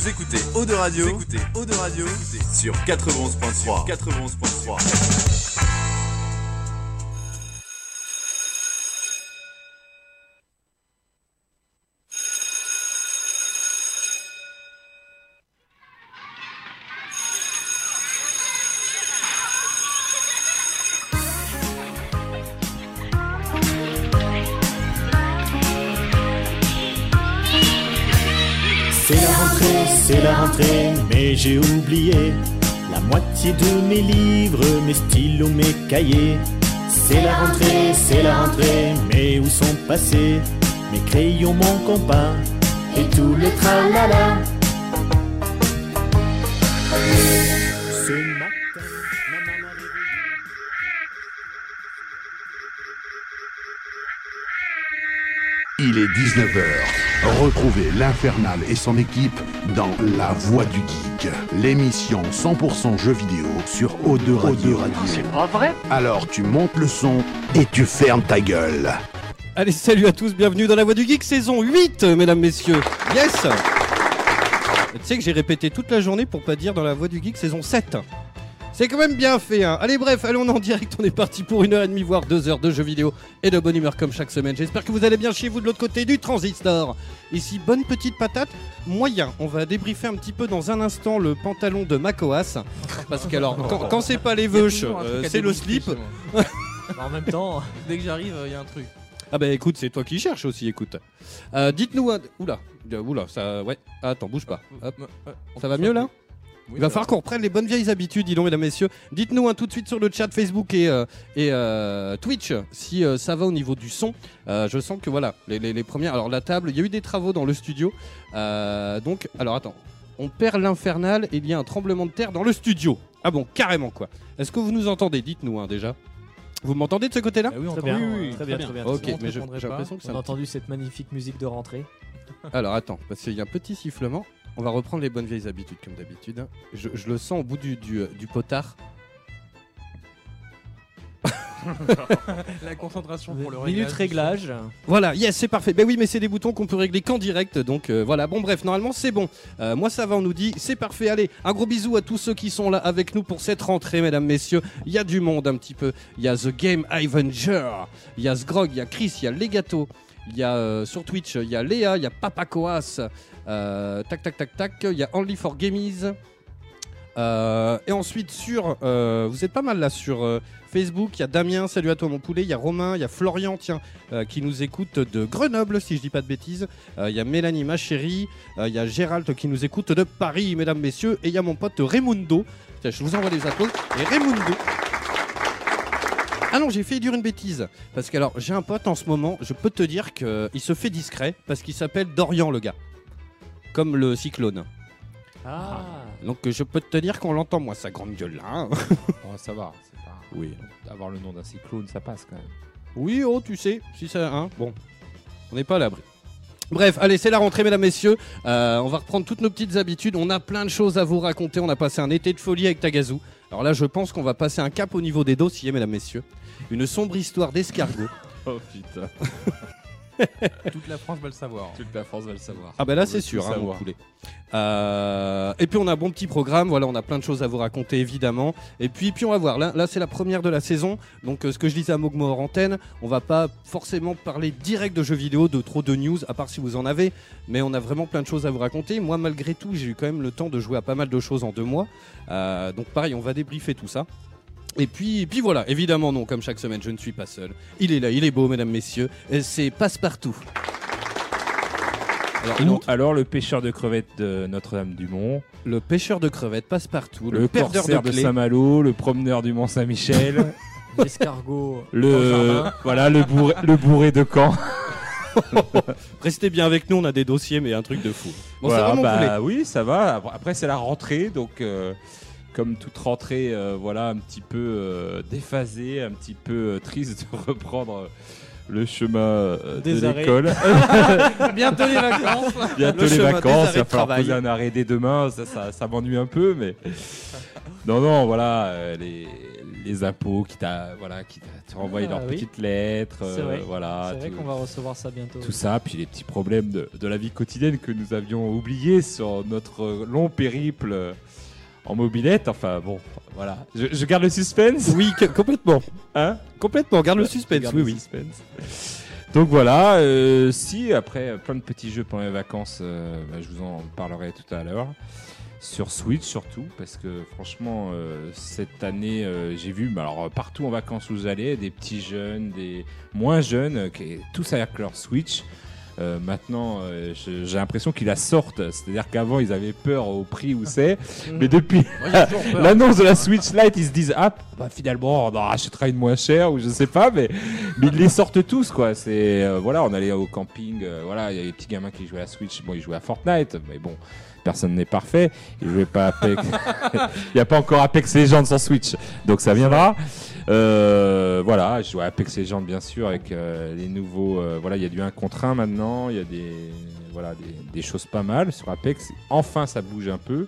Vous écoutez. Eau de Radio, vous écoutez. Eau de Radio. Sur 91.3. 91.3. j'ai oublié la moitié de mes livres, mes stylos, mes cahiers. C'est la rentrée, c'est la rentrée, mais où sont passés mes crayons, mon compas et tout le tralala? Il est 19h. Retrouvez l'Infernal et son équipe dans La Voix du Geek, l'émission 100% jeux vidéo sur O2 Radio. C'est pas vrai? Alors tu montes le son et tu fermes ta gueule. Allez, salut à tous, bienvenue dans la Voix du Geek, saison 8, mesdames, messieurs. Yes Tu sais que j'ai répété toute la journée pour pas dire dans la Voix du Geek, saison 7. C'est quand même bien fait, hein. Allez, bref, allons en direct, on est parti pour une heure et demie, voire deux heures de jeux vidéo et de bonne humeur comme chaque semaine. J'espère que vous allez bien chez vous de l'autre côté du transistor. Ici, bonne petite patate, moyen. On va débriefer un petit peu dans un instant le pantalon de Macoas. Parce que, alors, quand, quand c'est pas les veuches, euh, c'est le slip. Bah, en même temps, dès que j'arrive, il y a un truc. Ah bah écoute, c'est toi qui cherches aussi, écoute. Euh, Dites-nous... un- Oula, euh, oula, ça... Ouais, attends, bouge pas. Hop. Ça va mieux là? Oui, Il va ça falloir qu'on reprenne les bonnes vieilles habitudes, dis donc, mesdames, messieurs. Dites-nous un tout de suite sur le chat Facebook et, euh, et euh, Twitch si euh, ça va au niveau du son. Euh, je sens que voilà, les, les- les premières. Alors, la table, il y a eu des travaux dans le studio. Euh, donc, alors attends. On perd l'infernal et il y a un tremblement de terre dans le studio. Ah bon, carrément quoi. Est-ce que vous nous entendez? Dites-nous hein, déjà. Vous m'entendez de ce côté-là? Ah oui, on Très bien, très bien, très bien. Ok, mais je- j'ai l'impression que c'est On a entendu cette magnifique musique de rentrée. Alors attends, parce qu'il y a un petit sifflement. On va reprendre les bonnes vieilles habitudes comme d'habitude. Je, je le sens au bout du, du, du potard. La concentration pour le Minute réglage. réglage. Voilà, yes, c'est parfait. Ben oui, mais c'est des boutons qu'on peut régler qu'en direct. Donc euh, voilà, bon bref, normalement c'est bon. Euh, moi ça va, on nous dit, c'est parfait. Allez, un gros bisou à tous ceux qui sont là avec nous pour cette rentrée, mesdames, messieurs. Il y a du monde un petit peu. Il y a The Game Avenger, il y a Sgrog, il y a Chris, il y a Legato. Il y a euh, sur Twitch, il y a Léa, il y a Papa Coas, euh, tac tac tac tac, il y a Only for Gamies. Euh, et ensuite sur, vous êtes pas mal là sur Facebook, il y a Damien, salut à toi mon poulet, il y a Romain, il y a Florian, tiens, qui nous écoute de Grenoble si je dis pas de bêtises. Il y a Mélanie ma chérie, il y a Gérald qui nous écoute de Paris, mesdames, messieurs, et il y a mon pote Raimundo. Je vous envoie des applaudissements. Et Raimundo. Ah non, j'ai fait dire une bêtise. Parce que alors, j'ai un pote en ce moment, je peux te dire qu'il se fait discret parce qu'il s'appelle Dorian le gars. Comme le cyclone. Ah, Donc euh, je peux te dire qu'on l'entend, moi, sa grande gueule là. hein. Bon, ça va, c'est pas. Oui. Avoir le nom d'un cyclone, ça passe quand même. Oui, oh, tu sais, si ça. Hein, bon, on n'est pas à l'abri. Bref, allez, c'est la rentrée, mesdames, messieurs. Euh, on va reprendre toutes nos petites habitudes. On a plein de choses à vous raconter. On a passé un été de folie avec Tagazu. Alors là, je pense qu'on va passer un cap au niveau des dossiers, mesdames, messieurs. Une sombre histoire d'escargot. Oh putain, Toute la France va le savoir. toute la France va le savoir. Ah bah là c'est sûr, hein, mon poulet. Euh, et puis on a un bon petit programme, voilà, on a plein de choses à vous raconter évidemment. Et puis, puis on va voir, là, là c'est la première de la saison, donc euh, ce que je disais à Mogmo hors antenne, on va pas forcément parler direct de jeux vidéo, de trop de news, à part si vous en avez, mais on a vraiment plein de choses à vous raconter. Moi malgré tout, j'ai eu quand même le temps de jouer à pas mal de choses en deux mois, Euh, donc pareil, on va débriefer tout ça. Et puis, et puis voilà, évidemment non, comme chaque semaine, je ne suis pas seul. Il est là, il est beau, mesdames, messieurs, et c'est Passepartout. Alors, Ou alors le pêcheur de crevettes de Notre-Dame-du-Mont, Le pêcheur de crevettes passe partout, le, le, perdeur de. Saint-Malo, le promeneur du Mont-Saint-Michel, l'escargot. le voilà le bourré, le bourré de Caen. Restez bien avec nous, on a des dossiers, mais un truc de fou. Bon, Voilà, ça va, mon poulet bah, oui, ça va. Après- Après c'est la rentrée, donc euh, comme toute rentrée, euh, voilà un petit peu euh, déphasée, un petit peu euh, triste de reprendre le chemin Des de arrêts. l'école. Bientôt les vacances. bientôt Le les chemin des vacances, arrêts il va falloir travail. poser un arrêt dès demain, ça, ça, ça m'ennuie un peu, mais non, non, voilà, euh, les, les impôts qui t'a voilà qui t'a te renvoient Ah, leurs oui. petites lettres, C'est euh, vrai. voilà, C'est vrai tout- qu'on va recevoir ça bientôt. tout ça, puis les petits problèmes de, de la vie quotidienne que nous avions oubliés sur notre long périple en mobilette. Enfin bon, voilà. Je, je garde le suspense. Oui, que- complètement. Hein Complètement, garde le suspense. garde Oui, le oui. suspense. Donc voilà, euh, si après euh, plein de petits jeux pendant les vacances, euh, bah, je vous en parlerai tout à l'heure. Sur Switch surtout, parce que franchement, euh, cette année, euh, j'ai vu, bah, alors partout en vacances où j'allais, des petits jeunes, des moins jeunes, euh, qui tous avec leur Switch. Euh, maintenant, euh, j'ai l'impression qu'ils la sortent. C'est-à-dire qu'avant, ils avaient peur au prix où c'est. Mais depuis l'annonce de la Switch Lite, ils se disent Ah, bah, finalement, on en rachètera une moins chère ou je sais pas. Mais, mais ils les sortent tous, quoi. C'est, euh, voilà, on allait au camping. voilà, il y a des petits gamins qui jouaient à la Switch. Bon, ils jouaient à Fortnite. Mais bon, personne n'est parfait. Ils jouaient pas Apex. Il n'y a pas encore Apex Legends sur Switch. Donc ça viendra. Euh, voilà, je joue à Apex Legends bien sûr avec euh, les nouveaux. euh, voilà, il y a du 1 contre 1 maintenant. Il y a des, voilà, des, des choses pas mal sur Apex. Enfin, ça bouge un peu.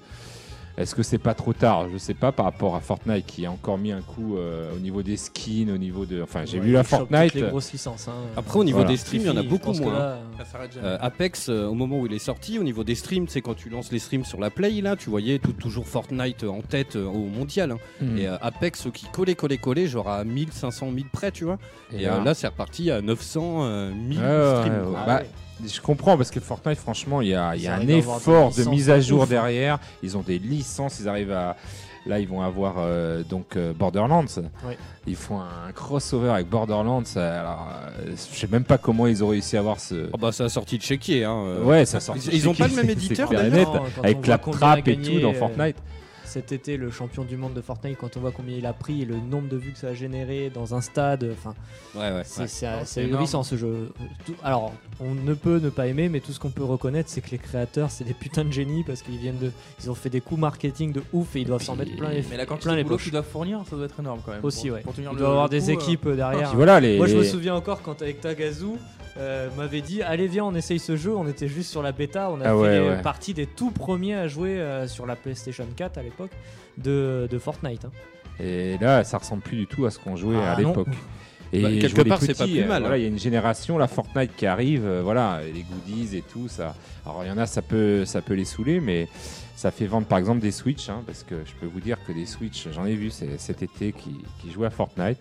Est-ce que c'est pas trop tard? Je sais pas par rapport à Fortnite qui a encore mis un coup euh, au niveau des skins, au niveau de. Enfin, j'ai Ouais, vu la Fortnite. toutes les grosses licences. hein. Après, au niveau Voilà. des streams, il y en a beaucoup moins. là, jamais. Euh, Apex, euh, au moment où il est sorti, au niveau des streams, c'est quand tu lances les streams sur la Play, là, tu voyais tout- toujours Fortnite en tête euh, au mondial. hein. Hmm. Et euh, Apex qui collait, collait, collait, genre à 1500, 1000 près, tu vois. Et, euh, là- c'est reparti à 900, euh, 1000 Ouais, ouais, streams. ouais. Bah, Je comprends parce que Fortnite, franchement, il y a, il y a Ils un effort de mise à de jour ouf, hein. derrière. Ils ont des licences, ils arrivent à. Là, ils vont avoir euh, donc euh, Borderlands. Ils font un crossover avec Borderlands. Alors, euh, je sais même pas comment ils ont réussi à avoir ce. Ah bah, ça a sorti de chez qui hein, euh. Ouais, ça sort. Ils- ils ont pas le même éditeur, d'ailleurs on avec voit Claptrap combien il a et tout dans euh, Fortnite. Cet été, le champion du monde de Fortnite, quand on voit combien il a pris et le nombre de vues que ça a généré dans un stade, enfin, Ouais, ouais. c'est ouais. c'est- Non, c'est c'est énorme. ahurissant ce jeu. Tout- alors, on ne peut ne pas aimer, mais tout ce qu'on peut reconnaître, c'est que les créateurs, c'est des putains de génies parce qu'ils viennent de, ils ont fait des coups marketing de ouf et ils doivent s'en mettre plein les, Mais la plein quantité les de boulot poches. qu'ils doivent fournir, ça doit être énorme quand même. Aussi, pour, ouais. Pour tenir Il doit y avoir des coup, euh, équipes euh, derrière. Voilà, les. Moi, je me souviens encore quand avec Tagazu euh, m'avait dit Allez, viens, on essaye ce jeu. On était juste sur la bêta. On a Ah fait ouais, les- ouais. partie des tout premiers à jouer euh, sur la PlayStation 4 à l'époque de, de Fortnite. hein. Et là, ça ressemble plus du tout à ce qu'on jouait Ah, à l'époque. Et Bah, je quelque part, c'est pas plus euh, mal, Voilà, hein. il y a une génération, la Fortnite qui arrive, euh, voilà, et les goodies et tout ça. Alors il y en a, ça peut, ça peut les saouler, mais ça fait vendre par exemple des Switch, hein, parce que je peux vous dire que des Switch, j'en ai vu c'est- cet été qui, qui jouaient à Fortnite.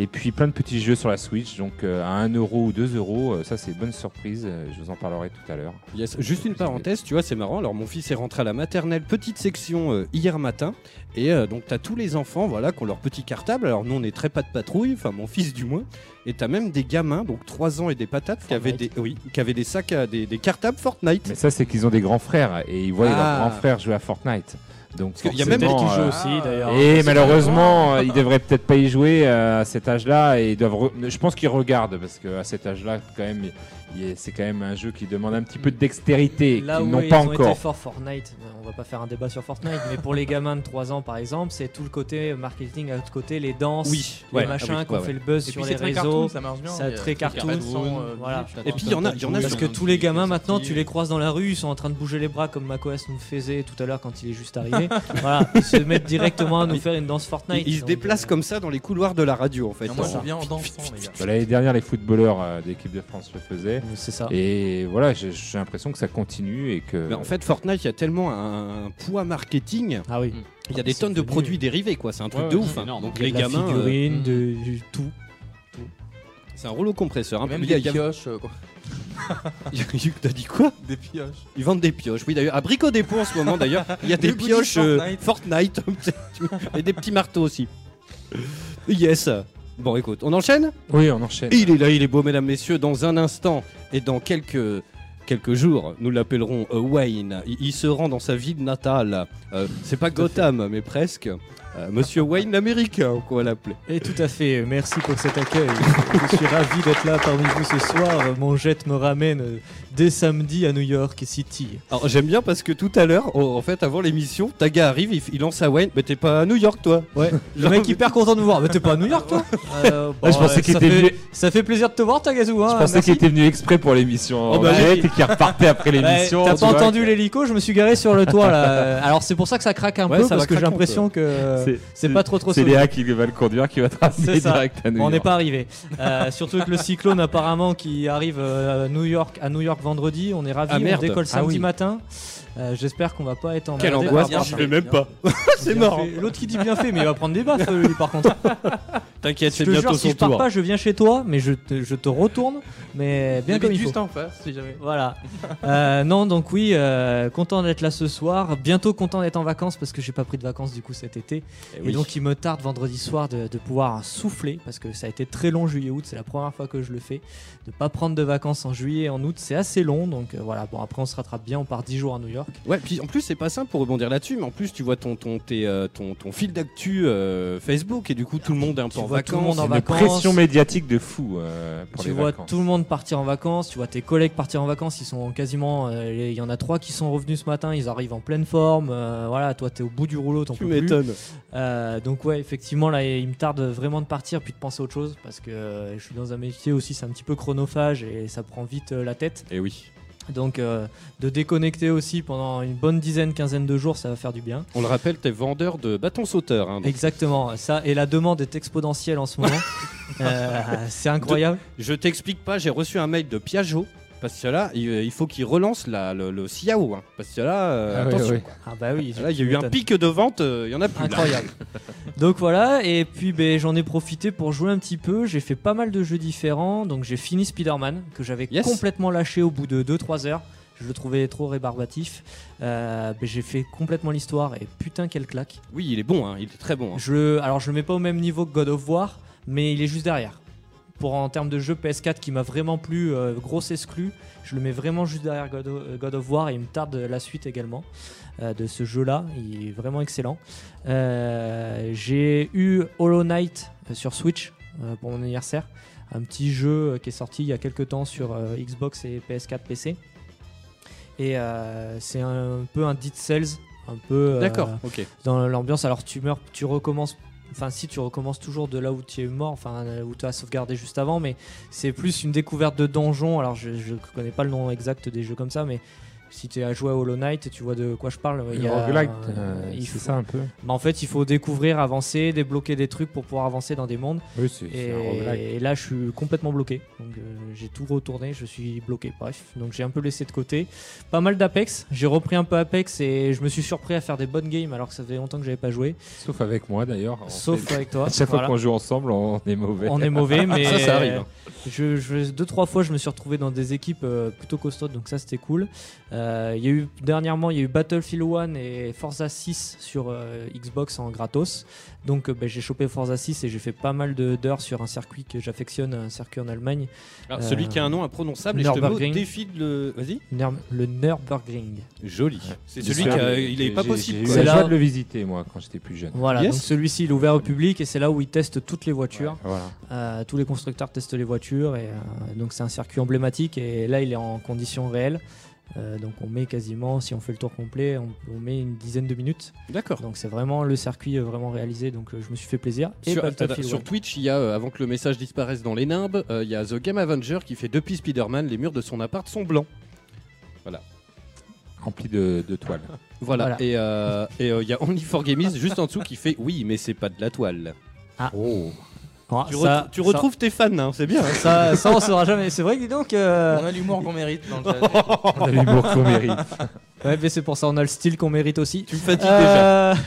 Et puis plein de petits jeux sur la Switch, donc euh, à 1 euro ou 2 euros, euh, ça c'est une bonne surprise, euh, je vous en parlerai tout à l'heure. Yes. Juste une parenthèse, tu vois, c'est marrant. Alors, mon fils est rentré à la maternelle, petite section euh, hier matin. Et euh, donc, tu as tous les enfants voilà, qui ont leur petit cartable. Alors, nous, on est très pas de patrouille, enfin, mon fils du moins. Et tu as même des gamins, donc 3 ans et des patates, qui avaient, des, oui, qui avaient des sacs, à, des, des cartables Fortnite. Mais ça c'est qu'ils ont des grands frères et ils voient Ah. leurs grands frères jouer à Fortnite. Donc qu'il y a même qu'ils euh, jouent aussi d'ailleurs. Et malheureusement, euh, ils devraient peut-être pas y jouer euh, à cet âge-là et ils doivent. re- Je pense qu'ils regardent parce qu'à cet âge-là, quand même, il- il- c'est quand même un jeu qui demande un petit peu de dextérité Là qu'ils où n'ont ils pas ont été encore. forts Fortnite, on va pas faire un débat sur Fortnite, mais pour les gamins de 3 ans par exemple, c'est tout le côté marketing à l'autre côté, les danses, Oui, les ouais, machins ah oui, qui ont ouais, fait ouais. le buzz Et sur puis les c'est très réseaux. cartoon, ça marche bien. ça très cartoon, euh, voilà. Et puis, il y en a- il y en a Parce que tous les gamins maintenant, tu les croises dans la rue, ils sont en train de bouger les bras comme Macoas nous faisait tout à l'heure quand il est juste arrivé. voilà, ils se mettent directement à nous faire une danse Fortnite. Ils, ils se déplacent euh, comme ça dans les couloirs de la radio, en fait. Moi, je viens en dansant, les gars. L'année dernière, les footballeurs euh, de l'équipe de France le faisaient. C'est ça. Et voilà, j'ai l'impression que ça continue et que. Mais en fait, Fortnite, il y a tellement un, un poids marketing. Ah oui. Il y a des C'est tonnes de produits dérivés, quoi. C'est un truc Ouais, de ouf. c'est hein. énorme. Donc, Il y a les de gamins, figurine, euh, de, du tout. c'est un rouleau compresseur. hein. Même Il y a- des pioches, euh, quoi. T'as dit quoi Des pioches. Ils vendent des pioches. Oui, d'ailleurs, à Brico Dépôt en ce moment, d'ailleurs, il y a des Des pioches euh, Fortnite. Fortnite et des petits marteaux aussi. Yes. Bon, écoute, on enchaîne Oui, on enchaîne. Il est là, il est beau, mesdames, messieurs. Dans un instant et dans quelques quelques jours, nous l'appellerons euh, Wayne. Il, il se rend dans sa ville natale. Euh, C'est pas Gotham, mais presque. Euh, Monsieur Wayne l'américain, qu'on va l'appeler. Et tout à fait, merci pour cet accueil. Je suis ravi d'être là parmi vous ce soir. Mon jet me ramène euh, dès samedi à New York City. Alors j'aime bien parce que tout à l'heure, en fait, avant l'émission, Taga arrive, il, il lance à Wayne. Mais t'es pas à New York, toi Ouais, le mec hyper content de me voir. Mais t'es pas à New York toi Euh, Ouais, je bon, pensais qu'il ça était fait- venu- Ça fait plaisir de te voir Tagazu. Hein, Je pensais qu'il était venu exprès pour l'émission Oh, en bah, oui. et qu'il repartait après Ouais, l'émission. T'as pas entendu l'hélico Je me suis garé sur le toit là. Alors c'est pour ça que ça craque un Ouais, peu parce que j'ai l'impression que C'est- pas trop trop C'est. Léa qui va le conduire, qui va ça. direct à New on n'est pas arrivé. Euh, surtout avec le cyclone apparemment qui arrive euh, à New York, à New York vendredi. On est ravis. Ah, merde. on décolle Ah samedi oui. matin. Euh, J'espère qu'on va pas être en Quelle angoisse, bien j'y fait, vais même pas. C'est fait. L'autre qui dit bien fait, mais il va prendre des baffes lui par contre. T'inquiète, Je c'est bientôt jure, si son je pars tour. pas, je viens chez toi, mais je te, je te retourne, mais bien comme il faut. juste en face, si jamais. Voilà. Euh, non, donc oui, euh, content d'être là ce soir. Bientôt content d'être en vacances parce que j'ai pas pris de vacances du coup cet été. Eh Et donc il me tarde vendredi soir de, de pouvoir souffler parce que ça a été très long juillet-août. C'est la première fois que je le fais. De pas prendre de vacances en juillet et en août, c'est assez long. Donc euh, voilà, bon après on se rattrape bien. On part 10 jours à New York. Ouais, puis en plus c'est pas simple pour rebondir là-dessus, mais en plus tu vois ton ton tes, euh, ton, ton fil d'actu euh, Facebook et du coup tout le monde est un peu en vois tout le vacances. monde en Une vacances. pression médiatique de fou euh, pour tu les vois vacances. tout le monde partir en vacances, tu vois tes collègues partir en vacances, ils sont quasiment, euh, il y en a trois qui sont revenus ce matin, ils arrivent en pleine forme, euh, voilà, toi t'es au bout du rouleau, t'en Tu peux plus. m'étonnes. Euh, donc ouais, effectivement là, il me tarde vraiment de partir puis de penser à autre chose parce que euh, je suis dans un métier aussi, c'est un petit peu chronophage et ça prend vite euh, la tête. Et oui. Donc euh, de déconnecter aussi pendant une bonne dizaine, quinzaine de jours, ça va faire du bien. On le rappelle, t'es vendeur de bâtons sauteurs. Hein, Exactement, ça et la demande est exponentielle en ce moment. Euh, c'est incroyable. Je t'explique pas, j'ai reçu un mail de Piaggio. Parce que là, il, faut qu'il relance la- le, le Siao. hein. Parce que là, euh, Ah attention. quoi. Ah bah oui. Là, il y a eu un pic de vente, euh, il y en a plus. Incroyable. donc voilà, et puis ben, j'en ai profité pour jouer un petit peu. J'ai fait pas mal de jeux différents. Donc j'ai fini Spider-Man, que j'avais Yes. complètement lâché au bout de 2-3 heures. Je le trouvais trop rébarbatif. Euh, ben, j'ai fait complètement l'histoire et putain, quelle claque. Oui, il est bon, hein, il est très bon. hein. Je, alors je le mets pas au même niveau que God of War, mais il est juste derrière. Pour en termes de jeu PS4 qui m'a vraiment plu, euh, grosse exclue, je le mets vraiment juste derrière God of, God of War et il me tarde la suite également euh, de ce jeu-là. Il est vraiment excellent. Euh, J'ai eu Hollow Knight sur Switch pour mon anniversaire, un petit jeu qui est sorti il y a quelques temps sur Xbox et PS4 PC. Et c'est un peu un Dead Cells, un peu D'accord, dans l'ambiance. Alors tu meurs, tu recommences. Enfin, si tu recommences toujours de là où tu es mort, enfin où tu as sauvegardé juste avant, mais c'est plus une découverte de donjon. Alors je, je connais pas le nom exact des jeux comme ça, mais si tu as joué à Hollow Knight, tu vois de quoi je parle. Il y a- Roguelite, euh, euh, il c'est faut- ça un peu Mais en fait, il faut découvrir, avancer, débloquer des trucs pour pouvoir avancer dans des mondes. Oui, c'est un. Et, et là, je suis complètement bloqué. Donc, euh, j'ai tout retourné, je suis bloqué. Bref, donc j'ai un peu laissé de côté. Pas mal d'Apex. J'ai repris un peu Apex et je me suis surpris à faire des bonnes games alors que ça faisait longtemps que j'avais pas joué. Sauf avec moi d'ailleurs. Sauf fait- avec toi. À chaque fois qu'on joue ensemble, on est mauvais. On est mauvais, mais Ça, ça arrive, hein. Je, je- deux trois fois, je me suis retrouvé dans des équipes euh, plutôt costaudes, donc ça c'était cool. Euh, Il y a eu dernièrement, il y a eu Battlefield 1 et Forza 6 sur euh, Xbox en gratos. Donc euh, ben, j'ai chopé Forza 6 et j'ai fait pas mal de- d'heures sur un circuit que j'affectionne, un circuit en Allemagne, Alors, Euh, celui qui a un nom imprononçable, et je te mets au défi de le. Vas-y. Le Nürburgring. Joli. C'est celui qui il est pas possible. J'ai eu là- de le visiter moi quand j'étais plus jeune. Voilà, Yes. donc celui-ci il est ouvert au public et c'est là où ils testent toutes les voitures. Voilà. Euh, tous les constructeurs testent les voitures et euh, donc c'est un circuit emblématique et là il est en conditions réelles. Euh, donc on met quasiment, si on fait le tour complet, on, on met une dizaine de minutes. D'accord. Donc c'est vraiment le circuit euh, vraiment réalisé. Donc euh, je me suis fait plaisir. Et Sur, Battlefield sur 1. Twitch, il y a, euh, avant que le message disparaisse dans les nimbes, euh, il y a The Game Avenger qui fait depuis Spider-Man, les murs de son appart sont blancs. Rempli de, de toiles. Voilà. Voilà. Et euh, et, euh, il y a Only juste en dessous qui fait oui, mais c'est pas de la toile. Oh. Ah, Tu, ça- retrou- tu retrouves tes fans, hein, c'est bien. hein. ça, ça, on saura jamais. C'est vrai que dis donc. euh, On a l'humour qu'on mérite dans le. On a l'humour qu'on mérite. Ouais, mais c'est pour ça on a le style qu'on mérite aussi. Tu me fatigues déjà.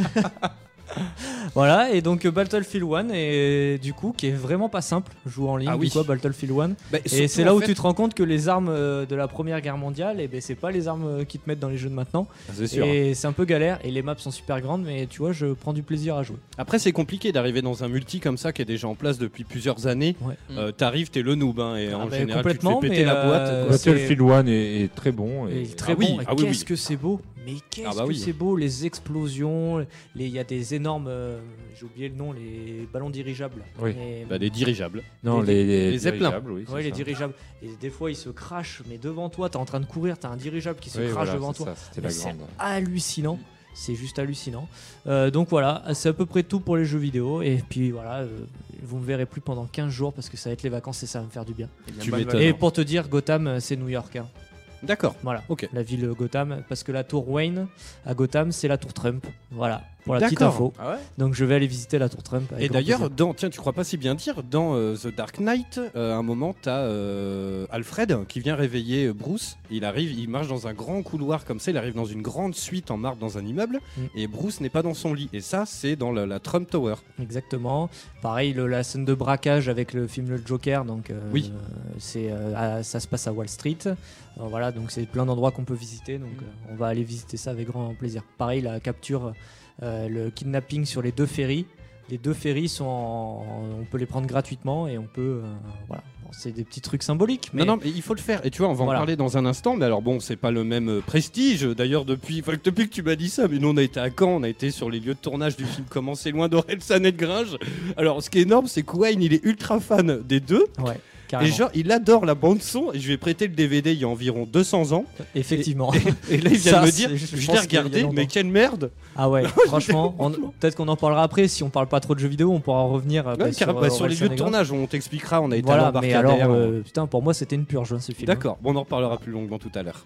Voilà, et donc euh, Battlefield 1, et du coup, qui est vraiment pas simple, jouer en ligne, Ah oui. du coup, Battlefield 1. Bah, Et c'est là où fait- tu te rends compte que les armes euh, de la première guerre mondiale, et ben c'est pas les armes euh, qui te mettent dans les jeux de maintenant. C'est sûr. Et c'est un peu galère, et les maps sont super grandes, mais tu vois, je prends du plaisir à jouer. Après, c'est compliqué d'arriver dans un multi comme ça qui est déjà en place depuis plusieurs années. Ouais. Euh, T'arrives, t'es le noob, hein, et Ah en bah, général, tu te fais péter la boîte. euh, Battlefield 1 est, est très bon. Et Et, très ah oui, bon, et ah oui, qu'est-ce oui. que c'est beau Mais qu'est-ce Ah bah que oui. c'est beau, les explosions, les- il y a des énormes, euh, j'ai oublié le nom, les ballons dirigeables. Oui. Et- Bah, des dirigeables. non, les- les, les, les zeppelins. dirigeables, Oui, Ouais, les dirigeables. Et des fois, ils se crachent, mais devant toi, t'es en train de courir, t'as un dirigeable qui se Oui, crache voilà, devant toi. la c'est hallucinant. C'est juste hallucinant. Euh, donc voilà, c'est à peu près tout pour les jeux vidéo. Et puis voilà, euh, vous me verrez plus pendant 15 jours parce que ça va être les vacances et ça va me faire du bien. Tu. Et pour te dire, Gotham, euh, c'est New York. hein. D'accord. Voilà. Ok. La ville Gotham, parce que la tour Wayne à Gotham, c'est la tour Trump. Voilà, pour la petite info. Ah ouais Donc je vais aller visiter la tour Trump. avec Et d'ailleurs, dans, tiens, tu crois pas si bien dire, dans euh, The Dark Knight, euh, à un moment, t'as euh, Alfred qui vient réveiller euh, Bruce. Il arrive, il marche dans un grand couloir comme ça, il arrive dans une grande suite en marbre dans un immeuble, Mm. et Bruce n'est pas dans son lit. Et ça, c'est dans la, la Trump Tower. Exactement. Pareil, le- la scène de braquage avec le film Le Joker, donc euh, Oui. c'est euh, à- ça se passe à Wall Street. Voilà, donc c'est plein d'endroits qu'on peut visiter. Donc euh, on va aller visiter ça avec grand plaisir. Pareil, la capture, euh, le kidnapping sur les deux ferries. Les deux ferries sont, en- on peut les prendre gratuitement et on peut, euh, voilà. C'est des petits trucs symboliques, mais Non, non, mais il faut le faire. Et tu vois, on va Voilà. en parler dans un instant. Mais alors, bon, c'est pas le même euh, prestige. D'ailleurs, depuis, enfin, depuis que tu m'as dit ça, mais nous, on a été à Caen, on a été sur les lieux de tournage du film Comment c'est loin d'Orelsan et de Gringe. Alors, ce qui est énorme, c'est que Wayne, il est ultra fan des deux. ouais, Et genre, il adore la bande-son. Et je lui ai prêté le DVD il y a environ 200 ans. effectivement. Et là, il vient Ça, de me dire, je je l'ai regardé, mais quelle merde Ah ouais, franchement, on- peut-être qu'on en parlera après. Si on parle pas trop de jeux vidéo, on pourra revenir euh, Ouais, bah, sur, bah, euh, sur les lieux de tournage, on t'expliquera. On a été Voilà, à mais alors, l'embarcadère. euh, putain, pour moi, c'était une purge, hein, ce film. D'accord, bon, on en reparlera plus longuement tout à l'heure.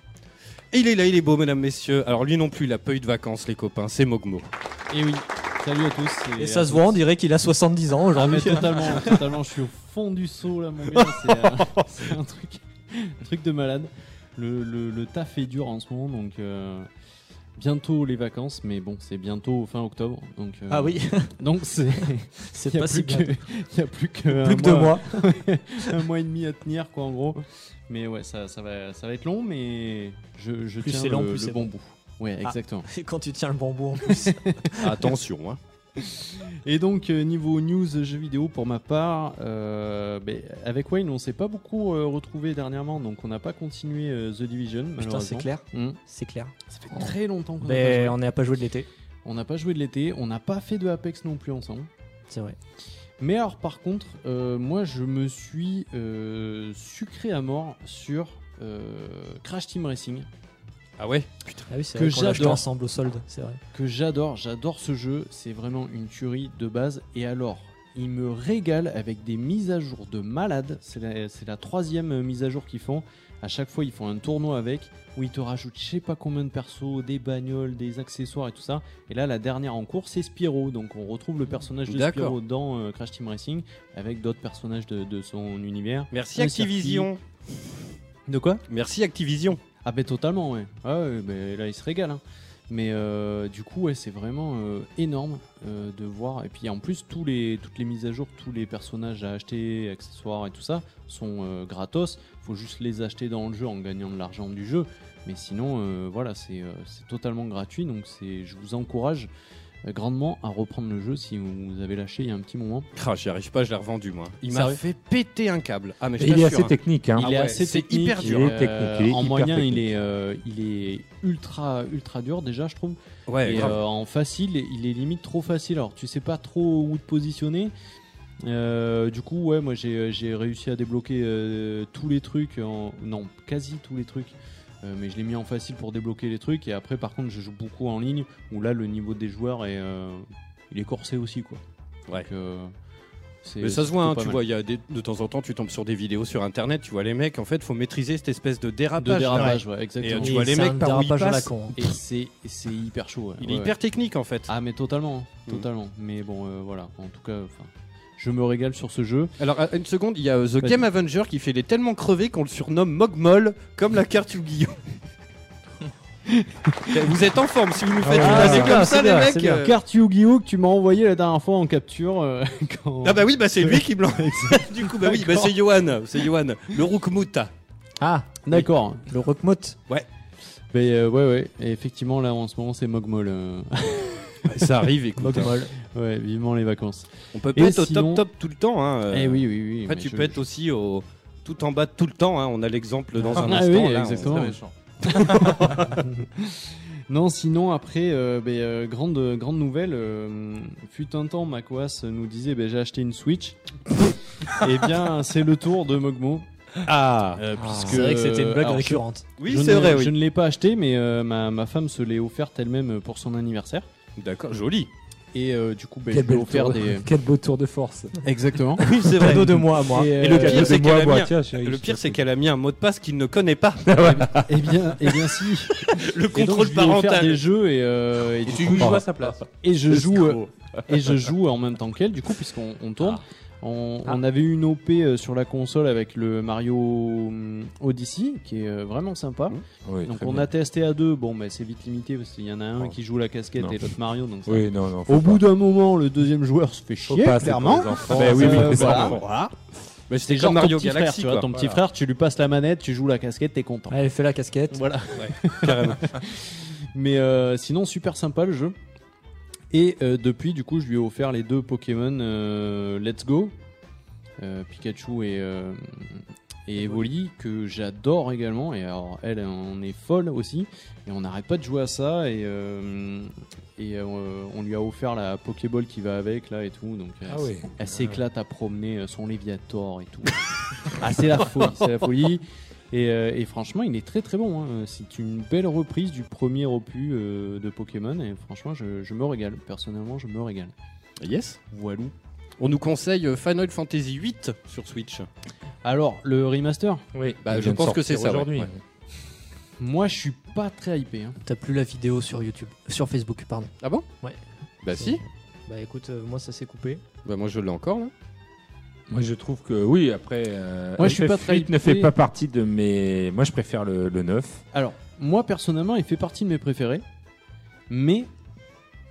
Et il est là, il est beau, mesdames, messieurs. Alors, lui non plus, il a pas eu de vacances, les copains. C'est Mogmo. Et oui, salut à tous. Et ça se voit, on dirait qu'il a 70 ans Ah, aujourd'hui. totalement, totalement, je suis au fond du seau là, mon gars. C'est euh, un truc, un truc de malade. Le, le, le taf est dur en ce moment, donc euh, bientôt les vacances, mais bon, c'est bientôt fin octobre. Donc, euh, Ah oui, Donc c'est. c'est Il n'y pas a, si plus bien. que- il y a plus que. Plus que deux mois. un mois et demi à tenir, quoi, en gros. Mais ouais, ça, ça, va, ça va être long, mais je, je Plus tiens c'est long, le, plus le bon. bout. Ouais, Ah. exactement. Et quand tu tiens le bambou en plus. Attention, hein. Et donc euh, niveau news jeux vidéo pour ma part, euh, ben, avec Wayne on s'est pas beaucoup euh, retrouvé dernièrement, donc on n'a pas continué euh, The Division. Putain, c'est clair. Hmm. C'est clair. Ça fait très longtemps qu'on n'a pas Mais joué. on n'a pas joué de l'été. On n'a pas joué de l'été, on n'a pas fait de Apex non plus ensemble. C'est vrai. Mais alors par contre, euh, moi je me suis euh, sucré à mort sur euh, Crash Team Racing. Ah ouais Ah oui, c'est Que vrai qu'on ensemble au solde. C'est vrai. que j'adore, j'adore ce jeu, c'est vraiment une tuerie de base. Et alors, il me régale avec des mises à jour de malade. C'est la, c'est la troisième euh, mise à jour qu'ils font. À chaque fois, ils font un tournoi avec, où ils te rajoutent je sais pas combien de persos, des bagnoles, des accessoires et tout ça. Et là, la dernière en cours, c'est Spyro. Donc, on retrouve le personnage de D'accord. Spyro dans euh, Crash Team Racing, avec d'autres personnages de, de son univers. Merci Un Activision. De quoi? Merci Activision. Ah ben totalement ouais. Ah ouais, là il se régale. hein. Mais euh, du coup ouais c'est vraiment euh, énorme euh, de voir. Et puis en plus toutes les mises à jour, tous les personnages à acheter, accessoires et tout ça sont gratos. Faut juste les acheter dans le jeu en gagnant de l'argent du jeu. Mais sinon voilà c'est totalement gratuit. Donc je vous encourage grandement à reprendre le jeu si vous avez lâché il y a un petit moment. Ah, j'y arrive pas, je l'ai revendu moi. Il m'a Sérieux fait péter un câble. Ah, mais je Et il est t'assure, assez hein. technique. Hein. Il Ah est ouais, assez c'est technique, hyper dur. Il est euh, technique, il est en hyper moyen, il technique. est, euh, il est ultra, ultra dur déjà, je trouve. Ouais, et grave. euh, en facile, il est limite trop facile. Alors, tu sais pas trop où te positionner. Euh, du coup, ouais, moi j'ai j'ai réussi à débloquer euh, tous les trucs, en... non, quasi tous les trucs. Euh, mais je l'ai mis en facile pour débloquer les trucs. Et après, par contre, je joue beaucoup en ligne où là, le niveau des joueurs est, euh, il est corsé aussi, quoi. Ouais. Donc, euh, Mais ça se voit, hein, tu mal. vois, il y a des- de temps en temps, tu tombes sur des vidéos sur internet, tu vois les mecs, en fait, faut maîtriser cette espèce de dérapage. de dérapage, ouais, Et exactement. euh, tu Et vois les mecs par où ils la con. hein. Et c'est c'est hyper chaud. ouais. Il Ouais, est ouais. hyper technique en fait. Ah mais totalement, Mhm. totalement. Mais bon, euh, voilà. En tout cas, enfin, je me régale sur ce jeu. Alors, à- une seconde, il y a euh, The. Game Avenger qui fait les tellement crevés qu'on le surnomme Mogmol, comme la carte Yu-Gi-Oh! vous êtes en forme si vous nous faites Ah, une ouais, année c'est comme bien, ça, c'est les bien, mecs. c'est bien. euh, Carte Yu-Gi-Oh que tu m'as envoyé la dernière fois en capture. euh, quand- Ah bah oui, bah c'est lui qui me l'a. du coup, bah oui, bah c'est Johan, c'est Johan, le Roukmuta. Ah, D'accord. le Rockmot. Mais euh, ouais, ouais. Et effectivement, là en ce moment, c'est Mogmol. euh. Ça arrive, écoute. hein. Ouais, vivement les vacances. On peut pas Et être au top top tout le temps. Hein. euh. Eh oui, oui, oui. Après, mais tu je- peux être aussi au tout en bas tout le temps. Hein. On a l'exemple dans un Ah instant. oui, là, exactement. Très méchant. Non, sinon après, euh, ben, euh, grande grande nouvelle. euh, fut un temps, macOS nous disait, ben, j'ai acheté une Switch. Eh bien, c'est le tour de Mogmo. Ah, euh, Ah, puisque c'est vrai que c'était une blague alors, je- récurrente. oui, c'est vrai, Je ne l'ai pas acheté, mais euh, ma, ma femme se l'est offerte elle-même pour son anniversaire. D'accord, joli. Et euh, du coup, bah, je Quel, lui ai bel offert tour- des. quel beau tour de force. Exactement. Oui, c'est vrai. Cadeau de moi à moi. Et, Et le euh, pire, Cadeau c'est de qu'elle moi, a moi, mis un- tiens, chérie, Le pire, c'est qu'elle a mis un mot de passe qu'il ne connaît pas. Eh bien, eh bien, si. Le Et donc, contrôle parental. des jeux et, euh, et Et du tu coup, joues à sa place. et je joue et je joue en même temps qu'elle du coup puisqu'on on tourne. On, on avait eu une OP euh, sur la console avec le Mario hum, Odyssey qui est euh, vraiment sympa. Oui, Donc on bien. a testé à deux. Bon, bah, c'est vite limité parce qu'il y en a un Oh. qui joue la casquette Non. et l'autre Mario. Donc Oui, non, non. Au pas. bout d'un moment, le deuxième joueur se fait chier, pas, clairement. enfants. Euh, Bah oui, mais voilà, voilà. Mais c'était genre Mario ton petit frère, Galaxy, tu vois, ton petit Voilà. frère, tu lui passes la manette, tu joues la casquette, t'es content. Allez, fais la casquette. Voilà. Carrément. Mais euh, sinon, super sympa le jeu. Et euh, depuis, du coup, je lui ai offert les deux Pokémon euh, Let's Go, euh, Pikachu et, et Evoli, que j'adore également. Et alors, elle, en est folle aussi. Et on n'arrête pas de jouer à ça. Et, et on lui a offert la Pokéball qui va avec, là, et tout. Donc, Ah elle, oui. elle s'éclate à promener son Léviator et tout. ah, c'est la folie, c'est la folie. Et, euh, et franchement, il est très très bon. hein. C'est une belle reprise du premier opus euh, de Pokémon. Et franchement, je, je me régale. Personnellement, je me régale. Yes. Voilà. On nous conseille euh, Final Fantasy VIII sur Switch. Alors, le remaster, Oui, Bah, je pense que c'est ça, ouais. aujourd'hui. Ouais. moi, je suis pas très hypé. hein. T'as plus la vidéo sur YouTube, sur Facebook, pardon. Ah bon? Ouais. Bah si. Bah écoute, euh, moi ça s'est coupé. Bah moi je l'ai encore là. Moi, je trouve que oui, après. euh, Moi, je suis FF8 pas très ne fait pas partie de mes. Moi, je préfère le, le 9. Alors, moi, personnellement, il fait partie de mes préférés. Mais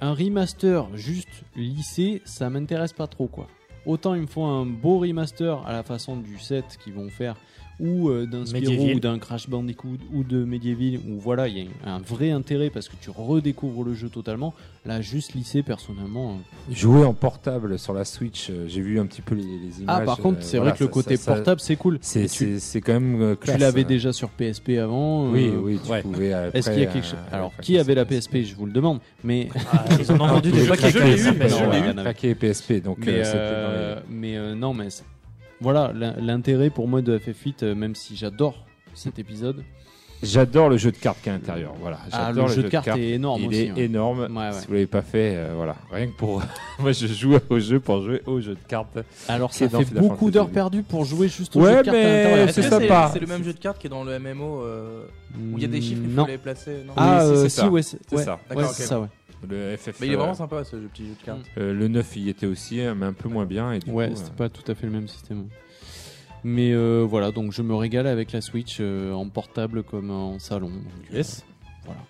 un remaster juste lissé, ça m'intéresse pas trop, quoi. Autant il me faut un beau remaster à la façon du 7 qu'ils vont faire, ou euh, d'un Spyro, ou d'un Crash Bandicoot, ou de Medieval, où voilà, il y a un vrai intérêt parce que tu redécouvres le jeu totalement. Là, juste lissé, personnellement. euh, Jouer en portable sur la Switch, euh, j'ai vu un petit peu les, les images. Ah, par contre, euh, c'est voilà, vrai que le côté ça- ça- portable, c'est cool. C'est quand même euh, tu classe. l'avais déjà sur PSP avant. Oui, euh, oui, tu ouais. pouvais. Est-ce qu'il y a quelque euh, chose Alors, qui avait la PSP Je vous le demande. Mais Ah, ils en ont vendu des Je- paquets. je quand l'ai même, eu, mais PSP, donc mais, euh, c'était euh, dans les- mais euh, non, mais voilà l'in- l'intérêt pour moi de FF8, euh, même si j'adore cet épisode. J'adore le jeu de cartes qu'il y a à l'intérieur. Voilà. Ah, J'adore le jeu de cartes est énorme Il aussi, est hein. énorme. Ouais, ouais. Si vous l'avez pas fait, euh, voilà. Rien que pour. Moi, je joue au jeu pour jouer au jeu de cartes. Alors Qui ça est fait Final beaucoup d'heures perdues pour jouer juste au Ouais, jeu de cartes mais à l'intérieur. c'est Est-ce que sympa. C'est le même jeu de cartes qui est dans le MMO euh, où il y a des chiffres, il faut les placer. Non? Ah, Oui, si, euh, c'est si, ça. ouais, c'est ça. ouais, D'accord, c'est ok. ça, ouais. Le FF. Mais il est euh, vraiment sympa ce jeu- petit jeu de cartes. euh, le 9 y était aussi, hein, mais un peu moins bien. Et du Ouais, coup, c'était euh, pas tout à fait le même système. Mais euh, voilà, donc je me régale avec la Switch euh, en portable comme en salon. donc, euh, Yes. Voilà.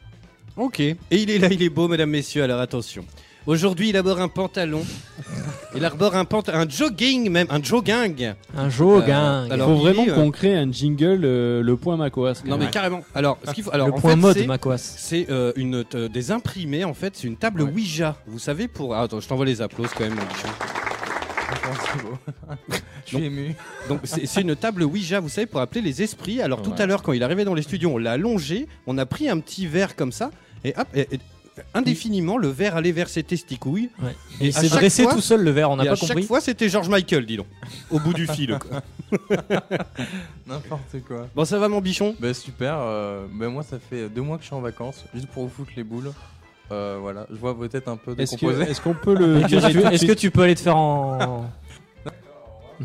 Ok. Et il est là, il est beau, mesdames, messieurs. Alors attention. Aujourd'hui, il arbore un pantalon. Il arbore un pantalon, un jogging même, un jogging. Un jogging. Euh, Il alors, faut il vraiment est, euh, qu'on crée un jingle, euh, le point Macoas. Non mais carrément. Alors, ce qu'il faut, alors le en point fait, mode c'est- Macoas. C'est euh, une euh, des imprimés en fait, c'est une table Ouais. Ouija. Vous savez pour ah, attends, je t'envoie les applaudissements quand même. Je suis ému. Donc c'est c'est une table Ouija, vous savez pour appeler les esprits. Alors tout Ouais. à l'heure quand il arrivait dans les studios, on l'a allongé, on a pris un petit verre comme ça et hop et- et- indéfiniment le verre allait vers ses testicouilles. Ouais. Et Et il à s'est chaque dressé fois- tout seul le verre, on n'a à pas chaque compris. fois c'était George Michael, dis donc, au bout du fil. quoi. N'importe quoi. Bon ça va mon bichon? Bah super, euh, bah, moi ça fait deux mois que je suis en vacances, juste pour vous foutre les boules. Euh, voilà, je vois vos têtes un peu Est-ce que- décomposées. est-ce qu'on peut le Est-ce que, tu peux aller te faire en.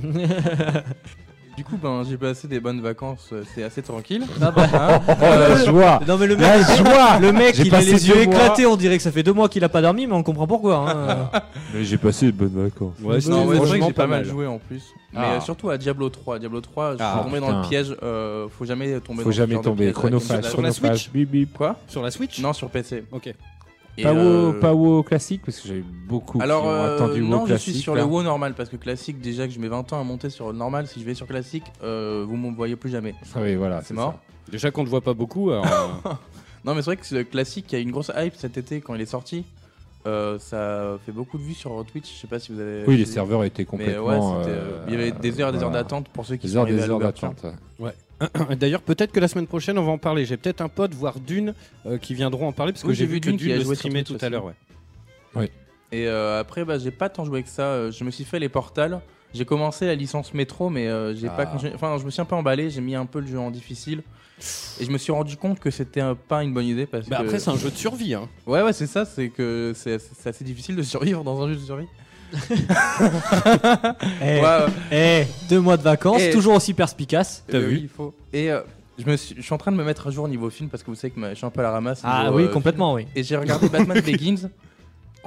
Du coup, ben, j'ai passé des bonnes vacances, euh, c'est assez tranquille. Ah bah. Hein Oh la joie Non mais le mec, La joie le mec il a les yeux éclatés, on dirait que ça fait deux mois qu'il a pas dormi, mais on comprend pourquoi. hein. Mais j'ai passé de bonnes vacances. Ouais, non, vrai que j'ai pas mal joué en plus. Mais Ah. euh, surtout à Diablo 3. Diablo 3, je Ah, suis tombé dans le piège. euh, faut jamais tomber Faut dans jamais tomber. Chronophage, Sur la chronophage, Switch bip bip. Quoi? Sur la Switch? Non, sur PC. Ok. Et, Pas euh, WoW, pas WoW classique parce que j'ai eu beaucoup Alors, qui ont euh, attendu WoW non, je classique. suis sur là. le WoW normal parce que classique, déjà que je mets 20 ans à monter sur le normal, si je vais sur classique, euh, vous m'en voyez plus jamais. Ah oui, voilà, C'est mort. Déjà qu'on ne voit pas beaucoup. alors, euh, Non, mais c'est vrai que le classique, il y a eu une grosse hype cet été quand il est sorti. Euh, ça fait beaucoup de vues sur Twitch. Je sais pas si vous avez. Oui, les serveurs étaient Mais ouais, complètement. euh, il y avait des heures et des heures d'attente pour ceux qui Des sont heures, des heures d'attente. D'ailleurs, peut-être que la semaine prochaine, on va en parler. J'ai peut-être un pote, voire d'une, euh, qui viendront en parler parce que Oui, j'ai j'ai vu Dune qui d'une a le streamer tout à l'heure. Ouais. Et euh, après, bah, j'ai pas tant joué que ça. Euh, Je me suis fait les portals. J'ai commencé la licence métro, mais euh, j'ai pas Ah. Enfin, je me suis un peu emballé, j'ai mis un peu le jeu en difficile. Et je me suis rendu compte que c'était pas une bonne idée parce Bah que. après, c'est un jeu de survie. Hein. Ouais, ouais, c'est ça, c'est que c'est assez difficile de survivre dans un jeu de survie. Eh, Ouais, ouais. eh, deux mois de vacances, Eh. toujours aussi perspicace. T'as Euh, vu oui, il faut. Et euh, je, me suis, je suis en train de me mettre à jour niveau film parce que vous savez que je suis un peu à la ramasse. Ah niveau, oui, euh, complètement, oui. Et j'ai regardé Batman Begins.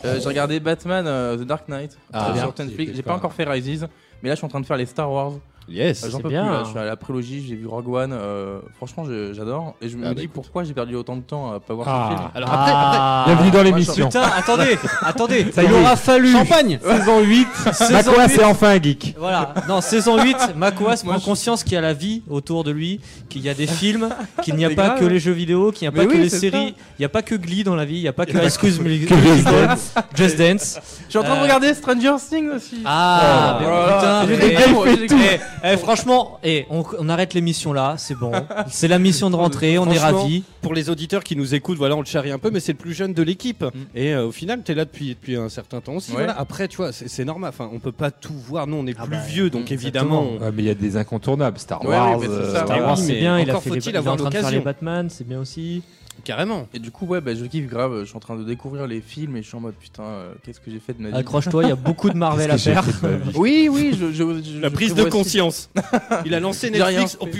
Euh, j'ai regardé Batman euh, The Dark Knight Ah, sur Netflix. J'ai pas- pas encore fait Rises, mais là je suis en train de faire les Star Wars. Yes. Euh, J'en c'est peux bien. plus là, je suis à la prélogie, j'ai vu Rogue One. euh, franchement, je- j'adore. Et je me Ah, bah, dis écoute. pourquoi j'ai perdu autant de temps à pas voir Ah. ce film. Alors après, après, Ah. Bienvenue dans l'émission. Putain, attendez, attendez, Ça y il est. aura fallu. Champagne Saison 8, Saison Makoas 8. est enfin un geek. Voilà, non, saison 8, Makoas Moi, prend je- conscience qu'il y a la vie autour de lui, qu'il y a des films, qu'il n'y a C'est pas grave, que ouais. les jeux vidéo, qu'il n'y a Mais pas que oui, les c'est séries, il n'y a pas que Glee dans la vie, il n'y a pas que Excuse Me Just Dance. Just Dance. Je suis en train de Euh, regarder Stranger Things aussi. Ah, Oh mais putain, j'ai mais- des games, j'ai des eh, eh, franchement, eh, on, on arrête l'émission là, c'est bon. C'est la mission de rentrée, on est Franchement, ravis. pour les auditeurs qui nous écoutent, voilà, on le charrie un peu, mais c'est le plus jeune de l'équipe. Et euh, au final, t'es là depuis, depuis un certain temps aussi. Ouais. Voilà. Après, tu vois, c'est c'est normal. Enfin, on peut pas tout voir. Nous, on est Ah plus bah, vieux, donc mm, évidemment. Ouais, mais il y a des incontournables. Star Ouais, Wars. oui, mais c'est euh, ça, Star ouais. Wars, oui, c'est mais bien, il a encore fait les, faut-il il est en avoir train de faire les. Batman, c'est bien aussi. Carrément. Et du coup, ouais, bah, je kiffe grave. Je suis en train de découvrir les films et je suis en mode putain, euh, qu'est-ce que j'ai fait de ma vie? Accroche-toi, il y a beaucoup de Marvel à faire. Oui, oui, je, je- je- La je prise de conscience. Il a lancé Netflix. Oh fait.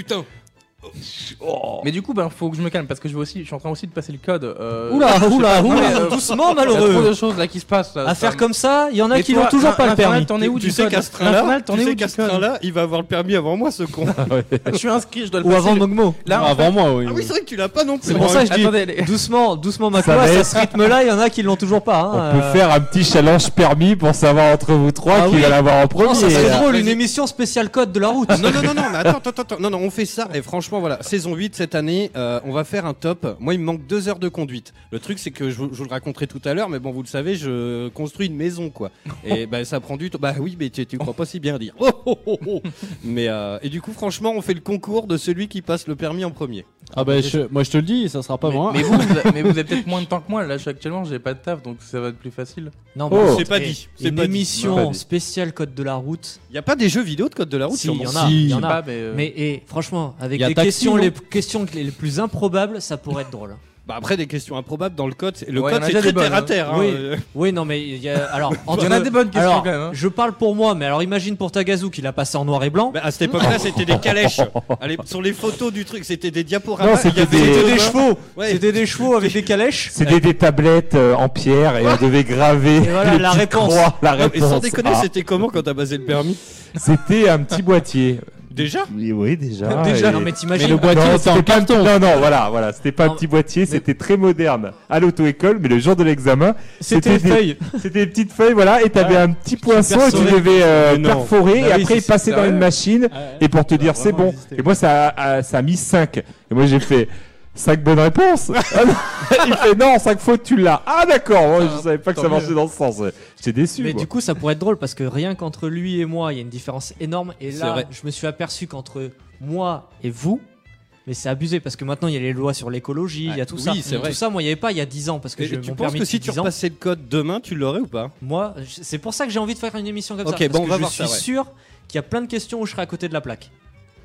Mais du coup, ben, faut que je me calme parce que je, veux aussi, je suis en train aussi de passer le code. euh, Oula, oula, pas, oula, euh, doucement Il y a trop malheureux. de choses là qui se passent. là, À faire me- comme ça, il y en a Mais qui n'ont toujours pas le permis. T'en es où tu du sais code qu'à ce train-là, tu sais où qu'à ce train-là, il va avoir le permis avant moi, ce con. Je suis inscrit, je dois le Ou passer. avant Mogmo. Là, Non, avant moi, oui. Ah oui, c'est vrai que tu l'as pas non plus. C'est pour ça que je dis Attendez, doucement, doucement va à ce rythme-là, il y en a qui l'ont toujours pas. On hein, peut euh. faire un petit challenge permis pour savoir entre vous trois Ah qui oui. va l'avoir en premier. Euh, drôle, une émission spéciale code de la route. Non, non, non, non, mais attends, attends, attends, non, non, on fait ça, et franchement, voilà, saison 8 cette année, euh, on va faire un top. Moi, il me manque deux heures de conduite. Le truc, c'est que je, vous- je vous le raconterai tout à l'heure, mais bon, vous le savez, je construis une maison, quoi. Et bah, ça prend du temps. Bah oui, mais tu, tu crois pas si bien dire. Oh, oh, oh, oh. Mais, euh, et du coup, franchement, on fait le concours de celui qui passe le permis en premier. Ah bah je- moi je te le dis, ça sera pas mais, moi. mais vous, mais vous avez peut-être moins de temps que moi. Là, je suis actuellement, j'ai pas de taf, donc ça va être plus facile. Non, Oh. par contre, C'est pas dit, c'est Une pas dit. émission spéciale code de la route. Il y a pas des jeux vidéo de code de la route Si, sur il y mon en a. Il y Je en sais a. pas, mais. euh, Mais et, franchement, avec Taxi, questions, les questions les plus improbables, ça pourrait être drôle. Bah après, des questions improbables dans le code. Le Ouais, code, a c'est très des bonnes, terre à hein. terre. hein, Oui. Oui, non, mais il y a. Alors, Il y en a des bonnes questions alors, quand même. hein. Je parle pour moi, mais alors imagine pour Tagazu qu'il a passé en noir et blanc. Bah, à cette époque-là, c'était des calèches. Allez, sur les photos du truc, c'était des diaporamas. C'était des- chevaux. Ouais. C'était des chevaux avec des calèches. C'était des tablettes euh, en pierre et on devait graver Et voilà, la réponse. croix, la Non, mais sans déconner, Ah, c'était comment quand t'as basé le permis? C'était un petit boîtier. Déjà Oui, oui, déjà. Déjà, et- non, mais t'imagines. Le boîtier, Non, c'était pas un carton. Non, non, voilà, voilà, c'était pas Non, un petit boîtier, c'était très moderne à l'auto-école, mais le jour de l'examen, C'était des- feuille. C'était des petites feuilles, voilà, et t'avais un petit poinçon et tu devais euh, perforer, Bah et oui, après il passait dans une machine, et pour te dire c'est bon. Et moi ça a, ça a mis 5. Et moi j'ai fait 5 bonnes réponses. Ah non. il fait non, 5 fautes tu l'as. Ah d'accord, moi je savais pas que ça marchait dans ce sens. J'étais déçu. Mais moi. du coup, ça pourrait être drôle parce que rien qu'entre lui et moi, il y a une différence énorme. Et C'est là, vrai. je me suis aperçu qu'entre moi et vous, mais c'est abusé parce que maintenant il y a les lois sur l'écologie, il y a tout Oui, ça. c'est vrai. Tout ça, moi, il n'y avait pas il y a 10 ans parce que j'ai Tu mon penses permis que si tu 10 ans. repassais le code demain, tu l'aurais ou pas? Moi, c'est pour ça que j'ai envie de faire une émission comme Ok, ça. bon, parce on que va je voir suis ça, ouais. sûr qu'il y a plein de questions où je serai à côté de la plaque.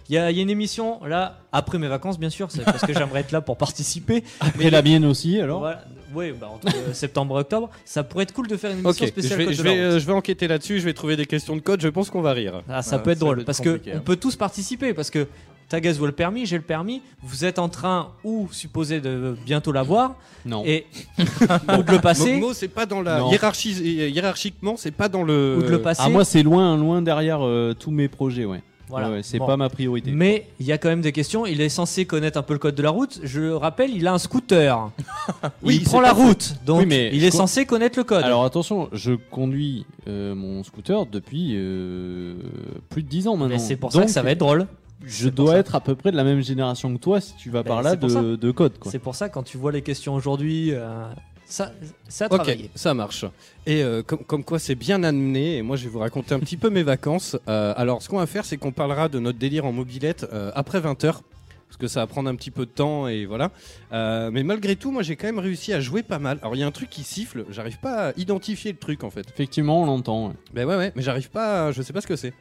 Il y, a, il y a une émission là après mes vacances bien sûr, c'est parce que j'aimerais être là pour participer. Après la mienne aussi alors. Voilà. Oui, bah, entre euh, septembre et octobre, ça pourrait être cool de faire une émission je spéciale vais, code je, de la vais, route. euh, je vais enquêter là-dessus, je vais trouver des questions de code, je pense qu'on va rire. Ah, ça peut être ça drôle peut être parce que compliqué, on hein. peut tous participer parce que Tagazu a le permis, j'ai le permis, vous êtes en train ou supposé de bientôt l'avoir Non. et ou de le passer Mogmo, c'est pas dans la hiérarchie, hiérarchiquement, c'est pas dans le. ou de le passer. Ah moi c'est loin loin derrière euh, tous mes projets ouais. Voilà. Ouais, ouais, c'est Bon. pas ma priorité. Mais il y a quand même des questions. Il est censé connaître un peu le code de la route. Je le rappelle, il a un scooter. Oui, il prend la route, donc Oui, mais il est censé connaître le code. Alors attention, je conduis euh, mon scooter depuis euh, plus de 10 ans maintenant. Mais c'est pour ça que Donc, ça va être drôle. Je dois ça. être à peu près de la même génération que toi si tu vas Ben, par là de, de code. C'est pour ça quand tu vois les questions aujourd'hui, euh, ça, ça a Ok, travaillé. ça marche. Et euh, comme, comme quoi c'est bien amené, et moi je vais vous raconter un petit peu mes vacances. Euh, alors ce qu'on va faire, c'est qu'on parlera de notre délire en mobilette euh, après 20h. Parce que ça va prendre un petit peu de temps et voilà. Euh, mais malgré tout, moi j'ai quand même réussi à jouer pas mal. Alors il y a un truc qui siffle, j'arrive pas à identifier le truc en fait. Effectivement, on l'entend. ouais. Ben ouais, ouais, mais j'arrive pas, à- je sais pas ce que c'est.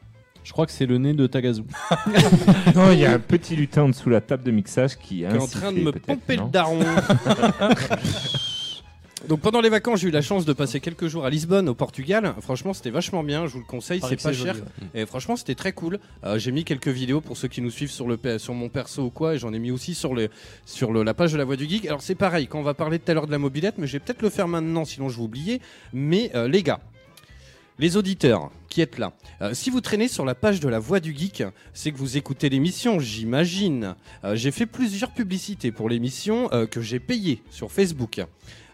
Je crois que c'est le nez de Tagazu. Non, il y a un petit lutin en dessous la table de mixage qui est en train de me pomper le daron. Donc pendant les vacances, j'ai eu la chance de passer quelques jours à Lisbonne, au Portugal. Franchement, c'était vachement bien. Je vous le conseille, c'est pas cher. joli, Et franchement, c'était très cool. Euh, j'ai mis quelques vidéos pour ceux qui nous suivent sur le sur mon perso ou quoi, et j'en ai mis aussi sur le sur le- la page de la Voix du Geek. Alors c'est pareil, quand on va parler tout à l'heure de la mobilette, mais je vais peut-être le faire maintenant, sinon je vais oublier. Mais euh, les gars. Les auditeurs qui êtes là, euh, si vous traînez sur la page de la Voix du Geek, c'est que vous écoutez l'émission, j'imagine. Euh, j'ai fait plusieurs publicités pour l'émission euh, que j'ai payées sur Facebook.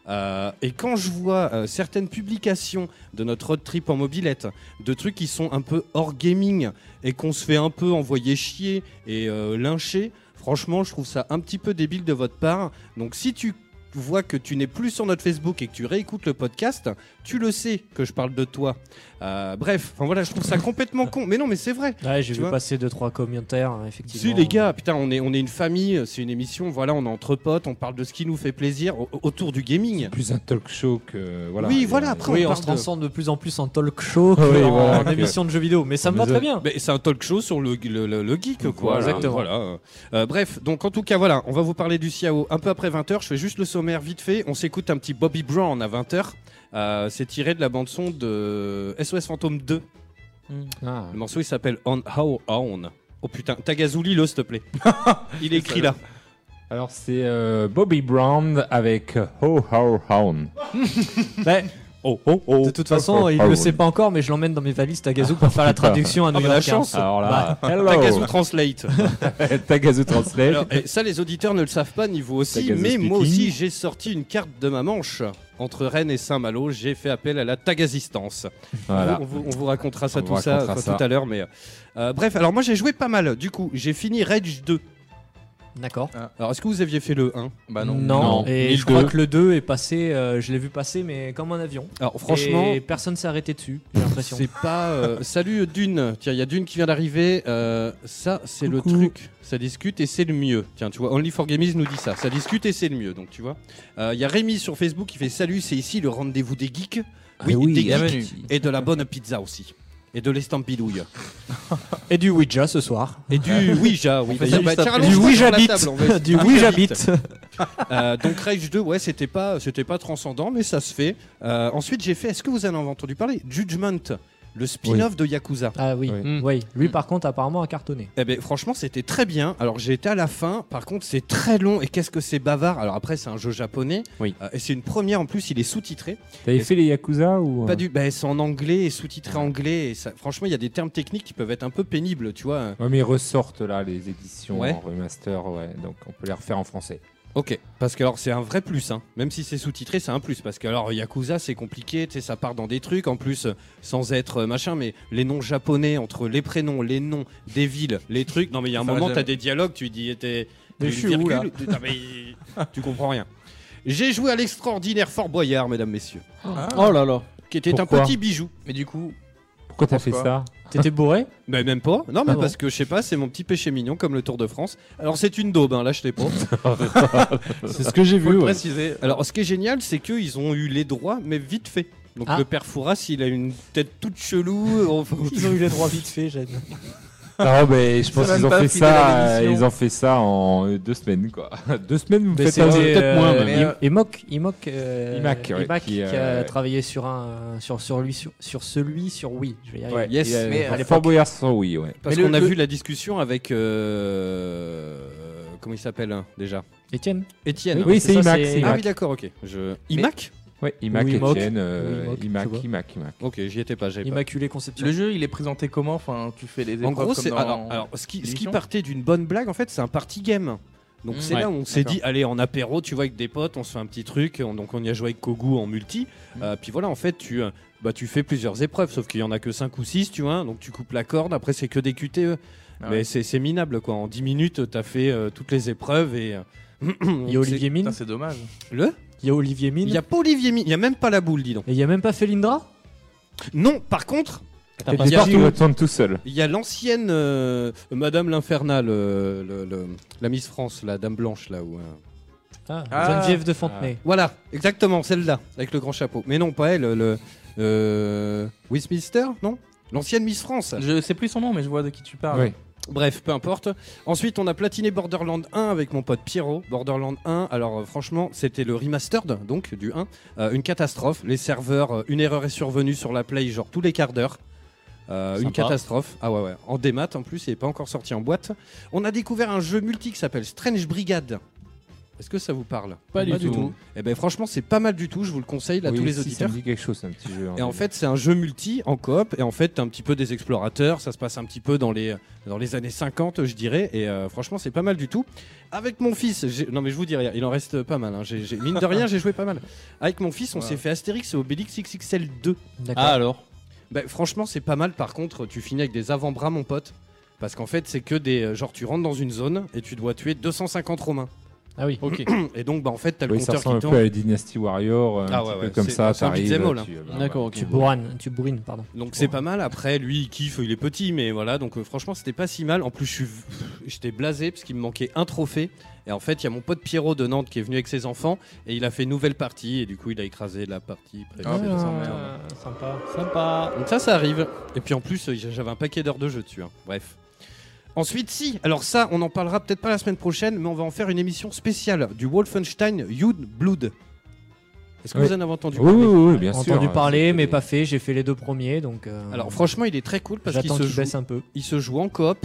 Euh, et quand je vois euh, certaines publications de notre road trip en mobilette, de trucs qui sont un peu hors gaming et qu'on se fait un peu envoyer chier et euh, lyncher, franchement, je trouve ça un petit peu débile de votre part. Donc si tu vois que tu n'es plus sur notre Facebook et que tu réécoutes le podcast, tu le sais que je parle de toi. Euh, bref, enfin voilà, je trouve ça complètement con. Mais non, mais c'est vrai. Ouais, j'ai vu vois passer deux trois commentaires, hein, effectivement. Si les gars, putain, on est, on est une famille, c'est une émission, voilà, on est entre potes, on parle de ce qui nous fait plaisir au- autour du gaming. Plus un talk show que. Voilà, Oui, voilà, après, Oui, on se de- transforme de plus en plus en talk show que Oui, en, voilà, en que- émission de jeux vidéo. Mais ça me va très bien. Mais c'est un talk show sur le, le, le- le geek, quoi. Voilà. Exactement. Voilà. Euh, bref, donc en tout cas, voilà, on va vous parler du CIAO un peu après 20h. Je fais juste le sommaire vite fait. On s'écoute un petit Bobby Brown à 20h. Euh, c'est tiré de la bande-son de SOS Phantom 2. Ah. Le morceau il s'appelle On How On. Oh putain, Tagazouli, le s'il te plaît. il est écrit là. Alors c'est euh, Bobby Brown avec euh, Ho Ho Hound. Ben, Oh oh oh. de toute façon, il le sait pas encore, mais je l'emmène dans mes valises Tagazu pour faire la traduction à New Ah, bah, la York. chance. Alors là, hello. Tagazu Translate. Tagazu Translate. Alors, et ça, les auditeurs ne le savent pas, niveau aussi, Tagazu mais moi aussi, j'ai sorti une carte de ma manche. Entre Rennes et Saint-Malo, j'ai fait appel à la tagazistance. voilà. On, vous, on vous racontera ça On tout racontera ça. tout à l'heure, mais euh, bref. Alors moi, j'ai joué pas mal. Du coup, j'ai fini Rage 2. D'accord. Alors, est-ce que vous aviez fait le 1 Bah non. Non. Et je crois que le 2 est passé, euh, je l'ai vu passer, mais comme un avion. Alors franchement, Et personne s'est arrêté dessus, j'ai l'impression. c'est pas. euh, salut Dune. Tiens, il y a Dune qui vient d'arriver. Euh, ça, c'est le Coucou. truc. Ça discute et c'est le mieux. Tiens, tu vois, Only for Gamies nous dit ça. Ça discute et c'est le mieux. Donc tu vois. Euh, Il y a Rémi sur Facebook qui fait salut. C'est ici le rendez-vous des geeks. Oui, oui, des geeks bienvenue. et de la bonne pizza aussi. Et de l'estampidouille. Et du Ouija ce soir. Et du Ouija, oui. juste bah, tiens, après. allons-y Du sur Ouija la Beat. table, on va- Du Ouija. Beat. Euh, donc Rage 2, ouais, c'était pas, c'était pas transcendant, mais ça se fait. Euh, ensuite, j'ai fait. Est-ce que vous en avez entendu parler Judgment, le spin-off de Yakuza. Ah oui, Oui. oui. Lui par contre apparemment a cartonné. Eh ben, franchement, c'était très bien. Alors, j'ai été à la fin. Par contre, c'est très long et qu'est-ce que c'est bavard? Alors après, c'est un jeu japonais. Oui. Euh, et c'est une première en plus. Il est sous-titré. T'avais fait les Yakuza ou Pas du. Ben, c'est en anglais et sous-titré anglais. Et ça, franchement, il y a des termes techniques qui peuvent être un peu pénibles, tu vois. Ouais, mais ils ressortent là les éditions Ouais. en remaster, ouais. Donc on peut les refaire en français. Ok, parce que alors c'est un vrai plus, hein. même si c'est sous-titré, c'est un plus. Parce que alors Yakuza c'est compliqué, tu sais, ça part dans des trucs en plus, sans être euh, machin, mais les noms japonais entre les prénoms, les noms des villes, les trucs. Non, mais il y a un Ça moment, t'as des dialogues, tu dis, t'es. Tu- non, mais tu comprends rien. J'ai joué à l'extraordinaire Fort Boyard, mesdames, messieurs, Ah. Oh là là. qui était Pourquoi un petit bijou. Mais du coup, Pourquoi t'as fait ça? T'étais bourré Mais même pas. Non, mais Ah bon parce que je sais pas, c'est mon petit péché mignon comme le Tour de France. Alors c'est une daube, hein, là je l'ai pas. C'est ce que j'ai faut vu. le ouais. préciser. Alors, ce qui est génial, c'est qu'ils ont eu les droits, mais vite fait. Donc, Ah. le père Fouras, il a une tête toute chelou. Ils ont eu les droits vite fait, j'aime. Non, mais je pense qu'ils ont fait ça. euh. Ils ont fait ça en euh, deux semaines, quoi. deux semaines, vous me Mais faites peut-être moins, même. Mais, euh, Imok, Imok, euh, Imac, ouais, Imac qui, qui, euh, a travaillé sur un, sur, sur lui, sur, sur celui, sur oui. Je vais y arriver. Ouais, Yes, il a- mais à Fort Boyard sans oui, ouais. Parce qu'on a le- vu la discussion avec. euh, Comment il s'appelle hein, déjà? Étienne Étienne. Oui, c'est Imac, Ah oui, d'accord, ok. Je... Imac? Ouais, Imac, Ou. Etienne, euh, Ou Imoc, Imac, je vois. Imac, Imac. Ok, j'y étais pas. j'avais pas. Immaculée Conception. le jeu, il est présenté comment? Enfin, tu fais les En gros, c'est. Alors, alors, ce, qui, ce qui partait d'une bonne blague, en fait, c'est un party game. Donc Mmh. c'est Ouais, là où on s'est dit, allez, en apéro, tu vois, avec des potes, on se fait un petit truc. On- donc on y a joué avec Kogu en multi. Mmh. Euh, puis voilà, en fait, tu, euh, bah, tu fais plusieurs épreuves, sauf qu'il y en a que 5 ou 6, tu vois. Donc tu coupes la corde, après c'est que des QTE. Ah Mais ouais. c'est c'est minable, quoi. En 10 minutes, t'as fait euh, toutes les épreuves et. euh, Il y a Olivier Mine. C'est dommage. Le? Il y a Olivier Mine. Il y a pas Olivier Mine, il y a même pas la boule, dis donc. Et il y a même pas Felindra Non, par contre, des y a- tout seul. il y a l'ancienne euh, Madame l'Infernale, euh, le- le- la Miss France, la Dame Blanche, là où. euh, ah, Ah. Geneviève de Fontenay. Voilà, exactement, celle-là, avec le grand chapeau. Mais non, pas elle, le. Euh, Westminster, non? L'ancienne Miss France. Je sais plus son nom, mais je vois de qui tu parles. Oui. Bref, peu importe. Ensuite, on a platiné Borderland 1 avec mon pote Pierrot. Borderland 1, alors euh, franchement, c'était le remastered, donc du 1. Euh, une catastrophe. Les serveurs, euh, une erreur est survenue sur la Play, genre tous les quarts d'heure. Euh, une Sympa. catastrophe. Ah ouais, ouais. En démat en plus, il n'est pas encore sorti en boîte. On a découvert un jeu multi qui s'appelle Strange Brigade. Est-ce que ça vous parle Pas, du, tout. Eh ben franchement, c'est pas mal du tout. Je vous le conseille là, Oui, tous les si, Ça auditeurs. me dit quelque chose, c'est un petit jeu. hein. Et en fait, c'est un jeu multi en coop. Et en fait, t'as un petit peu des explorateurs. Ça se passe un petit peu dans les, dans les années 50, je dirais. Et euh, franchement, c'est pas mal du tout. Avec mon fils, j'ai- non mais je vous dirais, il en reste pas mal. hein. Mine de rien, j'ai joué pas mal. Avec mon fils, on s'est fait Astérix et Obélix XXL 2. D'accord. Ah alors Ben, franchement, c'est pas mal. Par contre, tu finis avec des avant-bras, mon pote. Parce qu'en fait, c'est que des. euh, Genre, tu rentres dans une zone et tu dois tuer 250 Romains. Ah oui. Ok. Et donc, bah, en fait, t'as le Oui, ça compteur ressemble un peu à la Dynasty Warrior, un Ah petit ouais, peu ouais, comme c'est- ça, c'est un t'arrives, beat'em all, hein. tu- bah, D'accord, ok. Tu bourrines, tu bourrines, pardon. Donc c'est pas mal. Après, lui, il kiffe, il est petit, mais voilà. Donc euh, franchement, c'était pas si mal. En plus, je suis, j'étais blasé parce qu'il me manquait un trophée. Et en fait, il y a mon pote Pierrot de Nantes qui est venu avec ses enfants et il a fait une nouvelle partie et du coup, il a écrasé la partie précédente. Ah, sympa. Sympa. Donc ça, ça arrive. Et puis en plus, euh, j'avais un paquet d'heures de jeu dessus. hein. Bref. Ensuite, si. Alors ça, on en parlera peut-être pas la semaine prochaine, mais on va en faire une émission spéciale du Wolfenstein Youd Blood. Est-ce que Oui. vous en avez entendu parler oui, oui, bien sûr. entendu parler, mais pas fait. J'ai fait les deux premiers, donc. euh, Alors franchement, il est très cool parce qu'il se joue. baisse un peu. il se joue en coop.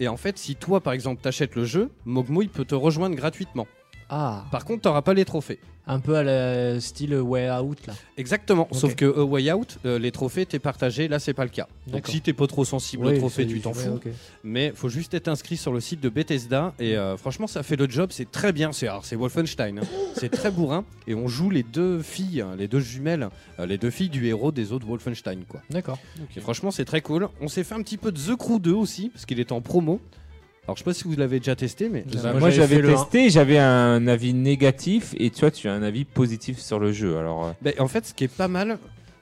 Et en fait, si toi, par exemple, t'achètes le jeu, Mogmo, il peut te rejoindre gratuitement. Ah, Par contre, t'auras pas les trophées. un peu à la style Way Out là. Exactement. Sauf que A Way Out, euh, les trophées, t'es partagé. Là, c'est pas le cas. Donc, si t'es pas trop sensible Oui, aux trophées, tu t'en fous. Mais faut juste être inscrit sur le site de Bethesda. Et euh, franchement, ça fait le job. C'est très bien. C'est c'est Wolfenstein. hein. c'est très bourrin. Et on joue les deux filles, hein, les deux jumelles, euh, les deux filles du héros des autres Wolfenstein, quoi. D'accord. Et franchement, c'est très cool. On s'est fait un petit peu de The Crew 2 aussi, parce qu'il est en promo. Alors, je sais pas si vous l'avez déjà testé, mais Bah, moi, moi, j'avais testé, j'avais un avis négatif et toi, tu as un avis positif sur le jeu. Alors, euh, Ben, en fait, ce qui est pas mal,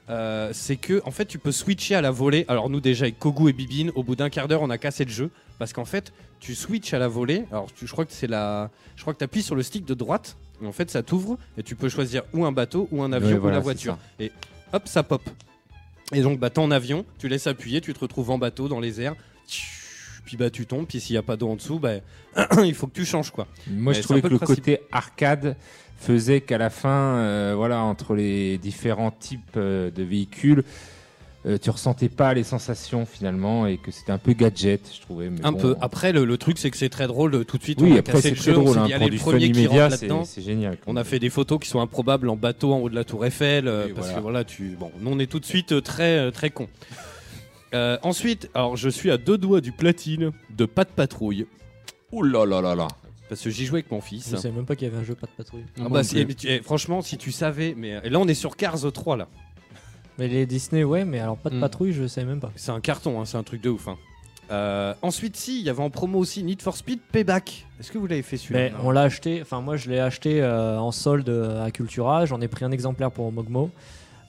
euh, c'est que en fait, tu peux switcher à la volée. Alors nous déjà avec Kogu et Bibine, au bout d'un quart d'heure, on a cassé le jeu parce qu'en fait, tu switches à la volée. Alors tu, je crois que c'est la, je crois que tu appuies sur le stick de droite. Et en fait, ça t'ouvre et tu peux choisir ou un bateau ou un avion ou voilà, la voiture. Et hop, ça pop. Et donc, bah, t'es en avion, tu laisses appuyer, tu te retrouves en bateau dans les airs. Puis bah tu tombes, puis s'il n'y a pas d'eau en dessous, bah, il faut que tu changes quoi. moi, Mais je trouvais que le côté arcade faisait qu'à la fin, euh, voilà, entre les différents types euh, de véhicules, euh, tu ressentais pas les sensations finalement et que c'était un peu gadget, je trouvais. mais Un bon. peu. Après, le, le truc c'est que c'est très drôle. Tout de suite, on Oui, a après, cassé c'est le très jeu, on drôle. s'est hein, dit, pour allez, du le fun premier qui immédiat, rentre c'est là-dedans. c'est génial. On a fait des photos qui sont improbables en bateau en haut de la Tour Eiffel euh, parce voilà. que voilà tu bon nous on est tout de suite euh, très euh, très con. Euh, ensuite alors je suis à deux doigts du platine de pas de patrouille Ouh là là là là. parce que j'y jouais avec mon fils. Je savais même pas qu'il y avait un jeu pas de patrouille. Ah bah, si- mais tu- eh, franchement si tu savais mais et là on est sur Cars 3 là. Mais les Disney, ouais, mais alors pas de Hmm. patrouille, je savais même pas. C'est un carton hein, c'est un truc de ouf. hein. Euh, ensuite si il y avait en promo aussi Need for Speed Payback. Est-ce que vous l'avez fait celui-là? Mais on l'a acheté, enfin moi je l'ai acheté euh, en solde à Cultura, j'en ai pris un exemplaire pour Mogmo.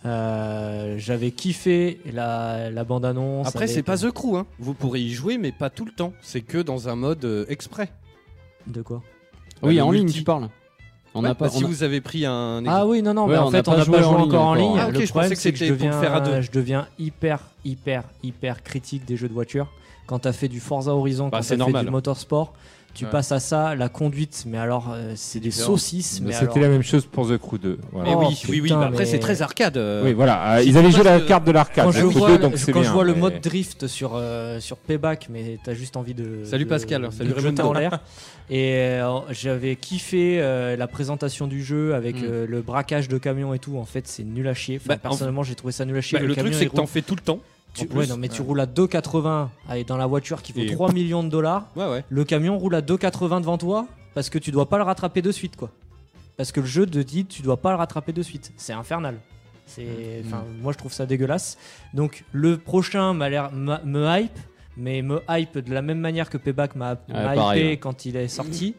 Euh, J'avais kiffé la, la bande-annonce. Après c'est pas The Crew hein. Vous pourrez y jouer mais pas tout le temps. C'est que dans un mode euh, exprès. De quoi? Oui, le en ligne, multi. tu parles. On Ouais, n'a pas. bah, si on a- vous avez pris un Ah oui, non, non, Ouais, mais en on fait n'a on pas n'a joué pas joué en ligne encore en encore. ligne. Ah, ok, le je problème pensais que c'est que je c'était pour deviens, le faire à deux. je deviens hyper, hyper, hyper critique des jeux de voiture. Quand t'as fait du Forza Horizon, Bah, quand c'est t'as fait normal. du motorsport, tu Ouais. passes à ça, la conduite, mais alors euh, c'est des saucisses. Mais C'était alors- la même chose pour The Crew 2. voilà. Mais Oh, oui, oui, oui. putain, bah après, mais- c'est très arcade. euh. Oui, voilà. euh, si ils avaient joué la de- carte de l'arcade. Quand, The je Crew vois, 2, le- donc je vois mode drift sur, euh, sur Payback, mais t'as juste envie de. Salut de- Pascal, de salut jeter Raimundo. en l'air. Et euh, j'avais kiffé euh, la présentation du jeu avec Mm. euh, le braquage de camions et tout. En fait, c'est nul à chier. Enfin, Bah, en- personnellement, j'ai trouvé ça nul à chier. Bah, le truc, c'est que t'en fais tout le temps. Tu, plus. ouais, non, mais tu roules à 2,80 avec- dans la voiture qui vaut Et- 3 millions de dollars. Ouais, ouais. Le camion roule à 2,80 devant toi parce que tu dois pas le rattraper de suite, quoi. Parce que le jeu te dit tu dois pas le rattraper de suite. C'est infernal. C'est, enfin, moi je trouve ça dégueulasse. Donc le prochain m'a l'air me hype, mais me hype de la même manière que Payback m'a pareil, hypé ouais. quand il est sorti.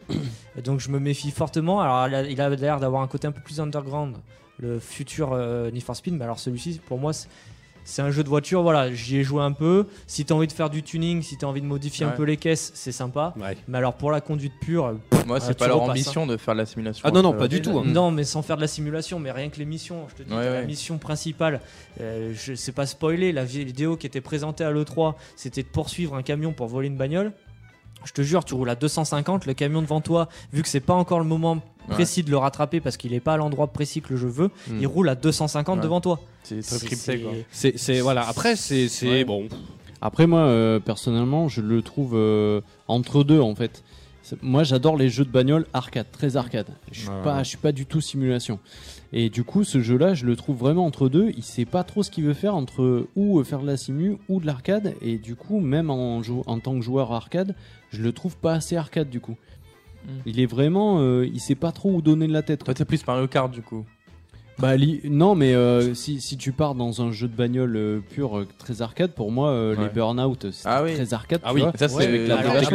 Donc je me méfie fortement. Alors il a- il a l'air d'avoir un côté un peu plus underground, le futur euh, Need for Speed, mais alors celui-ci pour moi c'est- un jeu de voiture, voilà, j'y ai joué un peu. Si t'as envie de faire du tuning, si t'as envie de modifier un peu les caisses, c'est sympa. Ouais. Mais alors pour la conduite pure, Moi, c'est pas leur repasses, ambition de faire de la simulation. Ah non, non, Euh, pas du tout. hein. non, mais sans faire de la simulation, mais rien que les missions. Je te dis, Ouais, la mission principale, euh, je sais pas spoiler, la vidéo qui était présentée à l'E3, c'était de poursuivre un camion pour voler une bagnole. Je te jure, tu roules à 250, le camion devant toi, vu que c'est pas encore le moment précis de le rattraper parce qu'il est pas à l'endroit précis que je veux, Hmm. il roule à 250 Ouais. devant toi. C'est très C'est- scripté, quoi. C'est, voilà. Après, c'est, bon. Après, moi, euh, personnellement, je le trouve euh, entre deux en fait. Moi, j'adore les jeux de bagnole arcade, très arcade. Je suis Ouais, pas, je suis pas du tout simulation. Et du coup, ce jeu-là, je le trouve vraiment entre deux. Il sait pas trop ce qu'il veut faire entre ou euh, faire de la simu ou de l'arcade. Et du coup, même en, en tant que joueur arcade, je le trouve pas assez arcade du coup. Il est vraiment, euh, il sait pas trop où donner de la tête. Toi, t'es plus Mario Kart, du coup. Bah li- non, mais euh, si, si tu pars dans un jeu de bagnole euh, pur euh, très arcade, pour moi euh, les. Burnout c'est Ah oui. très arcade. Ah tu oui. vois. Ça, c'est Ouais, avec la je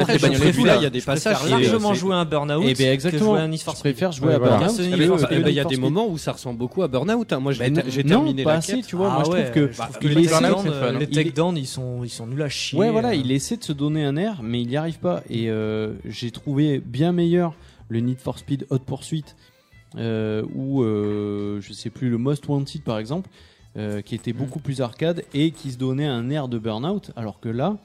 et là, il y a des Je passages. qui- largement jouer à un Burnout Eh ben, que exactement. jouer à un Need for Je Speed. préfère jouer Ouais, à voilà. Burnout. Ah, Eh ben, for eh Speed. ben, il y a des moments où ça ressemble beaucoup à Burnout. hein. Moi, je l'ai- Ben, j'ai non, terminé pas la assez, quête. tu vois. Ah moi, je ouais, trouve que je trouve bah, que il les Burnout, takedowns, euh, takedowns, ils sont, ils sont nuls à chier. Ouais, voilà, euh. il essaie de se donner un air, mais il n'y arrive pas. Et euh, j'ai trouvé bien meilleur le Need for Speed Hot Pursuit euh, ou euh, je sais plus le Most Wanted par exemple, euh, qui était beaucoup plus arcade et qui se donnait un air de Burnout, alors que là,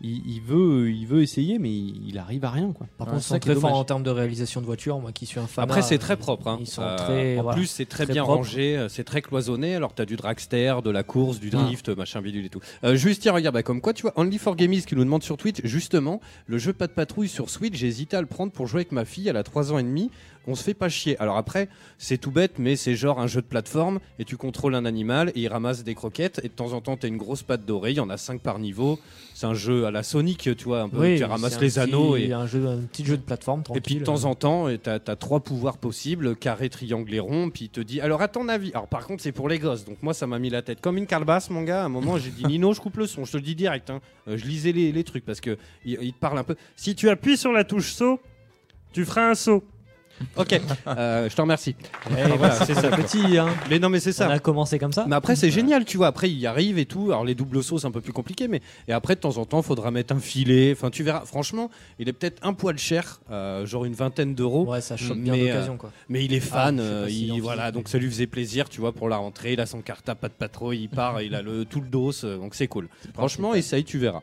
il, il veut, il veut essayer, mais il, il arrive à rien quoi. Par Ouais, contre, ils c'est sont très forts en termes de réalisation de voiture. Moi qui suis un fan. Après, c'est très propre. hein. Ils sont Euh, très. en voilà. plus, c'est très, Très bien propre. rangé, euh, c'est très cloisonné. Alors, tu as du dragster, de la course, du Ah. drift, machin bidule et tout. Euh, juste, tiens, regarde, bah, comme quoi, tu vois, Only for Gamies qui nous demande sur Twitch, justement, le jeu Pas de patrouille sur Switch, j'ai hésité à le prendre pour jouer avec ma fille, elle a 3 ans et demi. On se fait pas chier. Alors après, c'est tout bête, mais c'est genre un jeu de plateforme et tu contrôles un animal et il ramasse des croquettes et de temps en temps, tu as une grosse patte dorée. Il y en a 5 par niveau. C'est un jeu à la Sonic, tu vois, un peu. Oui, tu ramasses les petit- anneaux et un, jeu, un petit jeu de plateforme. et puis de temps en temps, tu as, trois pouvoirs possibles, carré, triangle et rond, puis il te dit, alors à ton avis, alors par contre c'est pour les gosses, donc moi ça m'a mis la tête comme une calebasse mon gars, à un moment j'ai dit Nino je coupe le son, je te le dis direct, hein. Euh, je lisais les, les trucs parce que il, il te parle un peu, si tu appuies sur la touche saut, tu feras un saut. Ok, euh, je te remercie. Voilà, c'est ça. petit. Hein. Mais non mais c'est ça. On a commencé comme ça. Mais après, c'est génial, tu vois. Après, il y arrive et tout. Alors, les doubles sauts, c'est un peu plus compliqué, mais et après, de temps en temps, faudra mettre un filet. Enfin, tu verras. Franchement, il est peut-être un poil cher, euh, genre une vingtaine d'euros. Ouais, ça chope bien Mais, d'occasion quoi. Mais il est Ah, fan, euh, il- voilà, donc ça lui faisait plaisir, tu vois, pour la rentrée. Il a son cartable, pas de patrouille, il part, il a le, tout le dos, euh, donc c'est cool. Franchement, essaye, tu verras.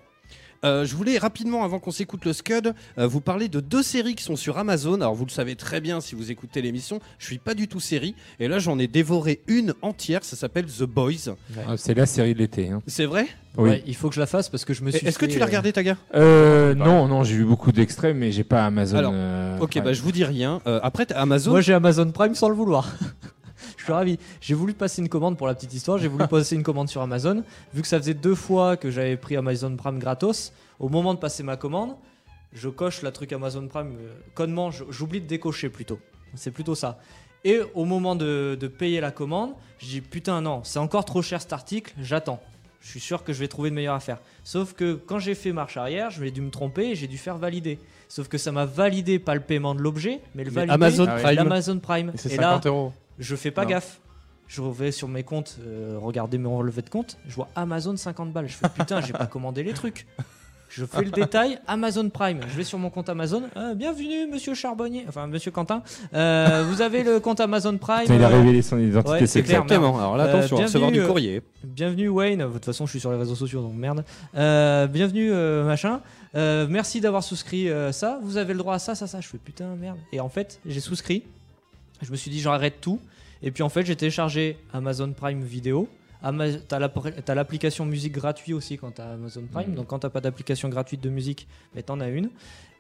Euh, je voulais rapidement, avant qu'on s'écoute le Scud, euh, vous parler de deux séries qui sont sur Amazon. Alors vous le savez très bien si vous écoutez l'émission, je suis pas du tout série. Et là j'en ai dévoré une entière, ça s'appelle The Boys. Ah, C'est la série de l'été. hein. C'est vrai? Oui. Ouais, il faut que je la fasse parce que je me suis. Est-ce que tu l'as euh, regardé ta gare Euh, non, non, j'ai vu beaucoup d'extraits, mais j'ai pas Amazon. Alors, euh, Ok, Prime. bah je vous dis rien. Euh, après Amazon. Moi j'ai Amazon Prime sans le vouloir. Je suis ravi. J'ai voulu passer une commande pour la petite histoire. J'ai voulu passer une commande sur Amazon. Vu que ça faisait deux fois que j'avais pris Amazon Prime gratos, au moment de passer ma commande, je coche la truc Amazon Prime euh, connement. je- J'oublie de décocher plutôt. C'est plutôt ça. Et au moment de, de payer la commande, je dis putain non, c'est encore trop cher cet article. J'attends. Je suis sûr que je vais trouver une meilleure affaire. Sauf que quand j'ai fait marche arrière, j'ai dû me tromper et j'ai dû faire valider. Sauf que ça m'a validé pas le paiement de l'objet, mais le Mais valider Amazon Ah. Prime. l'Amazon Prime. Et c'est Et là, 50 euros. Je fais pas Non. gaffe. Je vais sur mes comptes, euh, regarder mon relevé de compte, je vois Amazon 50 balles. Je fais putain, j'ai pas commandé les trucs. Je fais le détail, Amazon Prime. Je vais sur mon compte Amazon. Ah, bienvenue, monsieur Charbonnier, enfin monsieur Quentin. Euh, vous avez le compte Amazon Prime. Putain, il a euh, révélé son identité Ouais, c'est secrète. clair. Exactement. Alors là, Euh, attention, à recevoir du bienvenue, euh, courrier. Bienvenue Wayne, de toute façon je suis sur les réseaux sociaux donc merde. Euh, bienvenue euh, machin. Euh, merci d'avoir souscrit euh, ça. Vous avez le droit à ça, ça, ça. Je fais putain merde. Et en fait j'ai souscrit. Je me suis dit j'arrête tout. Et puis en fait j'ai téléchargé Amazon Prime Vidéo. Ama- T'as l'application musique gratuite aussi quand t'as Amazon Prime. Mhm. Donc quand t'as pas d'application gratuite de musique, mais t'en as une.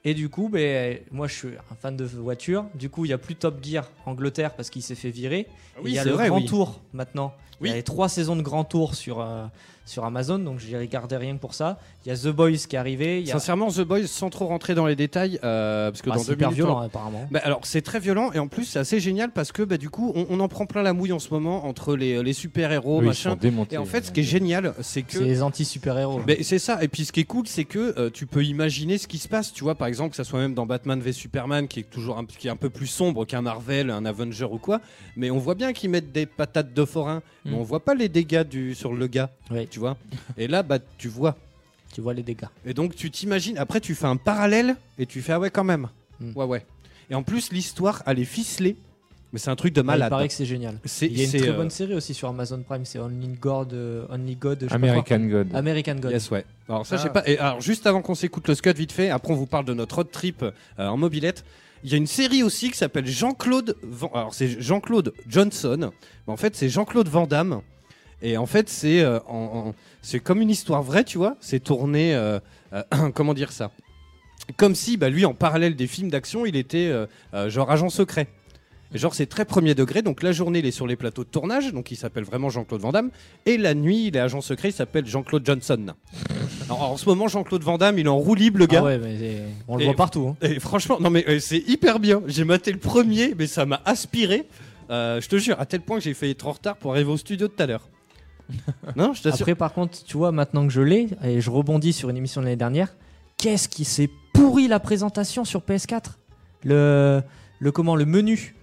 Et du coup, ben, moi je suis un fan de voiture. Du coup, il y a plus Top Gear Angleterre parce qu'il s'est fait virer. Ah oui, il y a le vrai, Grand oui. Tour maintenant. Oui. Il y a les trois saisons de Grand Tour sur, euh, sur Amazon, donc j'ai regardé rien que pour ça. Il y a The Boys qui est arrivé. Il y a... Sincèrement, The Boys, sans trop rentrer dans les détails, euh, parce que Ah, dans c'est deux hyper minutes, violent apparemment. Bah, alors c'est très violent et en plus c'est assez génial parce que bah, du coup on, on en prend plein la mouille en ce moment entre les, les super héros Oui, machin démontés. et en fait ce qui est génial c'est que C'est les anti-super-héros. Mais c'est ça, et puis ce qui est cool, c'est que euh, tu peux imaginer ce qui se passe. Tu vois, par exemple, que ça soit même dans Batman v Superman, qui est toujours un, qui est un peu plus sombre qu'un Marvel, un Avenger ou quoi. Mais on voit bien qu'ils mettent des patates de forain, mais on voit pas les dégâts du, sur le gars, Ouais. tu vois. Et là, bah, tu vois. Tu vois les dégâts. Et donc, tu t'imagines. Après, tu fais un parallèle et tu fais ah ouais quand même. Mm. Ouais ouais. Et en plus, l'histoire, elle est ficelée. Mais c'est un truc de Ouais, Il malade. paraît que c'est génial. C'est Il y a une c'est, très euh, bonne série aussi sur Amazon Prime, c'est Only God, euh, Only God, je sais pas American God. American God. Yes, ouais. Alors ça, je sais Ah. pas. Et alors, juste avant qu'on s'écoute le Scud vite fait, après on vous parle de notre road trip euh, en mobilette. Il y a une série aussi qui s'appelle Jean-Claude. Alors c'est Jean-Claude Johnson. En fait, c'est Jean-Claude Van Damme. Et en fait, c'est euh, comme une histoire vraie, tu vois. C'est tourné. euh, euh, comment dire ça? Comme si, bah, lui, en parallèle des films d'action, il était genre agent secret. Genre, c'est très premier degré. Donc, la journée, il est sur les plateaux de tournage. Donc, il s'appelle vraiment Jean-Claude Van Damme. Et la nuit, il est agent secret. Il s'appelle Jean-Claude Johnson. Alors, en ce moment, Jean-Claude Van Damme, il est en roue libre, le gars. Ah ouais, mais on le Et- voit partout. hein. Et franchement, non, mais euh, c'est hyper bien. J'ai maté le premier, mais ça m'a aspiré. Euh, je te jure, à tel point que j'ai failli être en retard pour arriver au studio tout à l'heure. non, je t'assure. Après, par contre, tu vois, maintenant que je l'ai, et je rebondis sur une émission de l'année dernière, qu'est-ce qui s'est pourri la présentation sur PS4 le, le comment Le menu?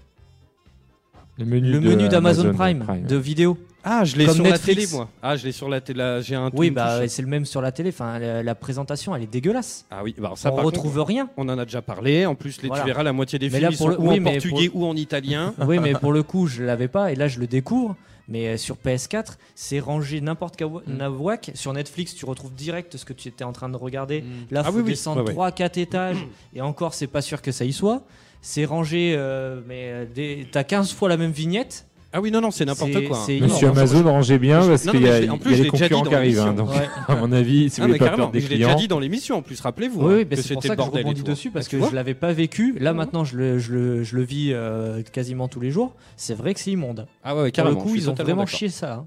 Le menu, Le de menu d'Amazon Amazon Prime, de vidéo. Ah, je l'ai sur la Netflix. télé, moi. Ah, je l'ai sur la télé. J'ai un. Oui, bah c'est le même sur la télé. Enfin, la, la présentation, elle est dégueulasse. Ah oui, bah alors ça, on par retrouve contre, rien. on en a déjà parlé. En plus, les, Voilà. tu verras la moitié des Mais films, là, ils pour sont le- ou oui, en mais portugais pour- ou en italien. oui, mais pour le coup, je l'avais pas et là, je le découvre. Mais euh, sur PS4, c'est rangé n'importe quel Mm. nawak. Sur Netflix, tu retrouves direct ce que tu étais en train de regarder. Là, Ah faut oui, oui. descendre ouais. 3-4 étages et encore, c'est pas sûr que ça y soit. C'est rangé, euh, mais euh, des- t'as 15 fois la même vignette. Ah oui, non, non, c'est n'importe quoi. hein. Monsieur non, Amazon, rangez bien je- parce qu'il y a, je en plus, y a je les l'ai déjà dit concurrents dans qui arrivent. hein, donc, Ouais. à mon avis, si Ah, vous mais voulez pas carrément, perdre des je l'ai déjà dit dans l'émission. En plus, rappelez-vous. Oui, hein, oui, bah, c'est pour c'était ça que je rebondis tout. dessus parce que je l'avais pas vécu. Là, maintenant, je le, je le, je le vis euh, quasiment tous les jours. C'est vrai que c'est immonde. Ah ouais, Pour carrément. le coup, je ils ont vraiment chié ça.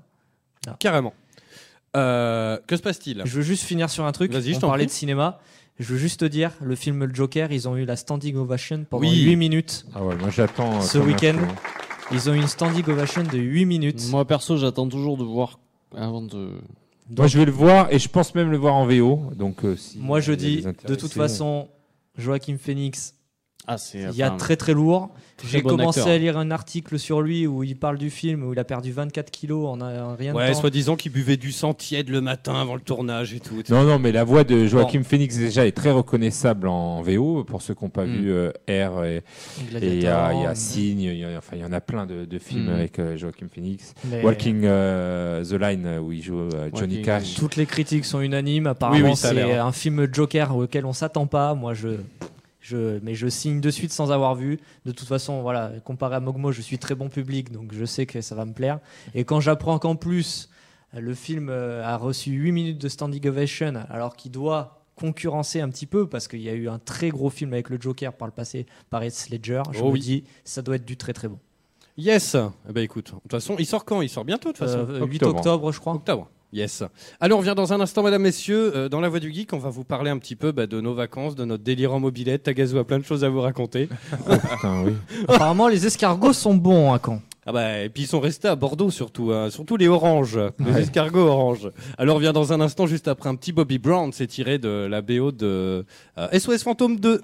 hein. Carrément. Que se passe-t-il? Je veux juste finir sur un truc. Vas-y, je On t'en parlait de cinéma. Je veux juste te dire, le film Le Joker, ils ont eu la standing ovation pendant Oui. 8 minutes. Ah ouais, moi j'attends. euh, Ce comme un week-end. fou. Ils ont eu une standing ovation de 8 minutes. Moi perso, j'attends toujours de voir avant de. Moi je vais le voir et je pense même le voir en VO. Donc, euh, si, Moi, je il y a dis, de intéressés, toute façon, Joachim Phoenix, Ah, c'est. il y a très très lourd. J'ai bon commencé acteur. à lire un article sur lui où il parle du film où il a perdu 24 kilos en, en rien de Ouais, temps. soi-disant qu'il buvait du sang tiède le matin avant le tournage et tout. Non, non, mais la voix de Joachim Phoenix déjà est très reconnaissable en VO pour ceux qui n'ont pas Mm. vu euh, R et il y a, y a Signe, il y a, enfin il y en a plein de, de films Mm. avec euh, Joachim Phoenix. mais Walking euh, the Line euh, où il joue euh, Johnny Walking Cash. Toutes les critiques sont unanimes. Apparemment, oui, c'est l'air. un film Joker auquel on s'attend pas. Moi, je, je, mais je signe de suite sans avoir vu. De toute façon, voilà, comparé à Mogmo, je suis très bon public, donc je sais que ça va me plaire. Et quand j'apprends qu'en plus le film euh, a reçu 8 minutes de standing ovation, alors qu'il doit concurrencer un petit peu parce qu'il y a eu un très gros film avec le Joker par le passé par Heath Ledger. Je Oh me oui. dis, ça doit être du très très bon. Yes. Eh ben écoute, de toute façon, il sort quand? Il sort bientôt de toute façon. Euh, 8 octobre. octobre, je crois. Octobre. Yes. Alors, on revient dans un instant, mesdames, messieurs. Euh, dans la voie du geek, on va vous parler un petit peu bah, de nos vacances, de notre délire en mobilette. Tagazu a plein de choses à vous raconter. Putain, oui. Apparemment, les escargots sont bons à Caen. Ah bah, et puis ils sont restés à Bordeaux surtout, hein, surtout les oranges, les Ouais. escargots oranges. Alors, on revient dans un instant, juste après un petit Bobby Brown, c'est tiré de la BO de euh, SOS Fantôme 2.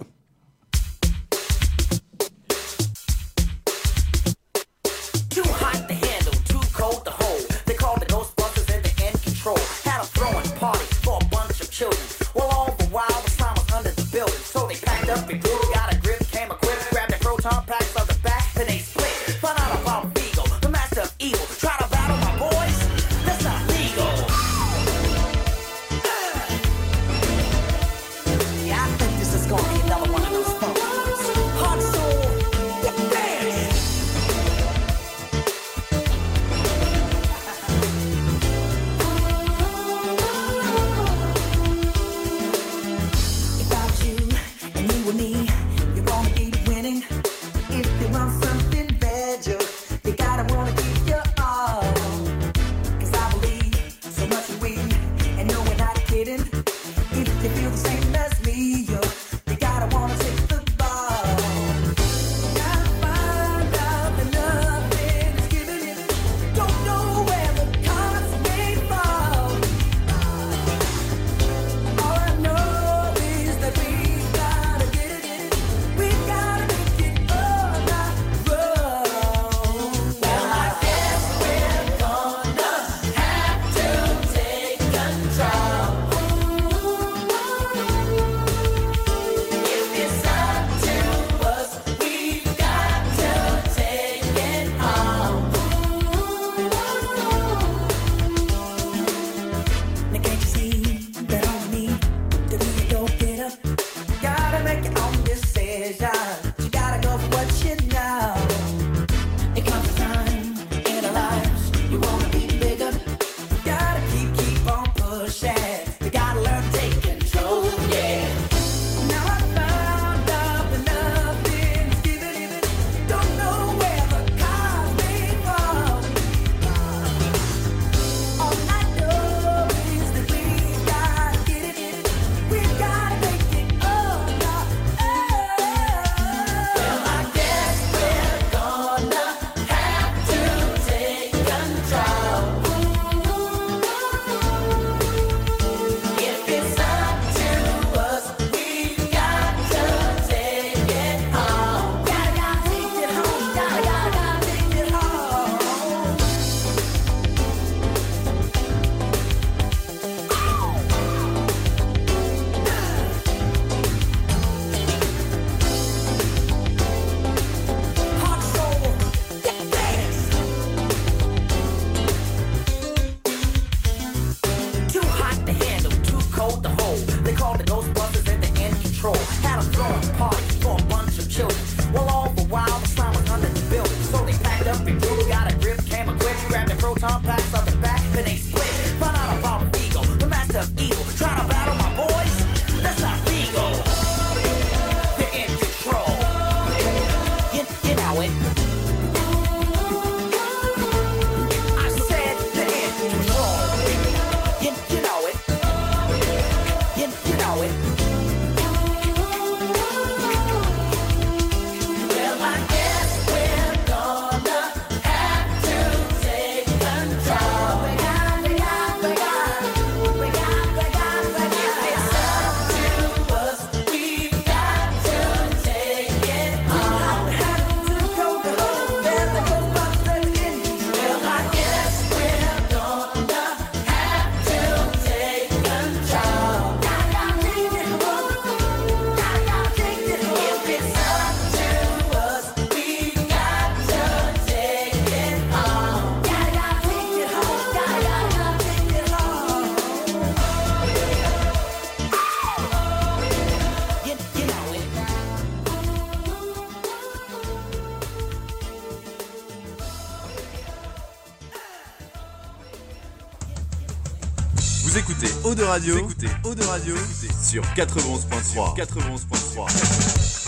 Radio, vous écoutez Eau de Radio sur 91.3. 91.3.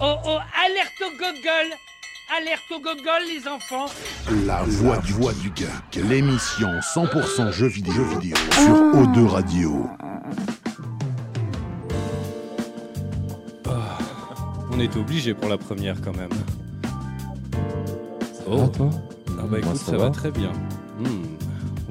Oh oh, alerte au gogol Alerte au gogol, les enfants La voix du voix du geek, l'émission 100% jeux vidéo, jeux vidéo sur O2 Radio. On était obligé pour la première quand même. Oh, toi? Ah bah écoute, ça, va très bien. Hmm,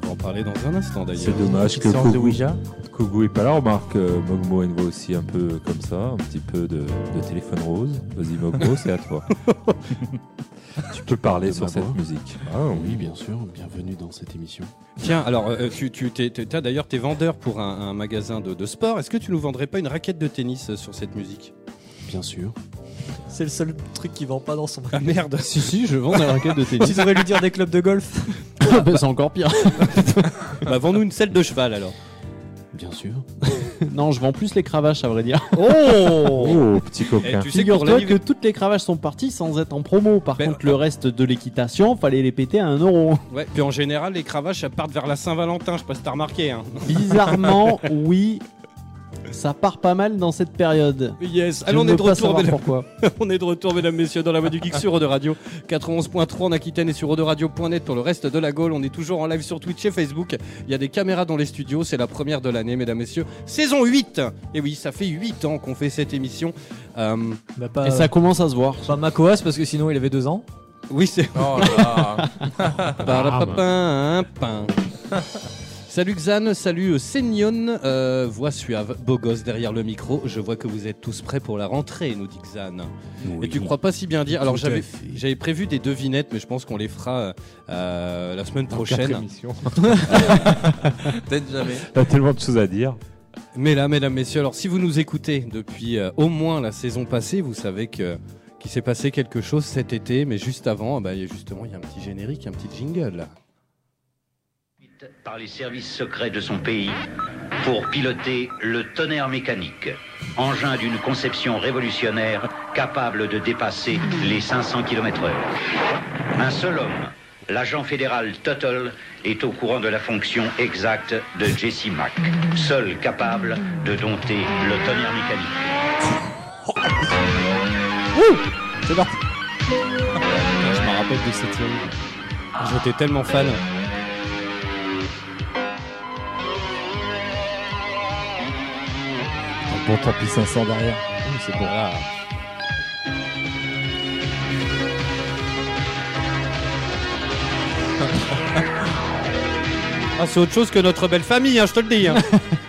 va en parler dans un instant d'ailleurs. C'est dommage que séance de Kogu, Ouija. Kogu est pas là. Remarque, euh, Mogmo voix aussi un peu comme ça, un petit peu de, de téléphone rose. Vas-y, Mogmo, c'est à toi. tu peux parler sur cette musique. Ah oui, bien sûr. Bienvenue dans cette émission. Tiens, alors euh, tu, tu d'ailleurs tes vendeurs pour un, un magasin de, de sport. Est-ce que tu nous vendrais pas une raquette de tennis euh, sur cette musique? Bien sûr. C'est le seul truc qui vend pas dans son Ah merde Si, si, je vends des raquettes de Tu tennis. devrais lui dire des clubs de golf. Ah bah, c'est encore pire. Bah vends-nous une selle de cheval alors. Bien sûr. non, je vends plus les cravaches, à vrai dire. Oh, Oh, petit coquin. Et tu sais Figure-toi que toutes les cravaches sont parties sans être en promo. Par Ben, contre, le reste de l'équitation, fallait les péter à 1 euro. Ouais, puis en général, les cravaches elles partent vers la Saint-Valentin, je sais pas si t'as remarqué. Hein. Bizarrement, oui, ça part pas mal dans cette période. Yes, allez, on est de retour, mesdames. pourquoi. on est de retour, mesdames, messieurs, dans la voix du geek sur Eau de Radio 91.3 en Aquitaine et sur Radio.net pour le reste de la Gaule. On est toujours en live sur Twitch et Facebook. Il y a des caméras dans les studios. C'est la première de l'année, mesdames, messieurs. Saison 8 Et oui, ça fait 8 ans qu'on fait cette émission. Euh, Bah, pas, Et ça commence à se voir. pas Macoas parce que sinon il avait deux ans. oui, c'est. Oh là Parapapin, pain. Salut Xan, salut Seignon, euh, voix suave, beau gosse derrière le micro. Je vois que vous êtes tous prêts pour la rentrée, nous dit Xan. Et tu crois pas si bien dire Alors j'avais prévu des devinettes, mais je pense qu'on les fera euh, la semaine prochaine. Peut-être jamais. T'as tellement de choses à dire. Mais là, mesdames, messieurs, alors si vous nous écoutez depuis euh, au moins la saison passée, vous savez que qu'il s'est passé quelque chose cet été, mais juste avant, bah, il y a justement il y a un petit générique, un petit jingle. Par les services secrets de son pays pour piloter le tonnerre mécanique, engin d'une conception révolutionnaire capable de dépasser les 500 km/h. Un seul homme, l'agent fédéral Tuttle, est au courant de la fonction exacte de Jesse Mack, seul capable de dompter le tonnerre mécanique. Je me rappelle de cette série. J'étais tellement fan. Bon, tant pis, 500 derrière. C'est bon. Ah. Ah, c'est autre chose que notre belle famille, hein, je te le dis. hein.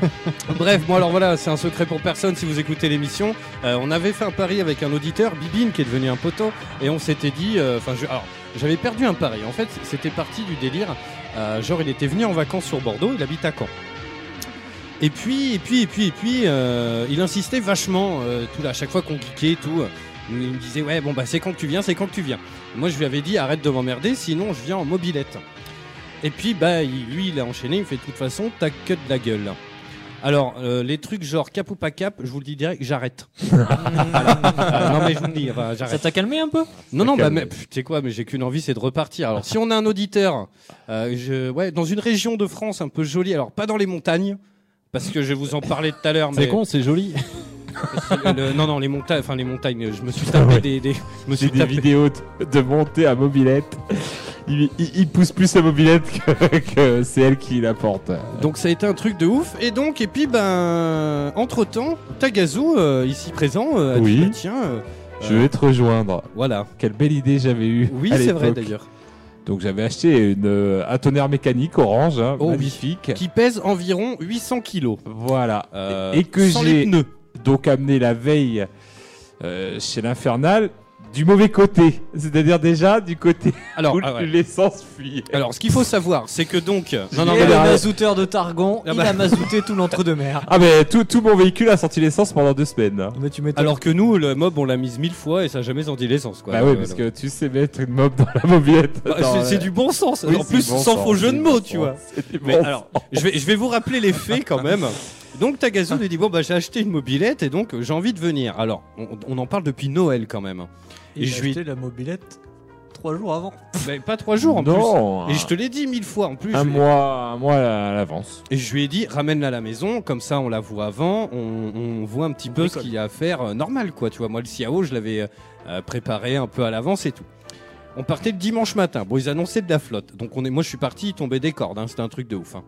Bref, bon alors voilà, c'est un secret pour personne si vous écoutez l'émission. Euh, on avait fait un pari avec un auditeur, Bibine, qui est devenu un poteau, et on s'était dit, euh, enfin, alors j'avais perdu un pari. En fait, c'était parti du délire. euh, genre, il était venu en vacances sur Bordeaux, il habite à Caen. Et puis, et puis, et puis, et puis, euh, il insistait vachement, euh, tout là, à chaque fois qu'on geekait tout. euh, il me disait, ouais, bon, bah, c'est quand que tu viens, c'est quand que tu viens. Moi, je lui avais dit, arrête de m'emmerder, sinon je viens en mobilette. Et puis, bah, il- lui, il a enchaîné, il me fait, de toute façon, t'as que de la gueule. Alors, euh, les trucs genre cap ou pas cap, je vous le dis direct, j'arrête. Voilà. Euh, non, mais je vous le dis, enfin, Ça j'arrête. t'a calmé un peu? Non, non, bah, mais, pff, tu sais quoi, mais j'ai qu'une envie, c'est de repartir. Alors, si on a un auditeur, euh, je, ouais, dans une région de France un peu jolie, alors pas dans les montagnes, parce que je vais vous en parler tout à l'heure, mais C'est con, c'est joli. le- non, non, les montagnes, enfin les montagnes, je me suis tapé Ouais. des, des- je me suis des tapé- vidéos de, montée à mobilette. Il, il- il pousse plus sa mobilette que, que c'est elle qui la porte. Donc ça a été un truc de ouf. Et donc, et puis, ben, entre temps, Tagazu, euh, ici présent, euh, a dit, bah, tiens, euh, Je vais te rejoindre. voilà. Quelle belle idée j'avais eue. Oui, c'est vrai d'ailleurs. Donc j'avais acheté une, euh, un tonnerre mécanique orange, hein, Oh oui. magnifique. Qui pèse environ 800 kilos. Voilà. Euh, Et que sans les j'ai pneus. donc amené la veille euh, chez l'Infernal du mauvais côté. C'est-à-dire déjà du côté Alors, où ah ouais. l'essence fuyait. Alors, ce qu'il faut savoir, c'est que donc, non, non, mais le mazouteur de Targon, Ah il bah. a mazouté tout l'entre-deux-mer. Ah mais tout, tout mon véhicule a sorti l'essence pendant deux semaines. hein. Mais tu alors que nous, le mob, on l'a mise mille fois et ça n'a jamais senti l'essence, quoi. bah oui, euh, parce que tu sais mettre une mob dans la mobilette. Bah, c'est- euh, c'est du bon sens. oui, en plus, bon sans sens, faux jeu c'est de mots, bon tu vois. Du Mais bon alors, je vais, je vais vous rappeler les faits quand même. Donc Tagazu lui dit bon bah j'ai acheté une mobilette et donc euh, j'ai envie de venir. Alors on, on en parle depuis Noël quand même. il et a je lui- acheté la mobilette trois jours avant. Mais pas trois jours en Non, plus. Et un- je te l'ai dit mille fois en plus. Un je mois, un mois à l'avance. Et je lui ai dit, ramène-la à la maison, comme ça on la voit avant, on, on voit un petit peu ce qu'il y a à faire euh, normal, quoi. Tu vois, moi le Siao, je l'avais euh, préparé un peu à l'avance et tout. On partait le dimanche matin. Bon, ils annonçaient de la flotte. Donc on est, moi je suis parti, il tombait des cordes. hein, C'était un truc de ouf. hein.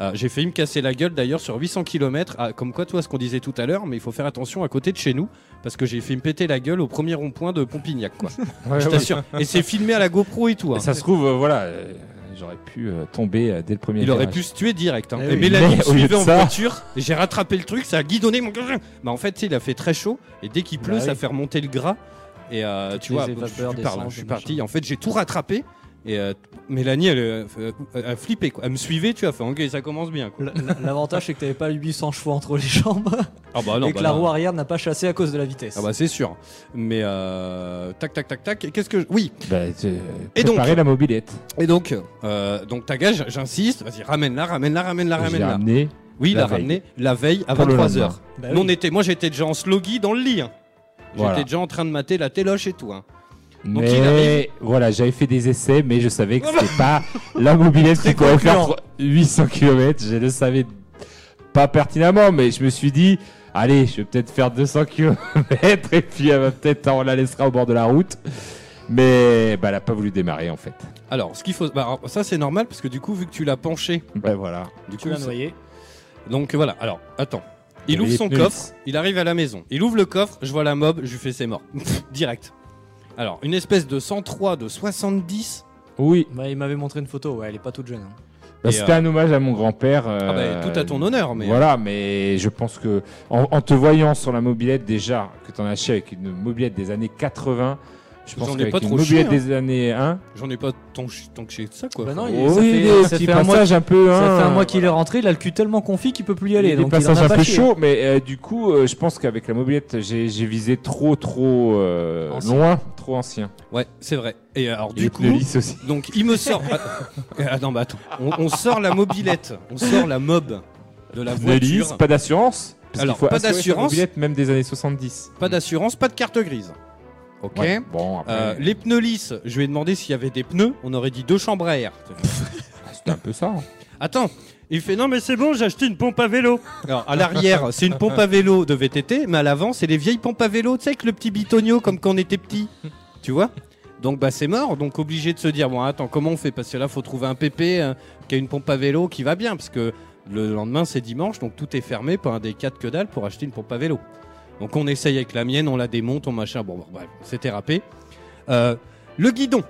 Euh, J'ai failli me casser la gueule d'ailleurs sur 800 km, comme quoi, toi, ce qu'on disait tout à l'heure, mais il faut faire attention à côté de chez nous, parce que j'ai fait me péter la gueule au premier rond-point de Pompignac, quoi. Ouais, je ouais. t'assure. Et c'est filmé à la GoPro et tout. hein. Et ça se trouve, euh, voilà, euh, j'aurais pu euh, tomber euh, dès le premier Il aurait pu se tuer direct. hein. Eh et oui. Mélanie me suivait en ça- voiture. Et j'ai rattrapé le truc, ça a guidonné mon. Bah en fait, tu sais, il a fait très chaud. Et dès qu'il pleut, Bah ça oui. fait remonter le gras. Et euh, tu vois, je, hein, suis parti. En fait, j'ai tout rattrapé. Et euh, Mélanie, elle, euh, euh, a flippé. Quoi. Elle me suivait, tu vois. Fait, ok, ça commence bien. Quoi. L'avantage, c'est que t'avais pas 800 chevaux entre les jambes Ah bah non, et que bah la non. roue arrière n'a pas chassé à cause de la vitesse. Ah bah c'est sûr. Mais euh, tac, tac, tac, tac. Et Qu'est-ce que. je- Oui. Bah, Et donc la mobilette. Et donc, euh, donc ta gage, j'insiste. Vas-y, ramène-la, ramène-la, ramène-la, ramène-la. ramené. Oui, la l'a veille. ramené la veille à Pour le 23h. lendemain. Bah oui. moi j'étais déjà en sloggy dans le lit. hein. Voilà. J'étais déjà en train de mater la téloche et tout. hein. Donc, il Mais voilà, j'avais fait des essais, mais je savais que c'était pas la mobilette qui pourrait faire concluant. 800 km. Je le savais pas pertinemment, mais je me suis dit, allez, je vais peut-être faire 200 km et puis elle va peut-être on la laissera au bord de la route. Mais bah, elle a pas voulu démarrer en fait. Alors, ce qu'il faut, bah, ça c'est normal parce que du coup, vu que tu l'as penché, Bah voilà. du Tu coup, l'as noyé. donc voilà. Alors, attends. Il ouvre son coffre, il arrive à la maison. Il ouvre le coffre, je vois la mob, je lui fais c'est mort. Direct. Alors, une espèce de 103 de 70. Oui, Bah, il m'avait montré une photo, ouais, elle est pas toute jeune. hein. bah, Et, c'était un hommage à mon grand-père. Ah bah, euh, tout à ton honneur, mais. Voilà, mais je pense que en, en te voyant sur la mobilette déjà, que tu en as chié avec une mobilette des années 80, je pense J'en ai qu'avec pas une trop mobilette chié, des années 1, J'en ai pas tant, que j'ai de ça, quoi. Bah non, il- oui, ça fait- des ça fait un mois un peu. Ça hein, fait un mois qu'il est rentré, il a le cul tellement confit qu'il peut plus y aller. Des donc il en passages un peu chié. chauds, mais euh, du coup, euh, je pense qu'avec la mobilette, j'ai visé trop, trop euh, Ancien. loin, trop ancien. Ouais, c'est vrai. Et alors, Et du les coup. aussi. Donc il me sort. Ah, attends, bah attends. On, on sort la mobilette, on sort la mob de la voiture. pas d'assurance. parce Alors, qu'il faut pas d'assurance. mobilette même des années 70. Pas d'assurance, pas de carte grise. Ok. Ouais, Bon, après, Euh, les pneus lisses, je lui ai demandé s'il y avait des pneus. On aurait dit deux chambres à air. c'était un peu ça. hein. Attends. Il fait non mais c'est bon j'ai acheté une pompe à vélo. Alors à l'arrière c'est une pompe à vélo de VTT mais à l'avant c'est les vieilles pompes à vélo tu sais avec le petit bitonio comme quand on était petit. Tu vois? Donc bah c'est mort donc obligé de se dire bon attends comment on fait? Parce que là faut trouver un PP euh, qui a une pompe à vélo qui va bien parce que le lendemain c'est dimanche donc tout est fermé pas un des quatre que dalle pour acheter une pompe à vélo. Donc on essaye avec la mienne on la démonte on machin bon, bon, bref c'était râpé. Euh, le guidon.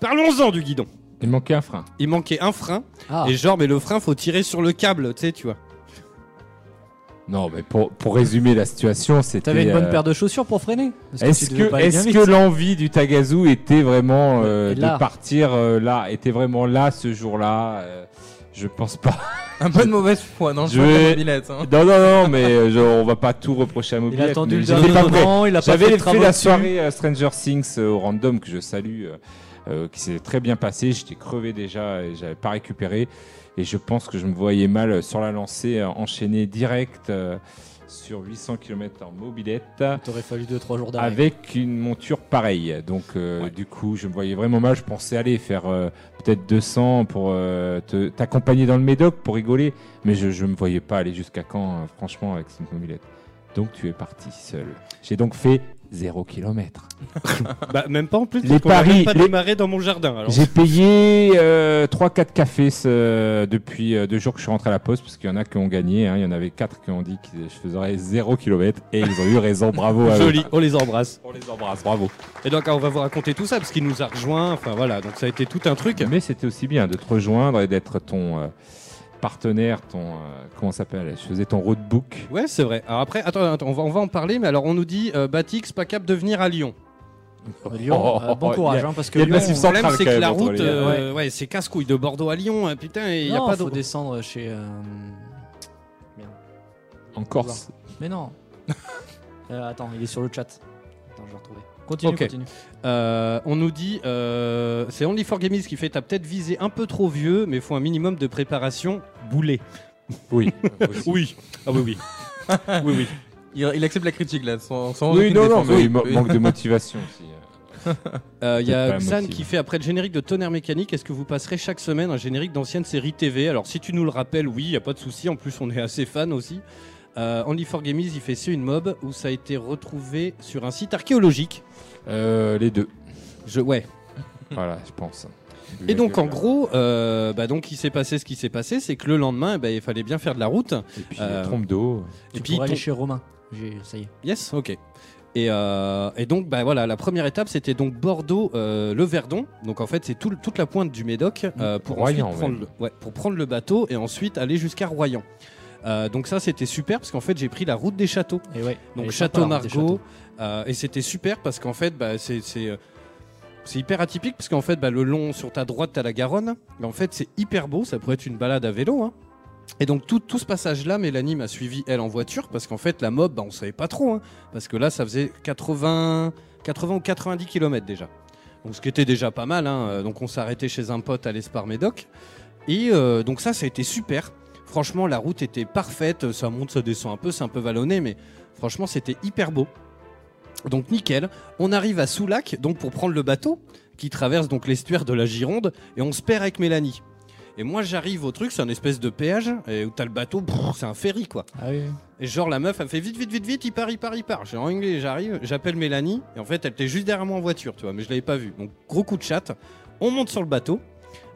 Parlons-en du guidon. Il manquait un frein. Il manquait un frein Ah, et genre, mais le frein, faut tirer sur le câble, tu sais, tu vois. Non, mais pour, pour résumer la situation, c'était. t'avais une bonne euh, paire de chaussures pour freiner Est-ce que, est-ce l'envie du Tagazu était vraiment euh, de là. partir euh, là, était vraiment là ce jour-là euh, Je pense pas. Un peu de mauvaise foi dans le Je choix de vais- mobilette. hein. Non, non, non, mais euh, je- on va pas tout reprocher à Il Mobilette. a attendu le dernier moment, il a pas J'avais fait fait, la dessus. soirée euh, Stranger Things euh, au random que je salue, euh, euh, qui s'est très bien passé. J'étais crevé déjà et j'avais pas récupéré. Et je pense que je me voyais mal euh, sur la lancée, euh, enchaîné direct euh, sur 800 km en mobilette. T'aurais fallu 2-3 jours d'arrêt. Avec une monture pareille. Donc, euh, du coup, je me voyais vraiment mal. Je pensais aller faire euh, peut-être 200 pour euh, t'accompagner dans le médoc pour rigoler. Mais je ne me voyais pas aller jusqu'à quand, euh, franchement, avec cette mobilette. Donc, tu es parti seul. J'ai donc fait 0 km. Bah, même pas en plus, Les paris- pas les- démarré dans mon jardin. J'ai payé 3-4 cafés ce- depuis euh, deux jours que je suis rentré à la poste parce qu'il y en a qui ont gagné. hein. Il y en avait 4 qui ont dit que je ferais 0 km et ils ont eu raison. Bravo à eux. Joli, on les embrasse. On les embrasse, bravo. Et donc, on va vous raconter tout ça parce qu'il nous a rejoint. Enfin voilà, donc ça a été tout un truc. Mais c'était aussi bien de te rejoindre et d'être ton euh, partenaire, ton. euh, comment ça s'appelle Je faisais ton roadbook. Ouais, c'est vrai. Alors après, attends, attends, on va, on va en parler. Mais alors, on nous dit euh, Batix pas capable de venir à Lyon. Lyon, Oh, euh, bon oh, courage, a- hein, parce que le Lyon, problème, c'est que même la route, euh, ouais, c'est casse-couille de Bordeaux à Lyon. hein, putain, et il y a pas faut de. descendre chez. euh, En Corse. Mais non. Euh, attends, il est sur le chat. Attends, je vais retrouver. Continue, continue. Euh, on nous dit, euh, c'est Only for Gamies qui fait, t'as peut-être visé un peu trop vieux, mais faut un minimum de préparation boulet. Oui. Oui. Ah oui, oui. oui, oui. Il, il accepte la critique là, sans, sans Oui, non, non, Oui, manque de motivation aussi. euh. Euh, Il y a Xan qui fait après le générique de Tonnerre Mécanique. Est-ce que vous passerez chaque semaine un générique d'ancienne série TV Alors, si tu nous le rappelles, oui, il n'y a pas de souci. En plus, on est assez fan aussi. Euh, Only for Gamies, il fait C'est une mob où ça a été retrouvé sur un site archéologique. Euh, les deux. Je, ouais. Voilà, je pense. Et donc, en gros, euh, bah, donc, il s'est passé ce qui s'est passé c'est que le lendemain, ben, il fallait bien faire de la route. Et puis, Euh, trompe d'eau. Et Tu puis, aller ton- chez Romain. Ça y est. Yes, ok. Et, euh, et donc, bah voilà, la première étape, c'était donc Bordeaux, euh, le Verdon. Donc en fait, c'est tout toute la pointe du Médoc euh, pour Royan, prendre ouais, pour prendre le bateau et ensuite aller jusqu'à Royan. Euh, donc ça, c'était super parce qu'en fait, j'ai pris la route des châteaux. Et ouais. elle Donc Château Margaux. euh, et c'était super parce qu'en fait, bah, c'est c'est, euh, c'est hyper atypique parce qu'en fait, bah, le long sur ta droite, t'as la Garonne. Mais en fait, c'est hyper beau. Ça pourrait être une balade à vélo. hein. Et donc tout, tout ce passage-là, Mélanie m'a suivi elle en voiture parce qu'en fait la mob, bah, on savait pas trop, hein, parce que là ça faisait 80, 80 ou 90 km déjà. Donc ce qui était déjà pas mal. hein. Euh, Donc on s'est arrêté chez un pote à l'Espar Médoc. Et euh, donc ça, ça a été super. Franchement, la route était parfaite. Ça monte, ça descend un peu, c'est un peu vallonné, mais franchement, c'était hyper beau. Donc nickel. On arrive à Soulac, donc pour prendre le bateau qui traverse donc l'estuaire de la Gironde, et on se perd avec Mélanie. Et moi, j'arrive au truc, c'est un espèce de péage, et où t'as le bateau, c'est un ferry quoi. Ah oui. Et genre la meuf elle fait vite vite vite vite il part il part il part. J'ai engueulé, j'arrive, j'appelle Mélanie et en fait elle était juste derrière moi en voiture tu vois mais je l'avais pas vue. Donc gros coup de chat, on monte sur le bateau,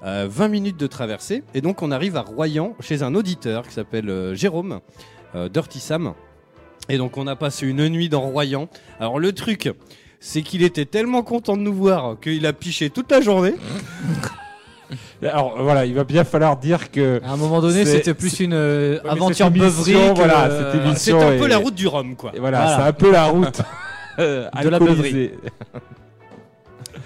euh, 20 minutes de traversée et donc on arrive à Royan chez un auditeur qui s'appelle euh, Jérôme euh, Dirty Sam. Et donc on a passé une nuit dans Royan. Alors le truc c'est qu'il était tellement content de nous voir qu'il a piché toute la journée. Alors voilà, il va bien falloir dire que. À un moment donné, c'était plus une euh, aventure beuverie. voilà, euh, cette émission C'est un peu la route du Rhum quoi. Et voilà, Voilà. c'est un peu la route De la alcoolisée.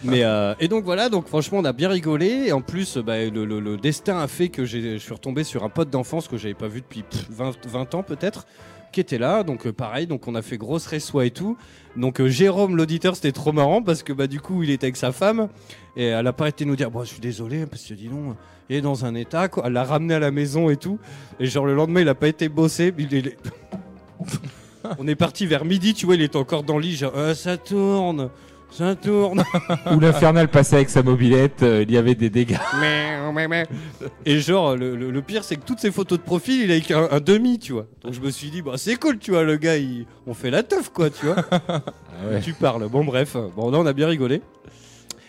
Mais euh, et donc voilà, donc franchement on a bien rigolé. Et en plus bah, le, destin a fait que je suis retombé sur un pote d'enfance que j'avais pas vu depuis pff, 20, 20 ans peut-être qui était là. Donc euh, pareil donc on a fait grosse résoie et tout. Donc euh, Jérôme l'auditeur c'était trop marrant parce que bah du coup il était avec sa femme et elle a pas été nous dire bon je suis désolé parce que dis non il est dans un état quoi. Elle l'a ramené à la maison et tout. Et genre le lendemain il a pas été bossé. Il est- on est parti vers midi tu vois il était encore dans le lit genre ça tourne ça tourne Où l'infernal passait avec sa mobilette, euh, il y avait des dégâts. Et genre, le, le- le pire, c'est que toutes ces photos de profil, il a avec un, un demi, tu vois. Donc je me suis dit, bah c'est cool, tu vois, le gars, il- on fait la teuf, quoi, tu vois. ouais. Tu parles. Bon, bref, bon, là, on a bien rigolé.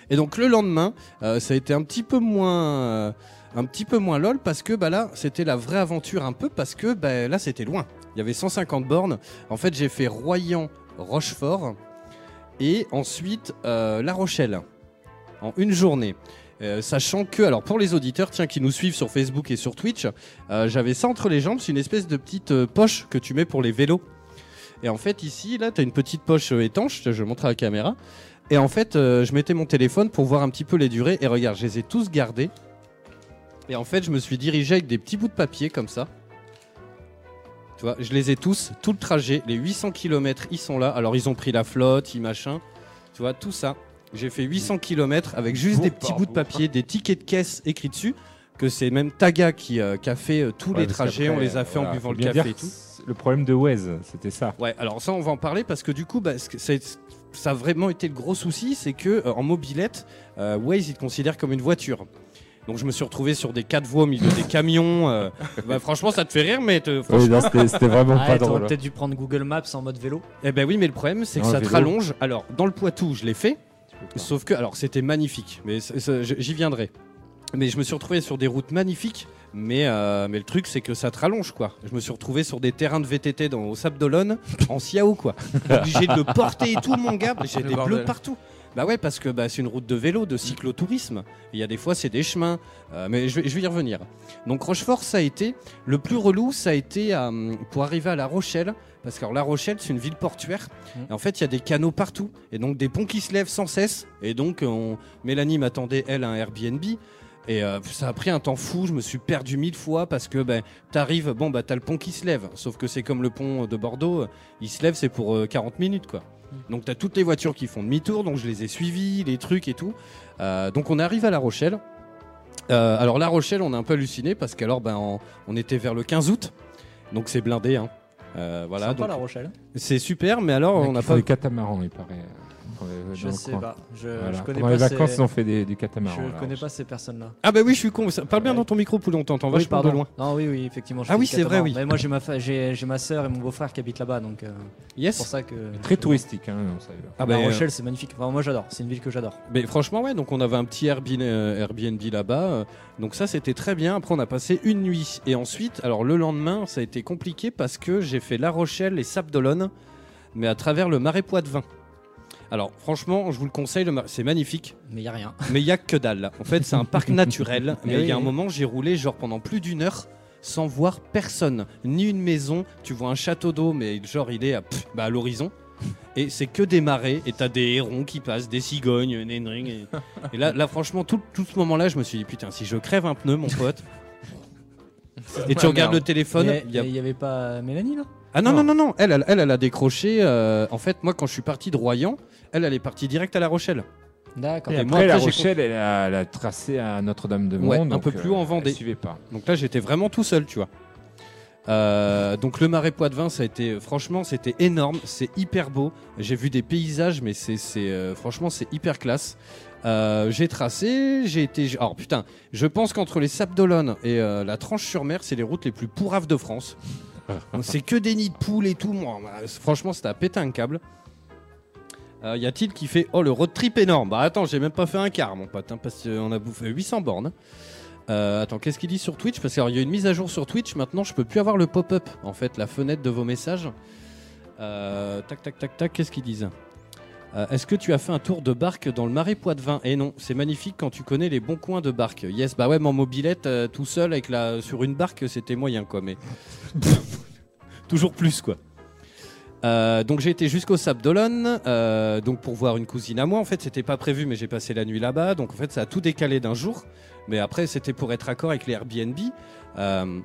Et donc le lendemain, euh, ça a été un petit peu moins. euh, un petit peu moins lol parce que bah là c'était la vraie aventure un peu parce que bah, là c'était loin. Il y avait 150 bornes. En fait j'ai fait Royan, Rochefort et ensuite euh, La Rochelle en une journée. Euh, sachant que, alors pour les auditeurs tiens, qui nous suivent sur Facebook et sur Twitch, euh, j'avais ça entre les jambes, c'est une espèce de petite poche que tu mets pour les vélos. Et en fait, ici, là, tu as une petite poche étanche, je vais montrer à la caméra. Et en fait, je mettais mon téléphone pour voir un petit peu les durées. Et regarde, je les ai tous gardés. Et en fait, je me suis dirigé avec des petits bouts de papier comme ça. Tu vois, je les ai tous, tout le trajet, les 800 km, ils sont là. Alors, ils ont pris la flotte, ils machin. Tu vois, tout ça. J'ai fait 800 km avec juste des petits bouts de papier, des tickets de caisse écrits dessus. Que c'est même Taga qui, euh, qui a fait euh, tous Ouais, les trajets. On les a fait voilà, en buvant le café et tout. Le problème de Wes, c'était ça. Ouais, alors ça, on va en parler parce que du coup, bah, ça a vraiment été le gros souci, c'est que euh, en mobilette, Waze, il te considère comme une voiture. Donc je me suis retrouvé sur des quatre voies au milieu des camions. euh, bah, franchement, ça te fait rire, mais te- Oui, franchement. non, c'était vraiment Ah, pas drôle. peut-être dû prendre Google Maps en mode vélo. Eh ben oui, mais le problème, c'est que Non, ça te rallonge. Alors, dans le Poitou, je l'ai fait. Sauf que, alors, c'était magnifique. Mais j'y viendrai. Mais je me suis retrouvé sur des routes magnifiques. Mais, euh, mais le truc, c'est que ça te rallonge, quoi. Je me suis retrouvé sur des terrains de VTT dans, au Sable d'Olonne, en Siao, quoi. Obligé de le porter et tout, mon gars. J'ai des bleus partout. Bah ouais, parce que bah, c'est une route de vélo, de cyclotourisme. Il y a des fois, c'est des chemins. Euh, mais je vais, je vais y revenir. Donc Rochefort, ça a été le plus relou, ça a été euh, pour arriver à La Rochelle. Parce que alors, La Rochelle, c'est une ville portuaire. Et en fait, il y a des canaux partout. Et donc des ponts qui se lèvent sans cesse. Et donc, on... Mélanie m'attendait, elle, à un Airbnb. Et euh, ça a pris un temps fou, je me suis perdu mille fois parce que ben, t'arrives, bon bah t'as le pont qui se lève, sauf que c'est comme le pont de Bordeaux, il se lève c'est pour euh, 40 minutes quoi. Donc t'as toutes les voitures qui font demi-tour, donc je les ai suivies, les trucs et tout. Euh, donc on arrive à La Rochelle. Euh, alors La Rochelle, on a un peu halluciné parce qu'alors ben, on, on était vers le 15 août, donc c'est blindé. Hein. Euh, voilà, Sympa donc la Rochelle. c'est super, mais alors on n'a pas des catamarans, il paraît. Euh, Je sais coin. pas. Je, Voilà. je connais Pendant pas les vacances, ces- ils ont fait des, du catamaran. Je là. connais pas ces personnes-là. Ah bah oui, je suis con. Parle bien dans ton micro, Poulon, on t'entend Oui, vachement de loin. Non, oui, oui, effectivement. je Ah oui, c'est vrai, oui. Mais moi, j'ai ma, fa- j'ai, j'ai ma soeur et mon beau-frère qui habitent là-bas, donc. euh, Yes. C'est pour ça que. Très touristique, hein, non, ça, là. Ah La bah, euh, Rochelle, c'est magnifique. Enfin, moi, j'adore. C'est une ville que j'adore. Mais franchement, ouais, donc on avait un petit Airbnb, euh, Airbnb là-bas. donc ça, c'était très bien. Après, on a passé une nuit. Et ensuite, alors le lendemain, ça a été compliqué parce que j'ai fait La Rochelle et Sable d'Olonne, mais à travers le marais Poitevin. Alors franchement, je vous le conseille, le c'est magnifique. Mais il y a rien. Mais il y a que dalle. En fait, c'est un parc naturel. Mais mais il y a un moment, j'ai roulé genre pendant plus d'une heure sans voir personne, ni une maison. Tu vois un château d'eau, mais genre il est à, pff, bah, à l'horizon. Et c'est que des marais, et t'as des hérons qui passent, des cigognes, des et là, là, franchement, tout, tout ce moment-là, je me suis dit, putain, si je crève un pneu, mon pote. Et tu regardes merde. le téléphone. Mais il y a- il y avait pas Mélanie là? Ah non, non, non, non, elle, elle, elle, elle a décroché. euh, en fait, moi, quand je suis parti de Royan, elle, elle est partie direct à La Rochelle. D'accord. Et Et après, moi, La après, j'ai Rochelle, elle a, elle a tracé à Notre-Dame-de-Mont. Ouais, un donc, peu plus haut en euh, Vendée. Elle suivait pas. Donc là, j'étais vraiment tout seul, tu vois. Euh, donc le marais Poitevin, ça a été franchement, c'était énorme, c'est hyper beau. J'ai vu des paysages, mais c'est, c'est euh, franchement, c'est hyper classe. Euh, j'ai tracé, j'ai été. Alors putain, je pense qu'entre les Sables d'Olonne et euh, la Tranche-sur-Mer, c'est les routes les plus pourraves de France. c'est que des nids de poules et tout. Moi, bah, franchement, c'était à péter un câble. Euh, y a-t-il qui fait Oh le road trip énorme? Bah attends, j'ai même pas fait un quart, mon pote, hein, parce qu'on a bouffé 800 bornes. Euh, attends, qu'est-ce qu'il dit sur Twitch? Parce qu'il y a une mise à jour sur Twitch. Maintenant, je peux plus avoir le pop-up, en fait, la fenêtre de vos messages. Euh, tac, tac, tac, tac. Qu'est-ce qu'ils disent? Euh, Est-ce que tu as fait un tour de barque dans le marais Poitevin? Eh non, c'est magnifique quand tu connais les bons coins de barque. Yes, bah ouais, mon mobilette euh, tout seul avec la sur une barque, c'était moyen quoi, mais toujours plus quoi. Euh, donc j'ai été jusqu'au Sable d'Olonne, euh, donc pour voir une cousine à moi. En fait, c'était pas prévu, mais j'ai passé la nuit là-bas. Donc en fait, ça a tout décalé d'un jour. Mais après, c'était pour être accord avec les Airbnb. Euh,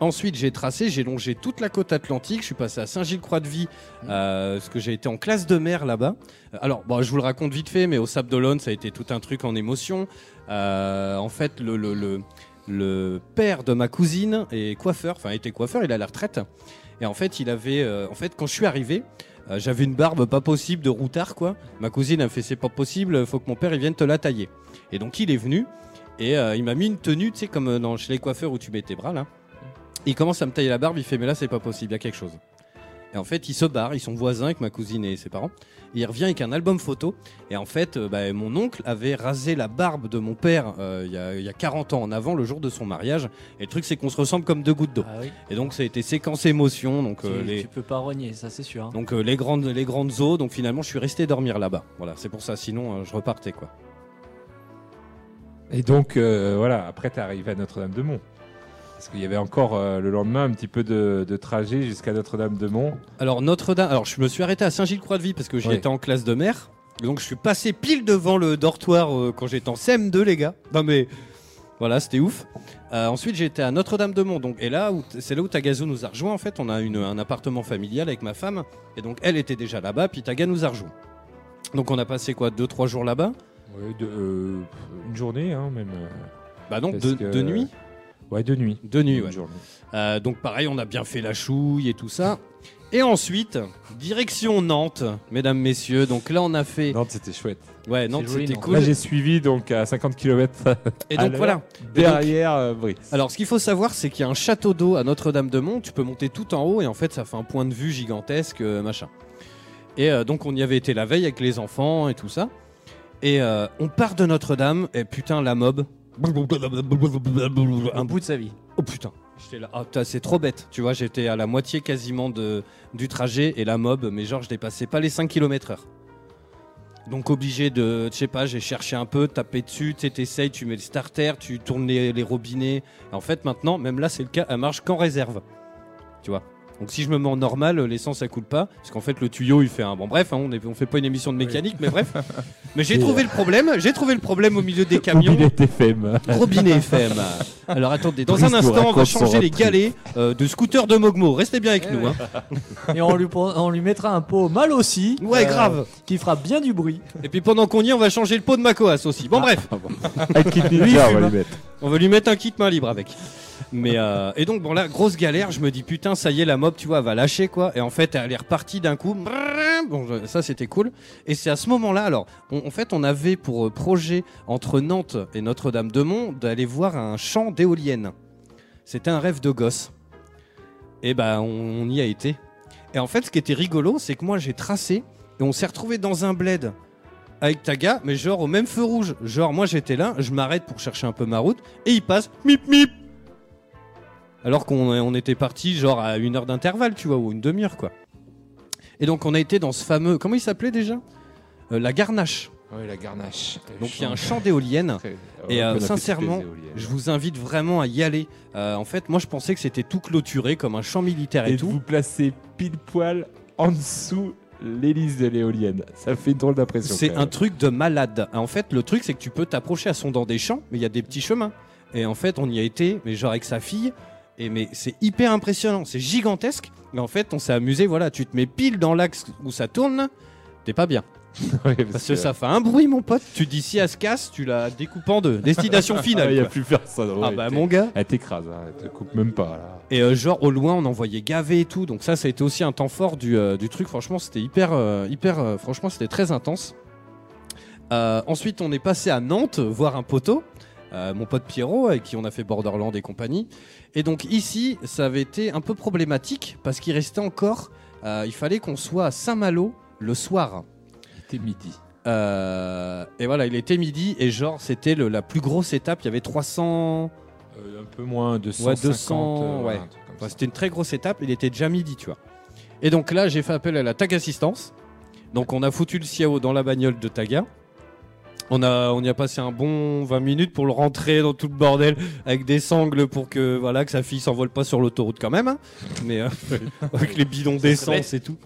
ensuite, j'ai tracé, j'ai longé toute la côte atlantique. Je suis passé à Saint-Gilles-Croix-de-Vie, euh, parce que j'ai été en classe de mer là-bas. Euh, Alors, bon, je vous le raconte vite fait, mais au Sable d'Olonne, ça a été tout un truc en émotion. Euh, en fait, le, le, le, le père de ma cousine est coiffeur, enfin, était coiffeur, il à la retraite. Et en fait, il avait, euh, en fait, quand je suis arrivé, euh, j'avais une barbe pas possible de routard, quoi. Ma cousine a fait c'est pas possible, faut que mon père il vienne te la tailler. Et donc il est venu et euh, il m'a mis une tenue, tu sais, comme dans chez les coiffeurs où tu mets tes bras là. Il commence à me tailler la barbe, il fait mais là c'est pas possible, il y a quelque chose. Et en fait, il se barre, ils sont voisins avec ma cousine et ses parents. Et il revient avec un album photo. Et en fait, euh, bah, mon oncle avait rasé la barbe de mon père euh, il y, a, il y a 40 ans en avant, le jour de son mariage. Et le truc, c'est qu'on se ressemble comme deux gouttes d'eau. Ah oui. Et donc, ça a été séquence émotion. Donc, Tu, euh, les, tu peux pas rogner, ça c'est sûr. hein. donc euh, les grandes les grandes eaux. Donc finalement, je suis resté dormir là-bas. Voilà, c'est pour ça. Sinon, euh, je repartais quoi. Et donc, euh, voilà, après, t'es arrivé à Notre-Dame-de-Mont. Parce qu'il y avait encore euh, le lendemain un petit peu de, de trajet jusqu'à Notre-Dame-de-Mont. Alors Notre-Dame. Alors je me suis arrêté à Saint-Gilles-Croix-de-Vie parce que Ouais. j'étais en classe de mer. Donc je suis passé pile devant le dortoir euh, quand j'étais en CM2 les gars. Non mais voilà, c'était ouf. Euh, ensuite j'étais à Notre-Dame-de-Mont. Donc et là c'est là où Tagazu nous a rejoint en fait. On a une, un appartement familial avec ma femme et donc elle était déjà là-bas. Puis Taga nous a rejoint. Donc on a passé quoi deux trois jours là-bas? Ouais, de, euh, une journée, hein, même. Bah donc parce deux, que- deux nuits. Ouais, deux nuits. Deux nuits, Une ouais. Euh, donc pareil, on a bien fait la chouille et tout ça. Et ensuite, direction Nantes, mesdames, messieurs. Donc là, on a fait. Nantes, c'était chouette. Ouais, Nantes, joli, c'était Nantes. cool. Là, j'ai suivi donc à 50 km. Et donc voilà. Derrière euh, Brice. Alors, ce qu'il faut savoir, c'est qu'il y a un château d'eau à Notre-Dame-de-Mont. Tu peux monter tout en haut et en fait, ça fait un point de vue gigantesque, euh, machin. Et euh, donc, on y avait été la veille avec les enfants et tout ça. Et on part de Notre-Dame et putain, la mob. Un bout de sa vie. Oh putain. J'étais là. Ah, c'est trop bête. Tu vois, j'étais à la moitié quasiment du trajet et la mob, mais genre, je dépassais pas les 5 km heure. Donc obligé de, je sais pas, j'ai cherché un peu, tapé dessus, tu t'essayes, tu mets le starter, tu tournes les, les robinets. Et en fait, maintenant, même là, c'est le cas, elle marche qu'en réserve. Tu vois. Donc si je me mets en normal, l'essence ça coule pas, parce qu'en fait le tuyau il fait un bon bref, hein, on, est- on fait pas une émission de mécanique, mais bref. Mais j'ai trouvé le problème, j'ai trouvé le problème au milieu des camions. Robinet FM. Robinet FM. Alors attendez, dans Brice un instant, on va changer les galets euh, de scooter de Mogmo. Restez bien avec Eh nous. ouais. hein. Et on lui, pour- on lui mettra un pot mal aussi. Ouais, euh, grave. Qui fera bien du bruit. Et puis pendant qu'on y est, on va changer le pot de Macoas aussi. Bon, bref, Un kit ninja, on va lui mettre. on va lui mettre un kit main libre avec. Mais euh, et donc bon là, grosse galère. Je me dis putain, ça y est, la mob, tu vois, va lâcher quoi. Et en fait, elle est repartie d'un coup. Bon, ça c'était cool. Et c'est à ce moment-là, alors, en fait, on avait pour euh, projet entre Nantes et Notre-Dame-de-Mont d'aller voir un champ d'éoliennes. C'était un rêve de gosse. Et on, on y a été. Et en fait, ce qui était rigolo, c'est que moi, j'ai tracé et on s'est retrouvé dans un bled avec Taga, mais genre au même feu rouge. Genre, moi, j'étais là, je m'arrête pour chercher un peu ma route et il passe mip mip. Alors qu'on on était parti genre à une heure d'intervalle, tu vois, ou une demi-heure, quoi. Et donc, on a été dans ce fameux. Comment il s'appelait déjà? Euh, La Garnache. Ouais, la garnache. Donc il y a un champ d'éoliennes. Très- Et euh, on a fait sincèrement, toutes les éoliennes. je vous invite vraiment à y aller. Euh, en fait, moi je pensais que c'était tout clôturé comme un champ militaire et, Et tout. vous placez pile poil en dessous l'hélice de l'éolienne. Ça fait drôle d'impression. C'est quand un même. truc de malade. En fait, le truc c'est que tu peux t'approcher à son dans des champs, mais il y a des petits chemins. Et en fait, on y a été, mais genre avec sa fille. Et mais c'est hyper impressionnant, c'est gigantesque. Mais en fait, on s'est amusé. Voilà, tu te mets pile dans l'axe où ça tourne. T'es pas bien. Parce que ça fait un bruit, mon pote. Tu dis si elle se casse, tu la découpes en deux. Destination finale. Il n'y a plus personne. Ah ouais, bah t'es- mon gars. Elle t'écrase, hein, elle te coupe même pas. Là. Et euh, genre au loin, on en voyait gaver et tout. Donc ça, ça a été aussi un temps fort du, euh, du truc. Franchement, c'était hyper, euh, hyper. franchement, c'était très intense. Ensuite, on est passé à Nantes voir un poteau, euh, mon pote Pierrot, avec qui on a fait Borderland et compagnie. Et donc ici, ça avait été un peu problématique parce qu'il restait encore. euh, il fallait qu'on soit à Saint-Malo le soir. Il était midi. Euh, et voilà, il était midi et genre c'était la plus grosse étape. Il y avait 300. Euh, un peu moins, 250. Ouais, 200, euh, ouais. un Enfin. C'était une très grosse étape, il était déjà midi, tu vois. Et donc là, j'ai fait appel à la Tag Assistance. Donc on a foutu le CIAO dans la bagnole de Taga. On, a, on y a passé un bon 20 minutes pour le rentrer dans tout le bordel avec des sangles pour que, voilà, que sa fille s'envole pas sur l'autoroute quand même. hein. Mais euh, avec les bidons d'essence et tout.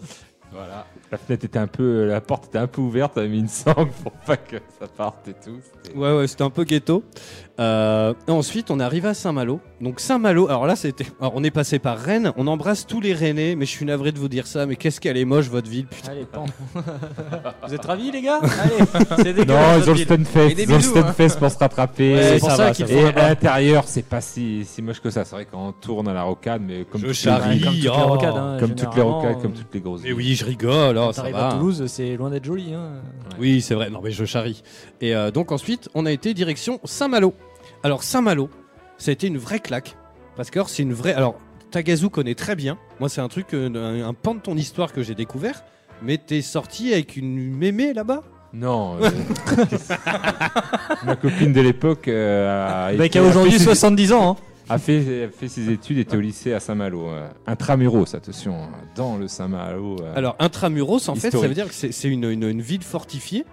Voilà. La fenêtre était un peu, la porte était un peu ouverte, t'avais mis une sangle pour pas que ça parte et tout. C'était- Ouais, ouais, c'était un peu ghetto. Euh, et ensuite, on est arrivé à Saint-Malo. Donc Saint-Malo, alors là, c'était. Alors, on est passé par Rennes. On embrasse tous les Rennais, mais je suis navré de vous dire ça. Mais qu'est-ce qu'elle est moche, votre ville, putain. Allez, pan. Vous êtes ravis, les gars Allez, c'est. Non, ils ont le. Stunfest, ils ont le bisous, hein. Stunfest pour se rattraper. Ouais, c'est pour ça ça va, ça. Et à l'intérieur, c'est pas si, si moche que ça. C'est vrai qu'on tourne à la rocade, mais comme Je toutes charrie, les, Comme toutes les oh. rocades, hein, comme toutes les rocades, comme euh, toutes les grosses. Mais oui, je rigole, alors Quand ça va. à Toulouse, c'est loin d'être joli. Hein. Oui, c'est vrai. Non, mais je charrie. Et euh, donc ensuite, on a été direction Saint-Malo. Alors Saint-Malo, ça a été une vraie claque. Parce que alors, c'est une vraie. Alors, Tagazu connaît très bien. Moi, c'est un truc, euh, un, un pan de ton histoire que j'ai découvert. Mais t'es sorti avec une mémé là-bas? Non. euh, Ma copine de l'époque euh, a, Le mec été- a aujourd'hui fait ses- 70 ans. Hein. a fait, a fait ses études, était au lycée à Saint-Malo. euh, intramuros, attention, hein, dans le Saint-Malo. euh. Alors, intramuros, en fait, ça veut dire que c'est c'est une, une, une ville fortifiée,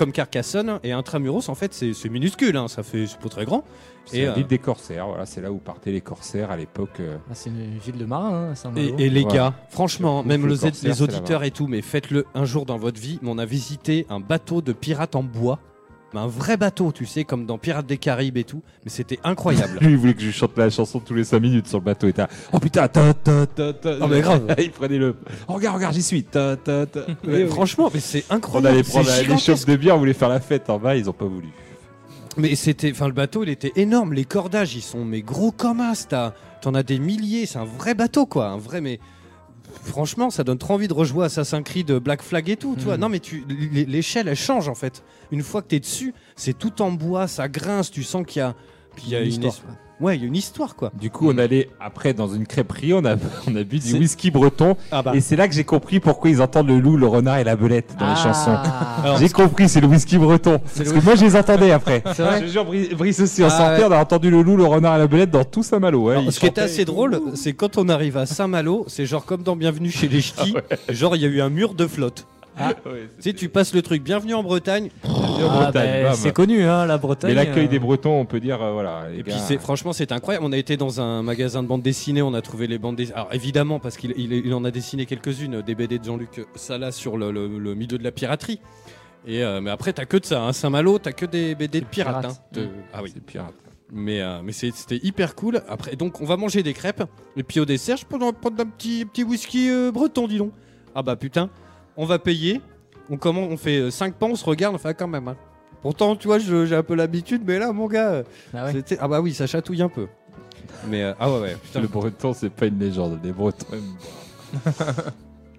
comme Carcassonne. Et intramuros, en fait, c'est minuscule. hein, ça fait c'est pas très grand. c'est et, la euh, ville des corsaires. Voilà, c'est là où partaient les corsaires à l'époque. euh. Ah, c'est une ville de marins, hein. Et, et les Ouais. gars, franchement, Le même couple le- corsaire, les auditeurs et tout, mais faites-le un jour dans votre vie. Mais on a visité un bateau de pirates en bois. Mais un vrai bateau, tu sais, comme dans Pirates des Caraïbes et tout. Mais c'était incroyable. Lui, il voulait que je chante la chanson tous les 5 minutes sur le bateau. Et t'as, oh putain, ta, ta, ta, ta. Oh, mais grave. il prenait le. Oh, regarde, regarde, j'y suis. Ta, ta, ta. Mais franchement, mais c'est On incroyable. allait c'est prendre les chopes de bière, on voulait faire la fête en bas, ils ont pas voulu. Mais c'était, enfin, le bateau, il était énorme. Les cordages, ils sont mais gros comme as. T'as- T'en as des milliers. C'est un vrai bateau, quoi. Un vrai, mais franchement, ça donne trop envie de rejouer Assassin's Creed, Black Flag et tout. Tu vois, non, mais tu, l'échelle, elle change en fait. Une fois que t'es dessus, c'est tout en bois, ça grince. Tu sens qu'il y a, qu'il y a Une une, histoire, Ouais, il y a une histoire, quoi. Du coup, on allait après dans une crêperie, on a, on a bu du whisky breton. Ah bah. Et c'est là que j'ai compris pourquoi ils entendent le loup, le renard et la belette dans les Ah. chansons. J'ai compris, c'est le whisky breton. Parce que moi, je les entendais après. C'est vrai Je te jure, Brice, Brice aussi, on Ah sortait, ouais. on a entendu le loup, le renard et la belette dans tout Saint-Malo. Ils ce qui était chantaient assez et tout. drôle, c'est quand on arrive à Saint-Malo, c'est genre comme dans Bienvenue chez les Ch'tis, genre il y a eu un mur de flotte. Ouais, Tu sais, tu passes le truc Bienvenue en Bretagne, en Ah, Bretagne, bah, c'est connu, hein, la Bretagne. Mais l'accueil euh, des Bretons, on peut dire, euh, voilà. les Et puis gars, franchement c'est incroyable. On a été dans un magasin de bandes dessinées, on a trouvé les bandes dessinées. Alors évidemment parce qu'il il, il en a dessiné quelques-unes des BD de Jean-Luc Sala sur le, le- le milieu de la piraterie. Et euh, mais après t'as que de ça, hein. Saint-Malo, t'as que des BD de pirates. hein. De- Ah oui. pirate. Mais euh, c'était hyper cool. Après donc on va manger des crêpes et puis au dessert je peux prendre un petit petit whisky euh, breton dis donc. Ah bah putain, on va payer. On comment on fait 5 pans, on se regarde, enfin quand même. hein. Pourtant tu vois j'ai un peu l'habitude mais là mon gars. euh, Ah ouais. Ah bah oui, ça chatouille un peu. Mais euh, ah ouais, ouais. Putain. Le breton, c'est pas une légende. Les bretons aiment.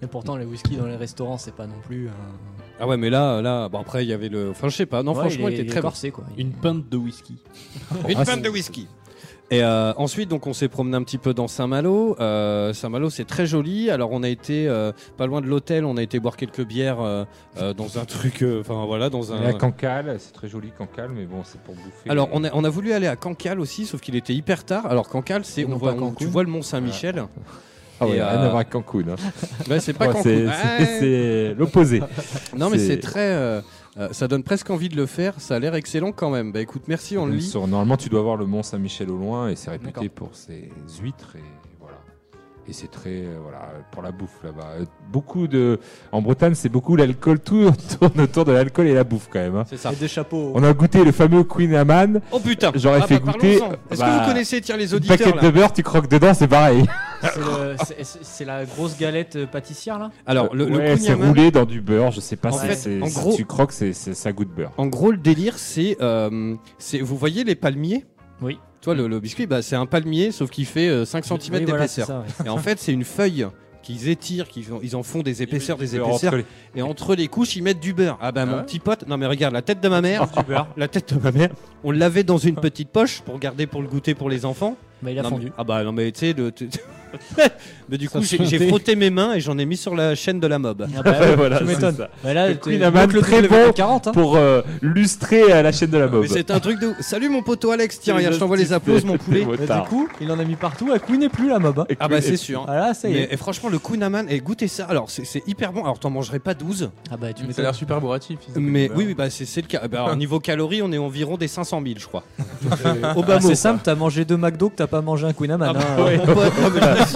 Et pourtant, les whisky dans les restaurants, c'est pas non plus. un- Ah ouais, mais là, là, bon après il y avait le, enfin je sais pas. Non, Ouais, franchement, il était très corsé, quoi. Une pinte de whisky. Une Ah, pinte de whisky. Et euh, ensuite, donc, on s'est promené un petit peu dans Saint-Malo. Euh, Saint-Malo, c'est très joli. Alors, on a été euh, pas loin de l'hôtel. On a été boire quelques bières dans un truc. euh, Enfin, voilà, dans est à un. Cancale, c'est très joli Cancale, mais bon, c'est pour bouffer. Alors, on a, on a voulu aller à Cancale aussi, sauf qu'il était hyper tard. Alors, Cancale, c'est on voit, tu vois le Mont Saint-Michel. Ah ouais, Et, rien à voir avec Cancun. hein. Ouais, c'est pas Ouais, Cancun. c'est- Ouais. l'opposé. Non, mais C'est- c'est très. Euh, ça donne presque envie de le faire. Ça a l'air excellent quand même. Bah écoute, merci, on le lit. Normalement, tu dois voir le Mont Saint-Michel au loin et c'est réputé pour ses huîtres et. Et c'est très euh, voilà pour la bouffe là-bas. Euh, Beaucoup de en Bretagne, c'est beaucoup l'alcool. Tout tourne autour de l'alcool et la bouffe quand même. hein. C'est ça. Et des chapeaux. On a goûté le fameux Queen Amman. Oh putain J'aurais Ah fait bah, goûter. Est-ce bah, que vous connaissez, tiens, les auditeurs paquette là de beurre, tu croques dedans, c'est pareil. C'est la grosse galette euh, pâtissière là? Alors, le, ouais, c'est roulé dans du beurre. Je sais pas En si fait, en si gros- tu croques, c'est c'est- ça goûte beurre. En gros, le délire, c'est. euh, c'est vous voyez les palmiers? Oui. Toi, le, le biscuit, bah, c'est un palmier, sauf qu'il fait euh, 5 cm Oui, voilà, c'est d'épaisseur. ouais. Et en fait, c'est une feuille qu'ils étirent, qu'ils en- ils en font des épaisseurs, des épaisseurs. entre les- Et entre les couches, ils mettent du beurre. Ah bah, mon ouais petit pote, non mais regarde, la tête de ma mère, la tête de ma mère, on l'avait dans une petite poche pour garder pour le goûter pour les enfants. Bah, il a Non, fondu. mais- ah bah non mais tu sais, mais du coup, j'ai frotté mes mains et j'en ai mis sur la chaîne de la mob. Ah bah, ouais, Voilà, tu c'est m'étonnes. ça. Bah là, Queen très bon 40, hein. pour euh, lustrer euh, la chaîne de la mob. Mais c'est un truc de. ouf. Salut mon poteau Alex, tiens, regarde, je t'envoie les le applauses, mon poulet. Bah, du coup, il en a mis partout. À Queen n'est plus la mob. hein. Ah bah c'est sûr. Ah là, ça y Mais, est. et franchement, le Kunaman, et goûtez ça. Alors, c'est c'est hyper bon. Alors, t'en mangerais pas 12. Ah bah tu Ça a l'air super bourratif. Mais oui, oui, bah c'est le cas. Bah, alors, niveau calories, on est environ des 500 000, je crois. Ah, c'est quoi. simple, t'as mangé deux McDo que t'as pas mangé un Queen Amman.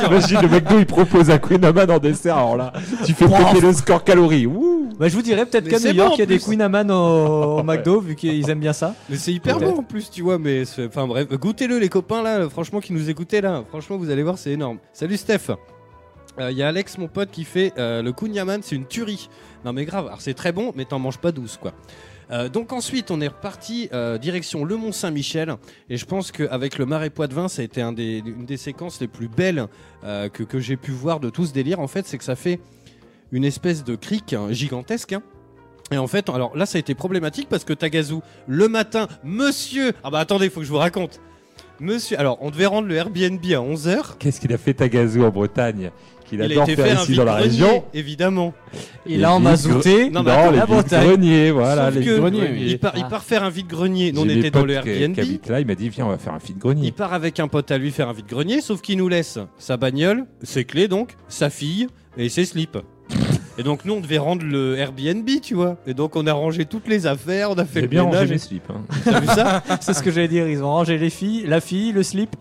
Imagine le McDo il propose un Queen Amman en dessert. Alors là, tu fais péter le score calories. Ouh. Bah, je vous dirais peut-être qu'à New York, bon, il y a des. Queen Amman au, au McDo, vu qu'ils aiment bien ça. Mais c'est hyper bon en plus, tu vois. Mais c'est- enfin bref, goûtez-le les copains là. Franchement, qui nous écoutaient là. Franchement, vous allez voir, c'est énorme. Salut Steph. Euh, Il y a Alex, mon pote, qui fait euh, le Kunyaman, c'est une tuerie. Non mais grave. Alors c'est très bon, mais t'en manges pas 12 quoi. Euh, donc ensuite, on est reparti euh, direction le Mont Saint-Michel et je pense qu'avec le Marais Poitevin, ça a été une des séquences les plus belles euh, que, j'ai pu voir de tout ce délire. En fait, c'est que ça fait une espèce de crique hein, gigantesque. hein. Et en fait, alors là, ça a été problématique parce que Tagazu, le matin, monsieur. Ah bah attendez, faut que je vous raconte. Monsieur, alors on devait rendre le Airbnb à 11h. Qu'est-ce qu'il a fait Tagazu en Bretagne? Qu'il Il a adore été faire ici dans la vide-grenier, région. évidemment. Et là, Non, mais attends, les la Bretagne. greniers, voilà, Sauf les que greniers. il, part, il Ah. part faire un vide-grenier. Nous, on était dans le Airbnb. Là, il m'a dit viens, on va faire un feed Il grenier. part avec un pote à lui faire un vide-grenier, sauf qu'il nous laisse sa bagnole, ses clés donc, sa fille et ses slips. Et donc nous on devait rendre le Airbnb, tu vois. Et donc on a rangé toutes les affaires, on a fait J'ai le bien rangé ménage. mes slips. hein. T'as vu ça c'est ce que j'allais dire. Ils ont rangé les filles, la fille, le slip.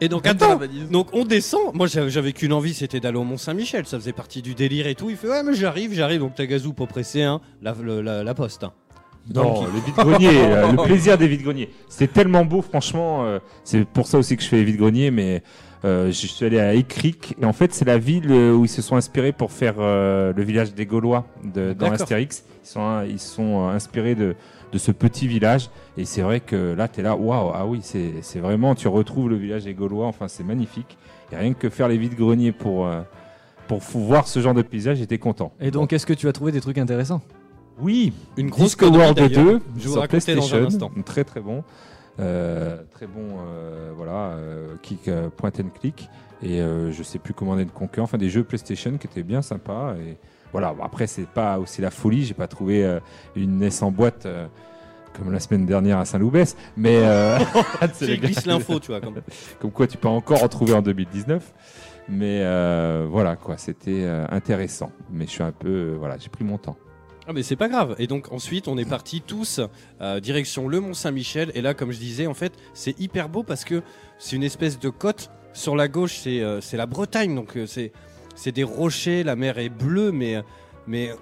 Et donc attends, valise. donc on descend. Moi j'avais j'avais qu'une envie, c'était d'aller au Mont Saint-Michel. Ça faisait partie du délire et tout. Il fait ouais mais j'arrive, j'arrive. Donc Tagazu pas pressé, hein, la, le- la, la poste. hein. Non, les vides-greniers, euh, le plaisir des vides-greniers. C'était tellement beau, franchement. euh, c'est pour ça aussi que je fais les vides-greniers, mais euh, je suis allé à Écric. Et en fait, c'est la ville euh, où ils se sont inspirés pour faire euh, le village des Gaulois de, dans D'accord. Astérix. Ils sont, hein, ils sont euh, inspirés de, de ce petit village. Et c'est vrai que là, tu es là, waouh, ah oui, c'est c'est vraiment, tu retrouves le village des Gaulois. Enfin, c'est magnifique. Et rien que faire les vides-greniers pour, euh, pour fou- voir ce genre de paysage, j'étais content. Et donc, est-ce que tu as trouvé des trucs intéressants? Oui, Une grosse Disco World d'ailleurs. 2 Je vous sur dans un PlayStation. instant. Très très bon. Euh, très bon, euh, voilà, euh, kick, euh, point and click. Et je sais plus comment de Conquer, enfin des jeux PlayStation qui étaient bien sympas. Et voilà, bon, après, c'est pas aussi la folie. J'ai pas trouvé une NES en boîte. comme la semaine dernière à Saint-Loubès, mais euh, c'est glisses l'info, tu vois. Comme... comme quoi tu peux encore en trouver en 2019. Mais euh, voilà quoi, c'était intéressant. Mais je suis un peu, voilà, j'ai pris mon temps. Ah mais c'est pas grave. Et donc ensuite on est partis tous euh, direction le Mont Saint-Michel. Et là comme je disais en fait c'est hyper beau parce que c'est une espèce de côte. Sur la gauche c'est euh, la Bretagne donc euh, c'est des rochers. La mer est bleue mais mais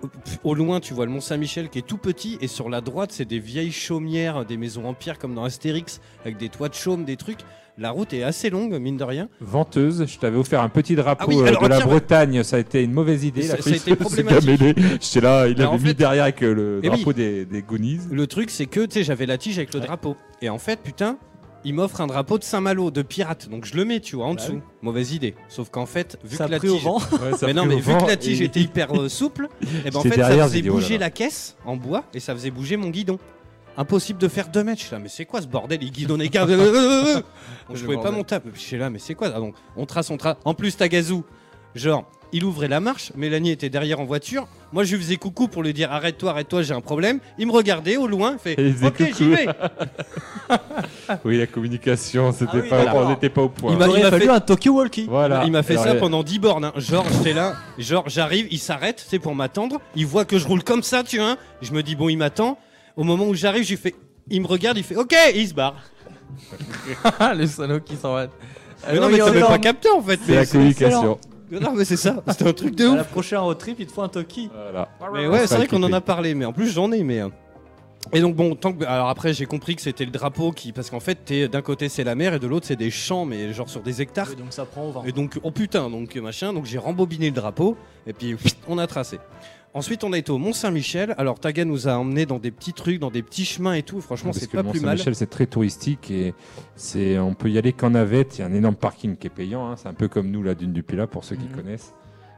au loin tu vois le Mont Saint-Michel qui est tout petit et sur la droite c'est des vieilles chaumières, des maisons en pierre comme dans Astérix avec des toits de chaume, des trucs. La route est assez longue mine de rien. Venteuse, je t'avais offert un petit drapeau Ah oui, euh, alors, de la tiens, Bretagne, ça a été une mauvaise idée. Ça- la ça a été c'est problématique. J'étais là, il Alors, avait mis fait- derrière avec euh, le Eh oui. drapeau des, des Goonies. Le truc, c'est que tu sais, j'avais la tige avec le drapeau. Et en fait, putain, il m'offre un drapeau de Saint-Malo, de pirate. Donc je le mets, tu vois, en Bah dessous. Mauvaise idée. Sauf qu'en fait, vu Ça que la pris au tige. vent. Ouais, ça mais non, mais au vu vent, que la et- tige était hyper euh, souple, et ben en fait, ça faisait oh bouger là. la caisse en bois et ça faisait bouger mon guidon. Impossible de faire deux mètres. Je suis là, mais c'est quoi ce bordel Il guidonnait qu'un. Donc, je Le pouvais pas monter. Je suis là, mais c'est quoi Ah, donc, On trace, on trace. En plus, Tagazu, genre, il ouvrait la marche. Mélanie était derrière en voiture. Moi, je lui faisais coucou pour lui dire arrête-toi, arrête-toi, j'ai un problème. Il me regardait au loin, il fait Ok, j'y vais. Oui, la communication, c'était Ah oui, pas, d'accord. on n'était pas au point. Il m'a- aurait fallu fait- un Tokyo Walkie. Voilà. Il m'a fait Alors, ça pendant 10 bornes. hein. Genre, j'étais là, genre, j'arrive, il s'arrête, c'est pour m'attendre. Il voit que je roule comme ça, tu vois. Je me dis, bon, il m'attend. Au moment où j'arrive, je lui fais, il me regarde, il fait, ok, et il se barre. le salaud qui s'en va. Mais non, mais t'avais pas capté en fait. C'est la communication. Non, mais c'est ça, c'était un truc de À ouf. la prochaine road trip, il te faut un Toki. Voilà. Mais ouais, c'est vrai qu'on en a parlé, mais en plus j'en ai, mais. euh, Et donc bon, tant que alors après j'ai compris que c'était le drapeau qui parce qu'en fait t'es d'un côté c'est la mer et de l'autre c'est des champs mais genre sur des hectares Oui, donc ça prend au vent. et donc oh putain donc machin donc j'ai rembobiné le drapeau et puis on a tracé. Ensuite on a été au Mont Saint-Michel. Alors Taga nous a emmené dans des petits trucs, dans des petits chemins et tout. Franchement c'est pas plus mal. Saint-Michel, c'est très touristique et c'est, on peut y aller qu'en navette. Il y a un énorme parking qui est payant. hein. C'est un peu comme nous, la dune du Pilat, pour ceux qui Mhm. connaissent.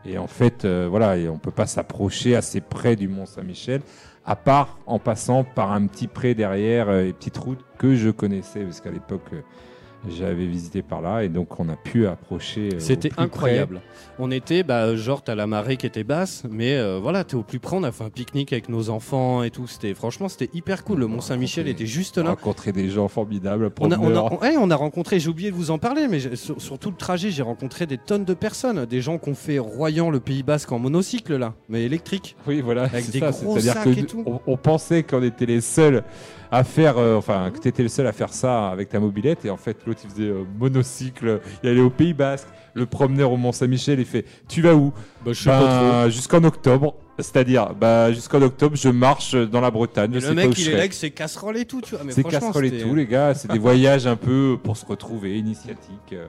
Et en fait, euh, voilà, et on peut pas s'approcher assez près du Mont Saint-Michel, à part en passant par un petit pré derrière euh, et petite route que je connaissais, parce qu'à l'époque, euh, j'avais visité par là, et donc on a pu approcher. euh, C'était près. incroyable. On était, bah, genre, t'as la marée qui était basse, mais euh, voilà, t'es au plus près. On a fait un pique-nique avec nos enfants et tout. C'était, franchement, c'était hyper cool. Le Mont Saint-Michel était juste là. Rencontrer des gens formidables, On a, on, a, promeneurs. on- on a rencontré, j'ai oublié de vous en parler, mais sur, sur tout le trajet, j'ai rencontré des tonnes de personnes. Des gens qui ont fait Royan, le Pays Basque, en monocycle, là, mais électrique. Oui, voilà, Avec des ça. gros sacs et tout. on, on pensait qu'on était les seuls à faire, euh, enfin, que tu étais le seul à faire ça avec ta mobilette, et en fait, l'autre il faisait euh, monocycle, il allait au Pays Basque, le promeneur au Mont Saint-Michel, il fait Tu vas où? Bah, je sais Ben, pas trop. Jusqu'en octobre. C'est-à-dire, bah, jusqu'en octobre, je marche dans la Bretagne. Et le sais pas mec, il est là avec ses casseroles et tout, tu vois. C'est casserole et tout, les gars. C'est des voyages un peu pour se retrouver, initiatiques. euh,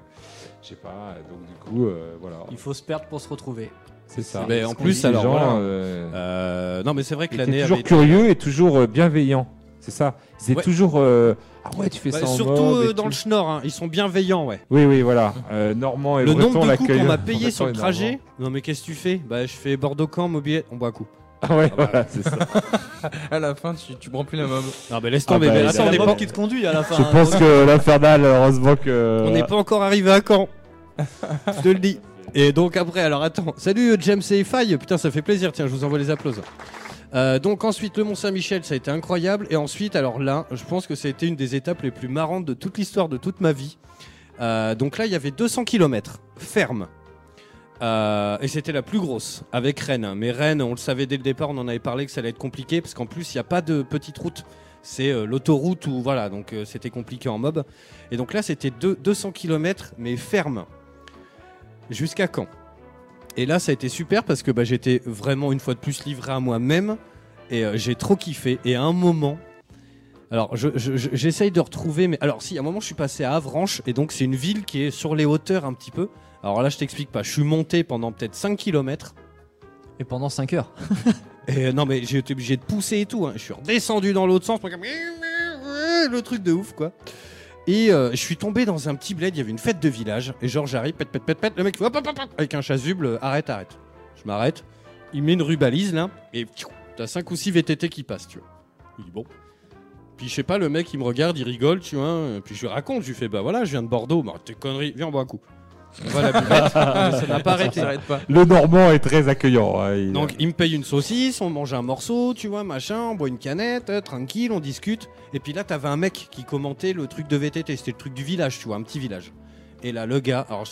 je sais pas. Donc, du coup, euh, voilà. Il faut se perdre pour se retrouver. C'est ça. Mais en plus, alors, gens, voilà. euh, Euh, non, mais c'est vrai que l'année toujours avait curieux et toujours euh, bienveillants. C'est ça. Ils étaient Ouais. toujours. euh, ah ouais, tu fais Bah, ça en surtout mode euh, dans tout. le Schnorr, hein, ils sont bienveillants, ouais. Oui, oui, voilà. Euh, Normand et Le Breton nombre de coups qu'on m'a payé sur le trajet. Non, mais qu'est-ce que tu fais? Bah, je fais Bordeaux-Camp, mobilette, on boit un coup. Ah ouais, Ah bah, voilà, c'est ça. À la fin, tu, tu prends plus la mob. Non, mais laisse Ah tomber. bah, mais il a attends, C'est on n'est mob pas, qui te conduit à la fin. Je hein. pense que l'Infernal, heureusement que. on n'est pas encore arrivé à Caen. je te le dis. Et donc après, alors attends. Salut James et Faye. Putain, ça fait plaisir. Tiens, je vous envoie les applaudissements. Euh, donc ensuite le Mont Saint-Michel ça a été incroyable. Et ensuite alors là je pense que ça a été une des étapes les plus marrantes de toute l'histoire de toute ma vie. Euh, donc là il y avait 200 km ferme. Euh, et c'était la plus grosse avec Rennes mais Rennes on le savait dès le départ on en avait parlé que ça allait être compliqué parce qu'en plus il n'y a pas de petite route. C'est l'autoroute ou voilà donc c'était compliqué en mob. Et donc là c'était deux- 200 km mais ferme. Jusqu'à quand? Et là, ça a été super parce que bah, j'étais vraiment une fois de plus livré à moi-même et euh, j'ai trop kiffé. Et à un moment, alors je- je- je- j'essaye de retrouver, mais alors si, à un moment, je suis passé à Avranches et donc c'est une ville qui est sur les hauteurs un petit peu. Alors là, je t'explique pas. Je suis monté pendant peut-être 5 km. Et pendant 5 heures. Et euh, non, mais j'ai été obligé de pousser et tout. hein. Je suis redescendu dans l'autre sens. pour Le truc de ouf, quoi. Et euh, je suis tombé dans un petit bled. Il y avait une fête de village. Et genre, j'arrive, pète, pète, pète, pète. Le mec hop, hop, hop, avec un chasuble. euh, arrête, arrête. Je m'arrête. Il met une rubalise là. Et t'as 5 ou 6 VTT qui passent, tu vois. Il dit bon. Puis je sais pas, le mec il me regarde, il rigole, tu vois. Puis je lui raconte, je lui fais bah voilà, je viens de Bordeaux. Bah t'es conneries, viens on boit un coup. On va à la buvette. Mais ça n'a pas arrêté. pas. Le Normand est très accueillant. hein, il- Donc il me paye une saucisse, on mange un morceau, tu vois, machin, on boit une canette, euh, tranquille, on discute. Et puis là, t'avais un mec qui commentait le truc de VTT, c'était le truc du village, tu vois, un petit village. Et là, le gars, alors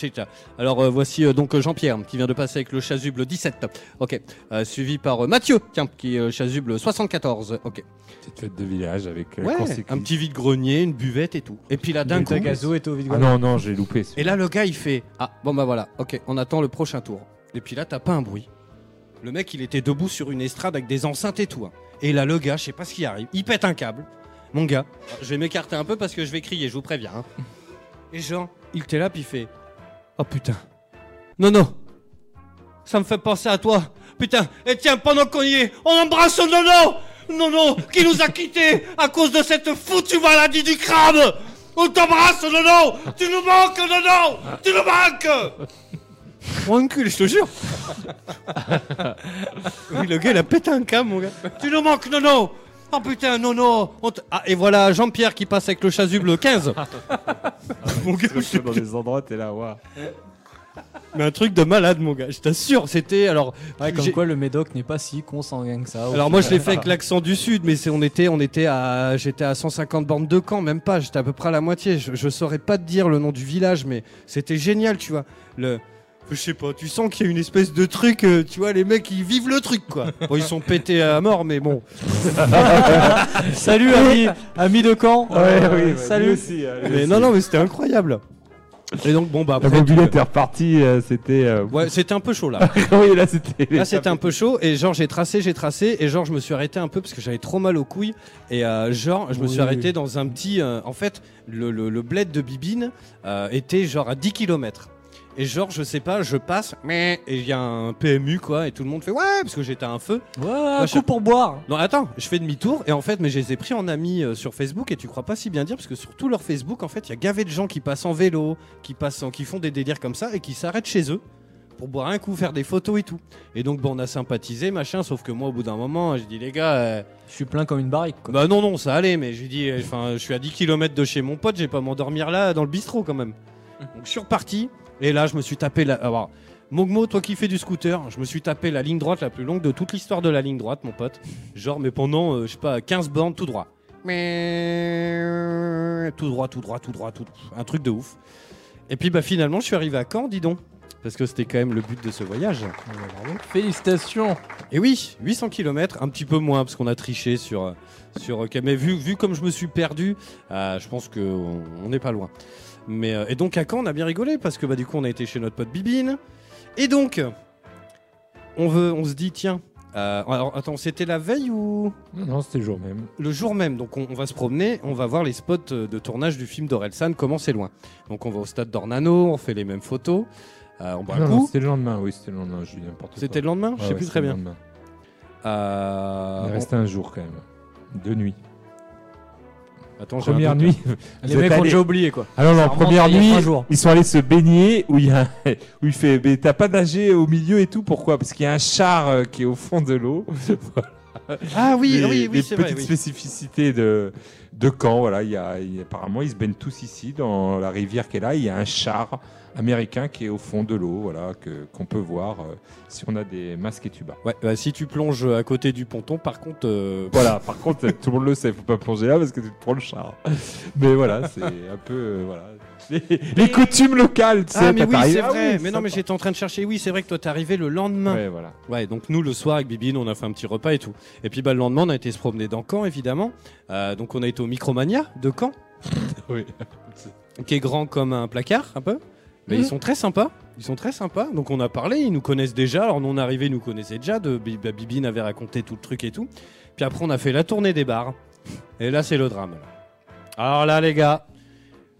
Alors euh, voici euh, donc euh, Jean-Pierre qui vient de passer avec le chasuble 17. Ok. Euh, suivi par euh, Mathieu, tiens, qui est euh, chasuble 74. Ok. Petite fête de village avec euh, Ouais, un petit vide-grenier, une buvette et tout. Et puis là, d'un coup. Gazo était au vide Ah non, non, j'ai loupé. Et là, le gars, il fait Ah, bon bah voilà, ok, on attend le prochain tour. Et puis là, t'as pas un bruit. Le mec, il était debout sur une estrade avec des enceintes et tout. hein. Et là, le gars, je sais pas ce qui arrive, il pète un câble. Mon gars, je vais m'écarter un peu parce que je vais crier, je vous préviens. hein. Et genre, il était là, puis il fait Oh putain. Non, non. Ça me fait penser à toi. Putain, et tiens, pendant qu'on y est, on embrasse Nono Nono, qui nous a quittés à cause de cette foutue maladie du crabe On t'embrasse, Nono Tu nous manques, Nono Tu nous manques Mon cul, je te jure Oui, le gars, il a pété un câble, mon gars. Tu nous manques, Nono Oh putain, Nono on te- Ah, et voilà Jean-Pierre qui passe avec le chasuble 15 Mon gars, je dans des endroits, t'es là, waouh. Mais un truc de malade, mon gars, je t'assure, c'était. Alors, Ouais, comme quoi le Médoc n'est pas si consanguin que ça. Alors moi je l'ai fait avec l'accent du sud, mais on était on était à j'étais à 150 bornes de camp, même pas, j'étais à peu près à la moitié. Je, je saurais pas te dire le nom du village, mais c'était génial, tu vois. Le je sais pas, tu sens qu'il y a une espèce de truc, euh, tu vois, les mecs ils vivent le truc quoi. Bon ils sont pétés à mort, mais bon. Salut ami, ami de camp. Euh, salut. Mais non non mais c'était incroyable. Et donc bon bah La après. mobilette est repartie, euh, c'était. euh, Ouais, c'était un peu chaud là. oui, là, c'était. Là c'était un peu chaud et genre j'ai tracé, j'ai tracé et genre je me suis arrêté un peu parce que j'avais trop mal aux couilles et euh, genre je me suis Oui. arrêté dans un petit... euh, en fait le, le, le bled de Bibine euh, était genre à 10 km. Et genre je sais pas, je passe mais et il y a un PMU quoi et tout le monde fait ouais parce que j'étais à un feu. Ouais, un coup pour boire. Non attends, je fais demi-tour et en fait mais je les ai pris en ami euh, sur Facebook et tu crois pas si bien dire parce que sur tout leur Facebook en fait il y a gavé de gens qui passent en vélo, qui passent en- qui font des délires comme ça et qui s'arrêtent chez eux pour boire un coup, faire des photos et tout. Et donc bon on a sympathisé machin sauf que moi au bout d'un moment je dis les gars euh, Je suis plein comme une barrique. Quoi. bah non non ça allait mais je lui dis euh, enfin je suis à 10 km de chez mon pote, je vais pas m'endormir là dans le bistrot quand même. Donc je suis reparti et là je me suis tapé la alors Mogmo, toi qui fais du scooter, je me suis tapé la ligne droite la plus longue de toute l'histoire de la ligne droite, mon pote. Genre, mais pendant, euh, je sais pas, 15 bornes tout droit. Mais tout droit, tout droit, tout droit, tout Un truc de ouf. Et puis, bah finalement, je suis arrivé à Caen, dis donc. Parce que c'était quand même le but de ce voyage. Félicitations. Et oui, 800 km, un petit peu moins parce qu'on a triché sur. sur mais vu, vu comme je me suis perdu, euh, je pense qu'on on n'est pas loin. Mais, euh, et donc à Caen, on a bien rigolé parce que bah, du coup, on a été chez notre pote Bibine. Et donc, on, veut, on se dit, tiens, euh, alors attends, c'était la veille ou? Non, non, c'était le jour même. le jour même Donc on, on va se promener, on va voir les spots euh, de tournage du film d'Orelsan, comment c'est loin. Donc on va au stade d'Ornano, on fait les mêmes photos, euh, on boit un Non, non, coup. c'était le lendemain, oui, c'était le lendemain, je dis n'importe quoi. C'était le lendemain? Je sais ouais, plus très bien. Euh, Il on- restait un jour quand même. Deux nuits. Attends, Première nuit. Les vous mecs ont déjà oublié quoi. Alors remonte première nuit, ils sont allés se baigner où il y a où il fait mais t'as pas nagé au milieu et tout pourquoi? Parce qu'il y a un char euh, qui est au fond de l'eau. Voilà. Ah oui, Les- oui, oui, les c'est vrai. petites spécificités de de Caen, voilà, il y a il y a- apparemment ils se baignent tous ici dans la rivière qui est là, il y a un char américain qui est au fond de l'eau, voilà, que qu'on peut voir euh, si on a des masques et tubas. Ouais, bah, si tu plonges à côté du ponton, par contre. euh, Voilà, par contre, tout le monde le sait, faut pas plonger là parce que tu te prends le char. Mais voilà, c'est un peu. euh, voilà. Les, les coutumes locales, tu sais. Ah, mais oui, c'est Ah vrai. oui, mais non, mais j'étais en train de chercher. Oui, c'est vrai que toi, t'es arrivé le lendemain. Ouais, voilà. Ouais, donc nous, le soir, avec Bibine, on a fait un petit repas et tout. Et puis, bah, le lendemain, on a été se promener dans Caen, évidemment. Euh, donc, on a été au Micromania de Caen, Oui. qui est grand comme un placard, un peu. Mais Mhm. ils sont très sympas. Ils sont très sympas. Donc, on a parlé. Ils nous connaissent déjà. Alors, nous, on est arrivés, ils nous connaissaient déjà. De, bah, Bibine avait raconté tout le truc et tout. Puis après, on a fait la tournée des bars. Et là, c'est le drame. Alors là, les gars.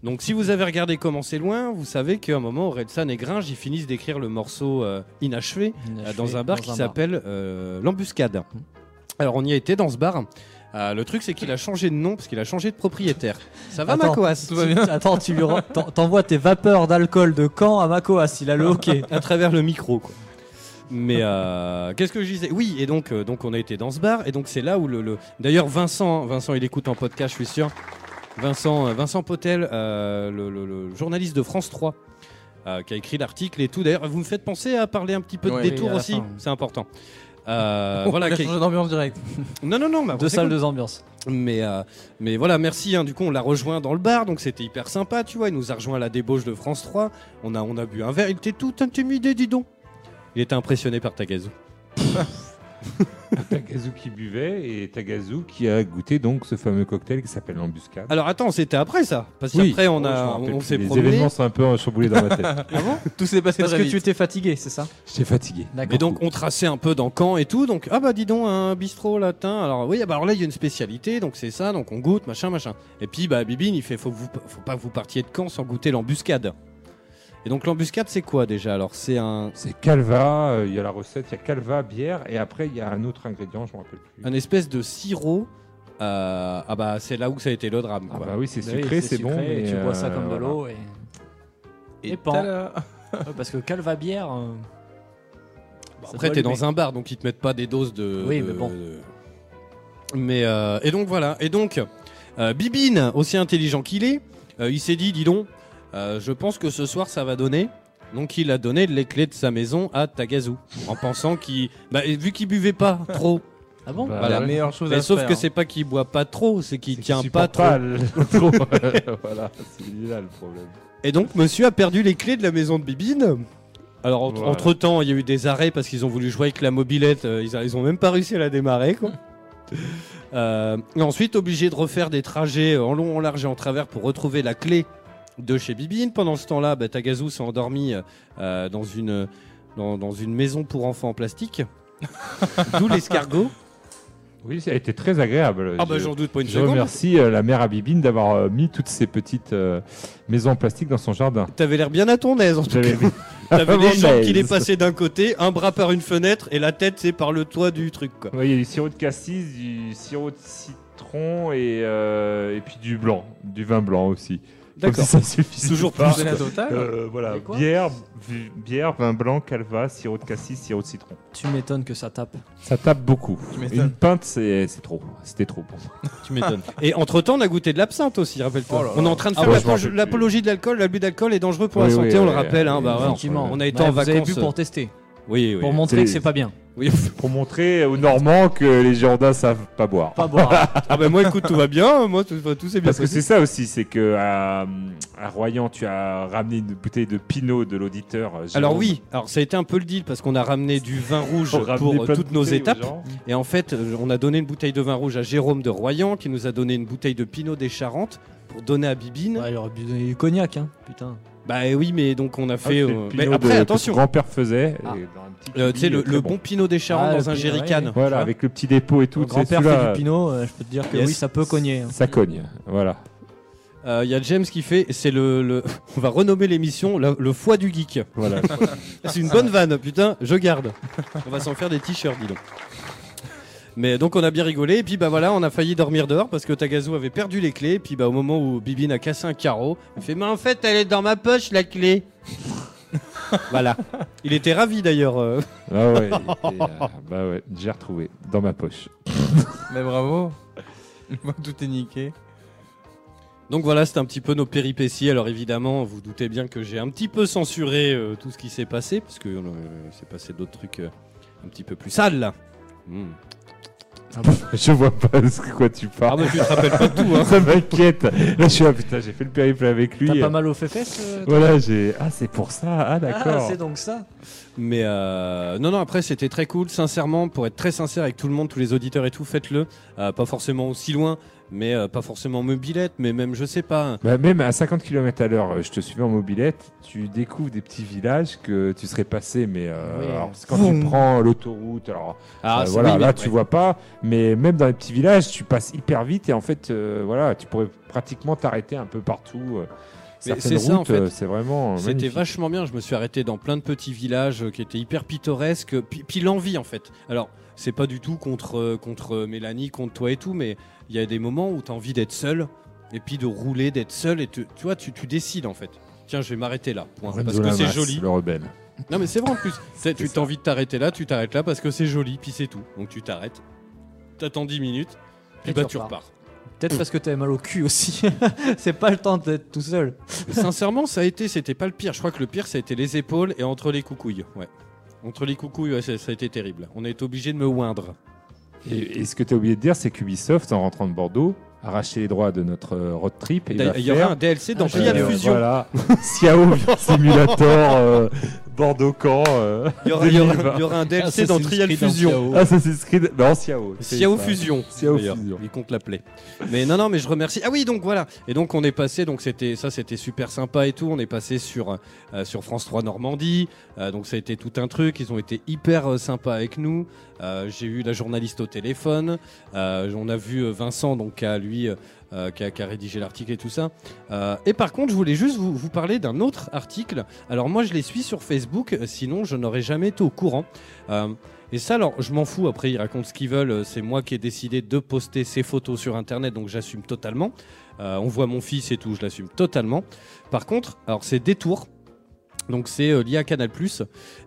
Donc, si vous avez regardé comment c'est loin, vous savez qu'à un moment, Orelsan et Gringe, ils finissent d'écrire le morceau euh, inachevé euh, dans un bar qui s'appelle euh, L'Embuscade. Alors on y a été dans ce bar. Euh, le truc c'est qu'il a changé de nom parce qu'il a changé de propriétaire. Ça va Attends, tu- Attends, tu lui t'envoies tes vapeurs d'alcool de Caen à Makoas, il a le hockey. à travers le micro quoi. Mais euh, qu'est-ce que je disais? Oui, et donc, euh, donc on a été dans ce bar, et donc c'est là où le. le- D'ailleurs, Vincent, Vincent, il écoute en podcast, je suis sûr. Vincent, euh, Vincent Potel, euh, le, le- le journaliste de France 3, euh, qui a écrit l'article et tout. D'ailleurs, vous me faites penser à parler un petit peu de détour aussi, fin. c'est important. Euh, voilà, a qui- changé d'ambiance direct. Non, non, non, bah, Deux salles, deux ambiances. Mais, euh, mais voilà, merci. hein. Du coup, on l'a rejoint dans le bar, donc c'était hyper sympa, tu vois. Il nous a rejoint à la débauche de France 3. On a, on a bu un verre. Il était tout intimidé, dis donc. Il était impressionné par Tagazu. Tagazu qui buvait et Tagazu qui a goûté donc ce fameux cocktail qui s'appelle l'embuscade. Alors attends, c'était après ça Parce Oui. qu'après, on, Oh, je a, rappelle on plus. s'est Les promené. événements sont un peu chamboulés dans ma tête. Ah bon Tout s'est passé Parce très que vite. tu étais fatigué, c'est ça? J'étais fatigué. D'accord. Et donc on traçait un peu dans Caen et tout, donc ah bah dis donc un bistrot latin. Alors oui, ah bah, alors là il y a une spécialité, donc c'est ça, donc on goûte, machin, machin. Et puis bah Bibine il fait faut, que vous, faut pas que vous partiez de Caen sans goûter l'embuscade. Et donc l'embuscade c'est quoi déjà Alors? C'est un, C'est calva, euh, il y a la recette, il y a calva, bière et après il y a un autre ingrédient, je me rappelle plus. un espèce de sirop Euh, ah bah c'est là où ça a été le drame. Quoi. bah oui, c'est Bah oui, sucré, c'est bon. et tu bois ça euh, comme de voilà. l'eau. Et... Et Et pan. parce que calva bière. euh, ça Après, t'es dans un bar, donc ils te mettent pas des doses de. Oui, de- mais bon. de- Mais euh, et donc voilà. Et donc, euh, Bibine, aussi intelligent qu'il est, euh, il s'est dit, dis donc, euh, je pense que ce soir ça va donner. Donc il a donné les clés de sa maison à Tagazu, en pensant qu'il, bah, vu qu'il buvait pas trop. Ah bon Bah, Voilà. La meilleure chose Mais à sauf faire. que c'est pas qu'il boit pas trop, c'est qu'il tient pas trop. voilà, c'est là le problème. Et donc monsieur a perdu les clés de la maison de Bibine. Alors entre, Voilà. temps, il y a eu des arrêts parce qu'ils ont voulu jouer avec la mobilette. euh, ils, a- ils ont même pas réussi à la démarrer. Quoi. Euh, et ensuite, obligé de refaire des trajets en long, en large et en travers pour retrouver la clé de chez Bibine. Pendant ce temps-là, bah, Tagazu s'est endormi euh, dans, une, dans, dans une maison pour enfants en plastique. D'où l'escargot. Oui, ça a été très agréable. Ah bah Je- j'en doute pas une Je seconde. remercie euh, la mère Abibine d'avoir euh, mis toutes ces petites euh, maisons en plastique dans son jardin. T'avais l'air bien à ton aise en tout cas. T'avais les Mon jambes qui aise. dépassaient d'un côté, un bras par une fenêtre et la tête c'est par le toit du truc quoi. Ouais, il y a du sirop de cassis, du sirop de citron et, euh, et puis du blanc, du vin blanc aussi. D'accord. si ça suffisait Toujours pas. C'est la totale. Euh, voilà, bière, vi- bière, vin blanc, calva, sirop de cassis, sirop de citron. Tu m'étonnes que ça tape. Ça tape beaucoup. Une pinte, c'est c'est trop. C'était trop pour moi. Tu m'étonnes. Et entre temps, on a goûté de l'absinthe aussi, rappelle-toi. Oh on est en train de Ah faire ouais, l'apologie- plus. de l'alcool. L'abus d'alcool est dangereux pour Oui, la santé, oui, on le oui, rappelle. hein, oui, bah, Effectivement. on a été en vous avez vacances. bu pour tester. Oui, oui. Pour montrer que c'est pas bien. Oui. Pour montrer aux Normands que les Girondins savent pas boire. Pas boire. ah ben moi, écoute, tout va bien. Moi, tout, tout s'est bien Parce que c'est ça aussi, c'est que à, à Royan, tu as ramené une bouteille de Pinot de l'auditeur. euh, Alors oui, alors ça a été un peu le deal parce qu'on a ramené du vin rouge Pour euh, toutes nos étapes. Et en fait, euh, on a donné une bouteille de vin rouge à Jérôme de Royan qui nous a donné une bouteille de Pinot des Charentes pour donner à Bibine. Ouais, il aurait bu du cognac, hein. Putain. Bah oui, mais donc on a Ah, fait. le euh, mais après, que attention. grand-père faisait. Ah. Euh, tu sais, le, le bon. bon Pinot des Charentes Ah, dans un le jerrycan. ouais. Voilà, avec le petit dépôt et tout. Grand-père fait du pinot, euh, je peux te dire que Yes. oui, ça peut cogner. hein. Ça cogne. Voilà. Euh, Il y a James qui fait, c'est le, le- on va renommer l'émission la- le foie du geek. voilà. C'est une bonne vanne, putain, je garde. On va s'en faire des t-shirts, dis donc. Mais donc on a bien rigolé et puis bah voilà on a failli dormir dehors parce que Tagazu avait perdu les clés et puis bah au moment où Bibine a cassé un carreau il fait mais en fait elle est dans ma poche la clé voilà il était ravi d'ailleurs euh. Ah ouais. il était, euh, bah ouais, j'ai retrouvé dans ma poche. Mais bravo. Tout est niqué. donc voilà c'était un petit peu nos péripéties alors évidemment vous doutez bien que j'ai un petit peu censuré euh, tout ce qui s'est passé parce que euh, il s'est passé d'autres trucs euh, un petit peu plus sales là Hmm. Je vois pas de quoi tu ah parles. mais tu te rappelles pas tout hein Ça m'inquiète. Là, je suis là, putain, j'ai fait le périple avec lui. T'as pas mal aux fesses euh, Voilà, j'ai. Ah, c'est pour ça. Ah, Ah, d'accord. c'est donc ça. Mais euh, non, non, après c'était très cool. Sincèrement, pour être très sincère avec tout le monde, tous les auditeurs et tout, faites-le. Euh, pas forcément aussi loin, mais euh, pas forcément mobilette, mais même, je sais pas. Bah, même à 50 km à l'heure, euh, je te suivais en mobilette, tu découvres des petits villages que tu serais passé, mais euh, Oui. alors, quand tu prends l'autoroute, alors Ah, euh, c'est- voilà, oui, là tu ouais. vois pas, mais même dans les petits villages, tu passes hyper vite et en fait, euh, voilà, tu pourrais pratiquement t'arrêter un peu partout. euh, c'est ça, en routes, fait. c'est vraiment. C'était vachement bien. Je me suis arrêté dans plein de petits villages qui étaient hyper pittoresques. Puis, puis l'envie, en fait. Alors, c'est pas du tout contre, contre Mélanie, contre toi et tout, mais il y a des moments où tu as envie d'être seul, et puis de rouler, d'être seul, et te- tu vois, tu, tu décides en fait. Tiens, je vais m'arrêter là. point. Parce que c'est Lamas, joli. Le rebelle. Non mais c'est vrai en plus. C'est- tu t'as envie de t'arrêter là, tu t'arrêtes là parce que c'est joli, puis c'est tout. Donc tu t'arrêtes, t'attends 10 minutes, puis Et bah tu tu repars. repars. Peut-être parce que t'avais mal au cul aussi. c'est pas le temps d'être tout seul. Sincèrement, ça a été, c'était pas le pire. Je crois que le pire, ça a été les épaules et entre les coucouilles. Ouais. Entre les coucouilles, ouais, ça, ça a été terrible. On a été obligé de me oindre. Et, et ce que tu as oublié de dire, c'est qu'Ubisoft, en rentrant de Bordeaux, a racheté les droits de notre euh, road trip. et Il y aura un DLC dans Ah, Trial génial. Fusion. Voilà, Xiao Simulator, euh, Bordeaux-Camp. euh, Il y aura, il y aura- 2020. il y aura un DLC dans Trial Creed en Fusion. Assassin's Creed, c'est Xiao ça. Fusion. D'ailleurs. Fusion. Il compte l'appeler. Mais non, non, mais je remercie. Ah oui, donc voilà. Et donc on est passé, donc c'était ça, c'était super sympa et tout. On est passé sur euh, sur France 3 Normandie. Euh, donc ça a été tout un truc. Ils ont été hyper euh, sympas avec nous. Euh, J'ai eu la journaliste au téléphone. Euh, on a vu euh, Vincent, donc a lui euh, qui, a, qui a rédigé l'article et tout ça. Euh, et par contre, je voulais juste vous, vous parler d'un autre article. Alors moi, je les suis sur Facebook, euh, sinon je n'aurais jamais été au courant. Euh, et ça, alors, je m'en fous. Après, ils racontent ce qu'ils veulent. Euh, C'est moi qui ai décidé de poster ces photos sur Internet, donc j'assume totalement. Euh, on voit mon fils et tout, je l'assume totalement. Par contre, alors c'est Détour. Donc c'est euh, lié à Canal+.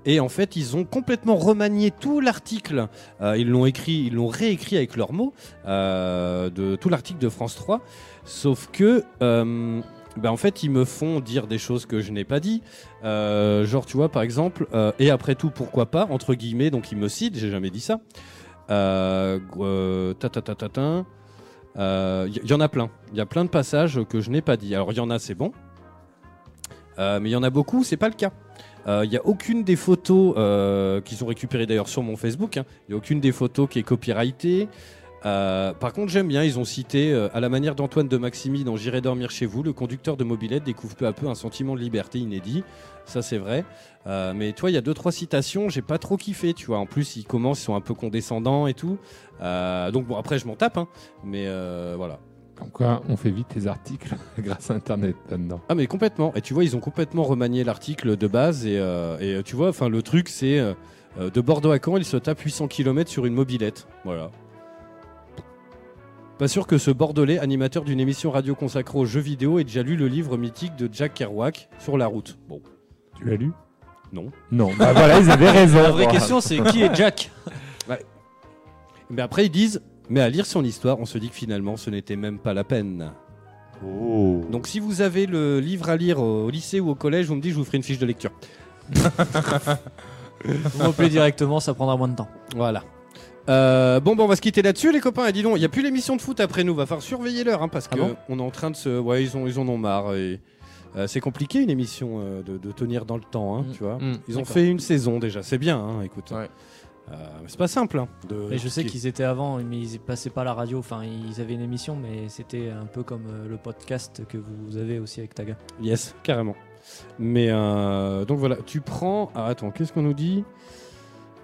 Et en fait, ils ont complètement remanié tout l'article. Euh, ils l'ont écrit, ils l'ont réécrit avec leurs mots euh, de tout l'article de France 3. Sauf que, ben, en fait, ils me font dire des choses que je n'ai pas dit. Genre, tu vois, par exemple, et après tout, pourquoi pas entre guillemets. Donc ils me citent, j'ai jamais dit ça. Ta ta Il y en a plein. Il y a plein de passages que je n'ai pas dit. Alors il y en a, c'est bon. Euh, mais il y en a beaucoup, c'est pas le cas. Il n'y a aucune des photos euh, qu'ils ont récupérées d'ailleurs sur mon Facebook. Il n'y a aucune des photos qui est copyrightée. Euh, par contre, j'aime bien, ils ont cité, euh, à la manière d'Antoine de Maximi dans J'irai dormir chez vous, le conducteur de mobilette découvre peu à peu un sentiment de liberté inédit. Ça, c'est vrai. Euh, mais toi, il y a deux, trois citations, j'ai pas trop kiffé, tu vois. En plus, ils commencent, ils sont un peu condescendants et tout. Euh, donc, bon, après, je m'en tape, hein. Mais euh, voilà. Comme quoi, on fait vite tes articles grâce à Internet là-dedans. Ah mais complètement. Et tu vois, ils ont complètement remanié l'article de base et, euh, et, euh, tu vois, enfin le truc c'est euh, euh, de Bordeaux à Caen, il se tape 800 km sur une mobilette. Voilà. Pas sûr que ce Bordelais, animateur d'une émission radio consacrée aux jeux vidéo, ait déjà lu le livre mythique de Jack Kerouac sur la route. Bon. Tu l'as lu? Non. Non, bah voilà, ils avaient raison. La vraie question, c'est qui est Jack? Mais après ils disent, mais à lire son histoire, on se dit que finalement ce n'était même pas la peine. Oh. Donc si vous avez le livre à lire au lycée ou au collège, vous me dites, je vous ferai une fiche de lecture. Vous m'appelez directement, ça prendra moins de temps. Voilà. Euh, bon, bon, on va se quitter là-dessus, les copains. Et dis donc, il n'y a plus l'émission de foot après nous. Va falloir surveiller l'heure, hein, parce Ah que bon on est en train de se. Ouais, ils, ont, ils en ont marre. Et, euh, c'est compliqué une émission euh, de, de tenir dans le temps, hein, Mm. tu vois. Mm. Ils ont fait une saison déjà, c'est bien, hein, écoute. Ouais. Euh, c'est pas simple. Hein, de, Mais je sais qui- qu'ils étaient avant, mais ils passaient pas à la radio. Enfin, ils avaient une émission, mais c'était un peu comme euh, le podcast que vous avez aussi avec Taga. Yes, carrément. Mais euh, donc voilà, tu prends. Ah, attends, qu'est-ce qu'on nous dit?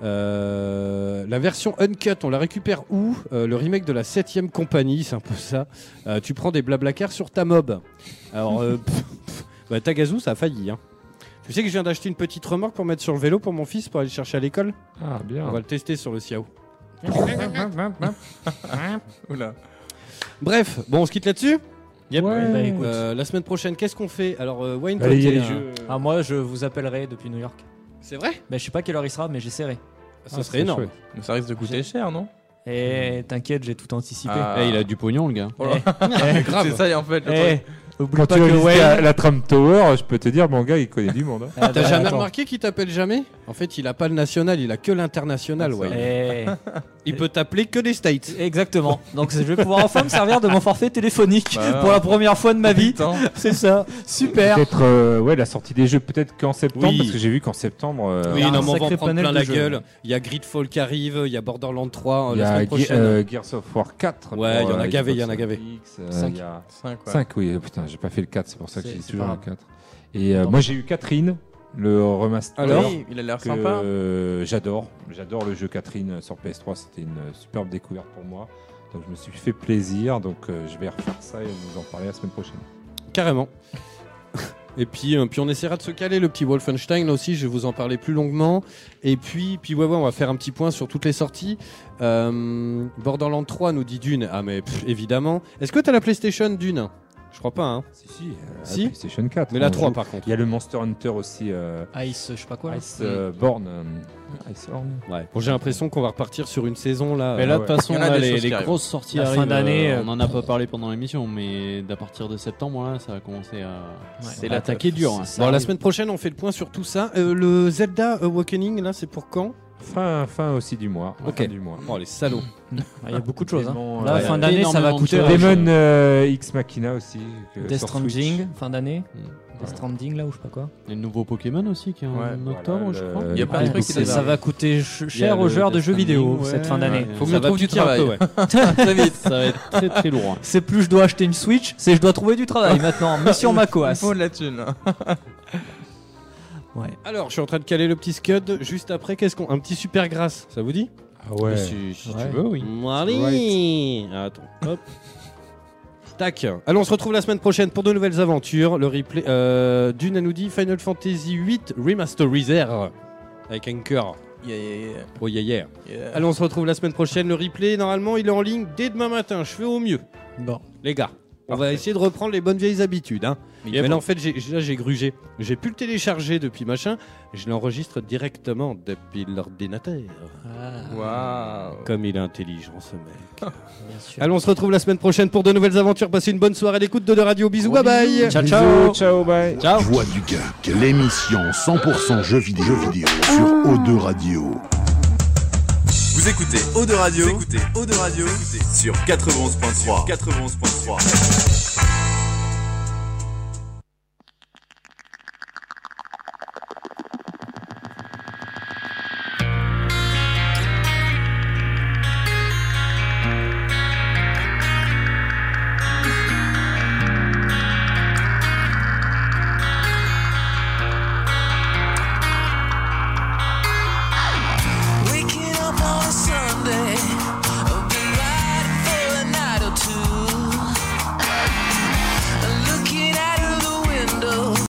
Euh, la version uncut, on la récupère où? Euh, Le remake de la 7ème compagnie, c'est un peu ça. Euh, tu prends des blablacars sur ta mob. Alors, pff, pff, bah, Tagazu, ça a failli. Hein. Tu sais que je viens d'acheter une petite remorque pour mettre sur le vélo pour mon fils pour aller le chercher à l'école Ah, bien. On va le tester sur le Siao. Oula. Bref, bon, on se quitte là-dessus Yep. Ouais. Bah, écoute. Euh, La semaine prochaine, qu'est-ce qu'on fait? Alors, euh, Wayne, toi, Allez, il y a t'es les jeux. Ah, moi, je vous appellerai depuis New York. C'est vrai? Bah, je sais pas quelle heure il sera, mais j'essaierai. Ça Ah, serait énorme. chouette. Mais ça risque de coûter cher, non? Et t'inquiète, j'ai tout anticipé. Ah. Eh, il a du pognon, le gars. Oh là. Eh, C'est ça, en fait. le eh, truc. Oublie Quand pas tu visiter Wayne. la, la Trump Tower, je peux te dire, mon gars, il connaît du monde. hein. Ah, T'as bah, jamais attends. remarqué qu'il t'appelle jamais? En fait, il a pas le national, il a que l'international, ouais. Eh, Il peut t'appeler que des States. Exactement. Donc je vais pouvoir enfin me servir de mon forfait téléphonique Bah, pour la première fois de ma vie. C'est ça. Super. Peut-être euh, ouais, la sortie des jeux, peut-être qu'en septembre, Oui. parce que j'ai vu qu'en septembre, euh, Oui, y a non, on va en prendre plein la jeux. gueule. Il y a Gridfall qui arrive, il y a Borderlands 3 euh, il y la a semaine Ge- prochaine. euh, Gears of War 4. Ouais, il y en a gavé, il y en a gavé. X, euh, Cinq. il y a 5, ouais. 5, oui. Putain, j'ai pas fait le 4, c'est pour ça que j'ai toujours le grave. 4. Et euh, moi, j'ai eu Catherine, le remaster. Alors Oui, il a l'air que, sympa. euh, j'adore, j'adore le jeu Catherine sur PS3, c'était une superbe découverte pour moi. Donc je me suis fait plaisir, donc euh, je vais refaire ça et vous en parler la semaine prochaine. Carrément. Et puis, euh, puis on essaiera de se caler le petit Wolfenstein là aussi, je vais vous en parler plus longuement. Et puis, puis ouais, ouais, on va faire un petit point sur toutes les sorties. Euh, Borderlands 3 nous dit Dune. Ah mais pff, évidemment. Est-ce que t'as la PlayStation Dune? Je crois pas, hein. Si, si, euh, Si la PlayStation 4. Mais la on 3 joue. par contre. Il y a le Monster Hunter aussi, euh, Ice, je sais pas quoi. là. Ice euh, Born. euh, Iceborne. Ouais. Bon, j'ai l'impression qu'on va repartir sur une saison là. Mais là, euh, de toute façon, Il y en a là, des les, choses les qui arrivent. grosses sorties La fin arrivent. d'année, euh, on en a pas parlé pendant l'émission, mais d'à partir de septembre, là, ça va commencer à, C'est à la attaquer dur. hein. Bon, la semaine prochaine, on fait le point sur tout ça. Euh, le Zelda Awakening, là, c'est pour quand? Fin, fin aussi du mois. Ok. Fin du mois. Oh, les salauds. Ah, Il y a beaucoup de choses. hein. Là, euh, fin d'année, ça va de coûter. euh, Demon euh, X Machina aussi. que- Death. Stranding, fin d'année. Mm. Death Stranding, là, ou je sais pas quoi. Il y a le nouveau Pokémon aussi qui est en Ouais, octobre, voilà, je crois. Il y a plein de Ouais, trucs qui ça va coûter Il cher aux joueurs de jeux vidéo cette fin d'année. ouais. Faut que je trouve du travail. Très vite. Ça va être très très lourd. hein. C'est plus je dois acheter une Switch, c'est je dois trouver du travail maintenant. Mission Il Macoas. faut de la thune. Ouais. Alors, je suis en train de caler le petit scud. Juste après, qu'est-ce qu'on. Un petit super grasse, ça vous dit? Ah ouais. Si, si Ouais. tu veux, oui. Allez Attends, hop. Tac. Allons, on se retrouve la semaine prochaine pour de nouvelles aventures. Le replay euh, Dune elle nous dit Final Fantasy VIII Remasterizer avec un cœur. Yeah, yeah, yeah. Oh yeah, yeah. Yeah. Allons, on se retrouve la semaine prochaine. Le replay, normalement, il est en ligne dès demain matin. Je fais au mieux. Bon. Les gars, on va essayer de reprendre les bonnes vieilles habitudes. Hein. Mais là, en fait, j'ai- là, j'ai grugé. J'ai pu le télécharger depuis machin. Je l'enregistre directement depuis l'ordinateur. Waouh. Comme il est intelligent, ce mec. Bien sûr. Allons, on se retrouve la semaine prochaine pour de nouvelles aventures. Passez une bonne soirée à l'écoute de, de Radio. Bisous, bye bye. Ciao, Bisous, ciao. ciao, bye. Ciao. Voix du geek, l'émission 100% jeux vidéo, jeux vidéo sur O2 Radio. Vous écoutez. Eau de Radio, vous écoutez. Eau de Radio. Sur 91.3. 91.3.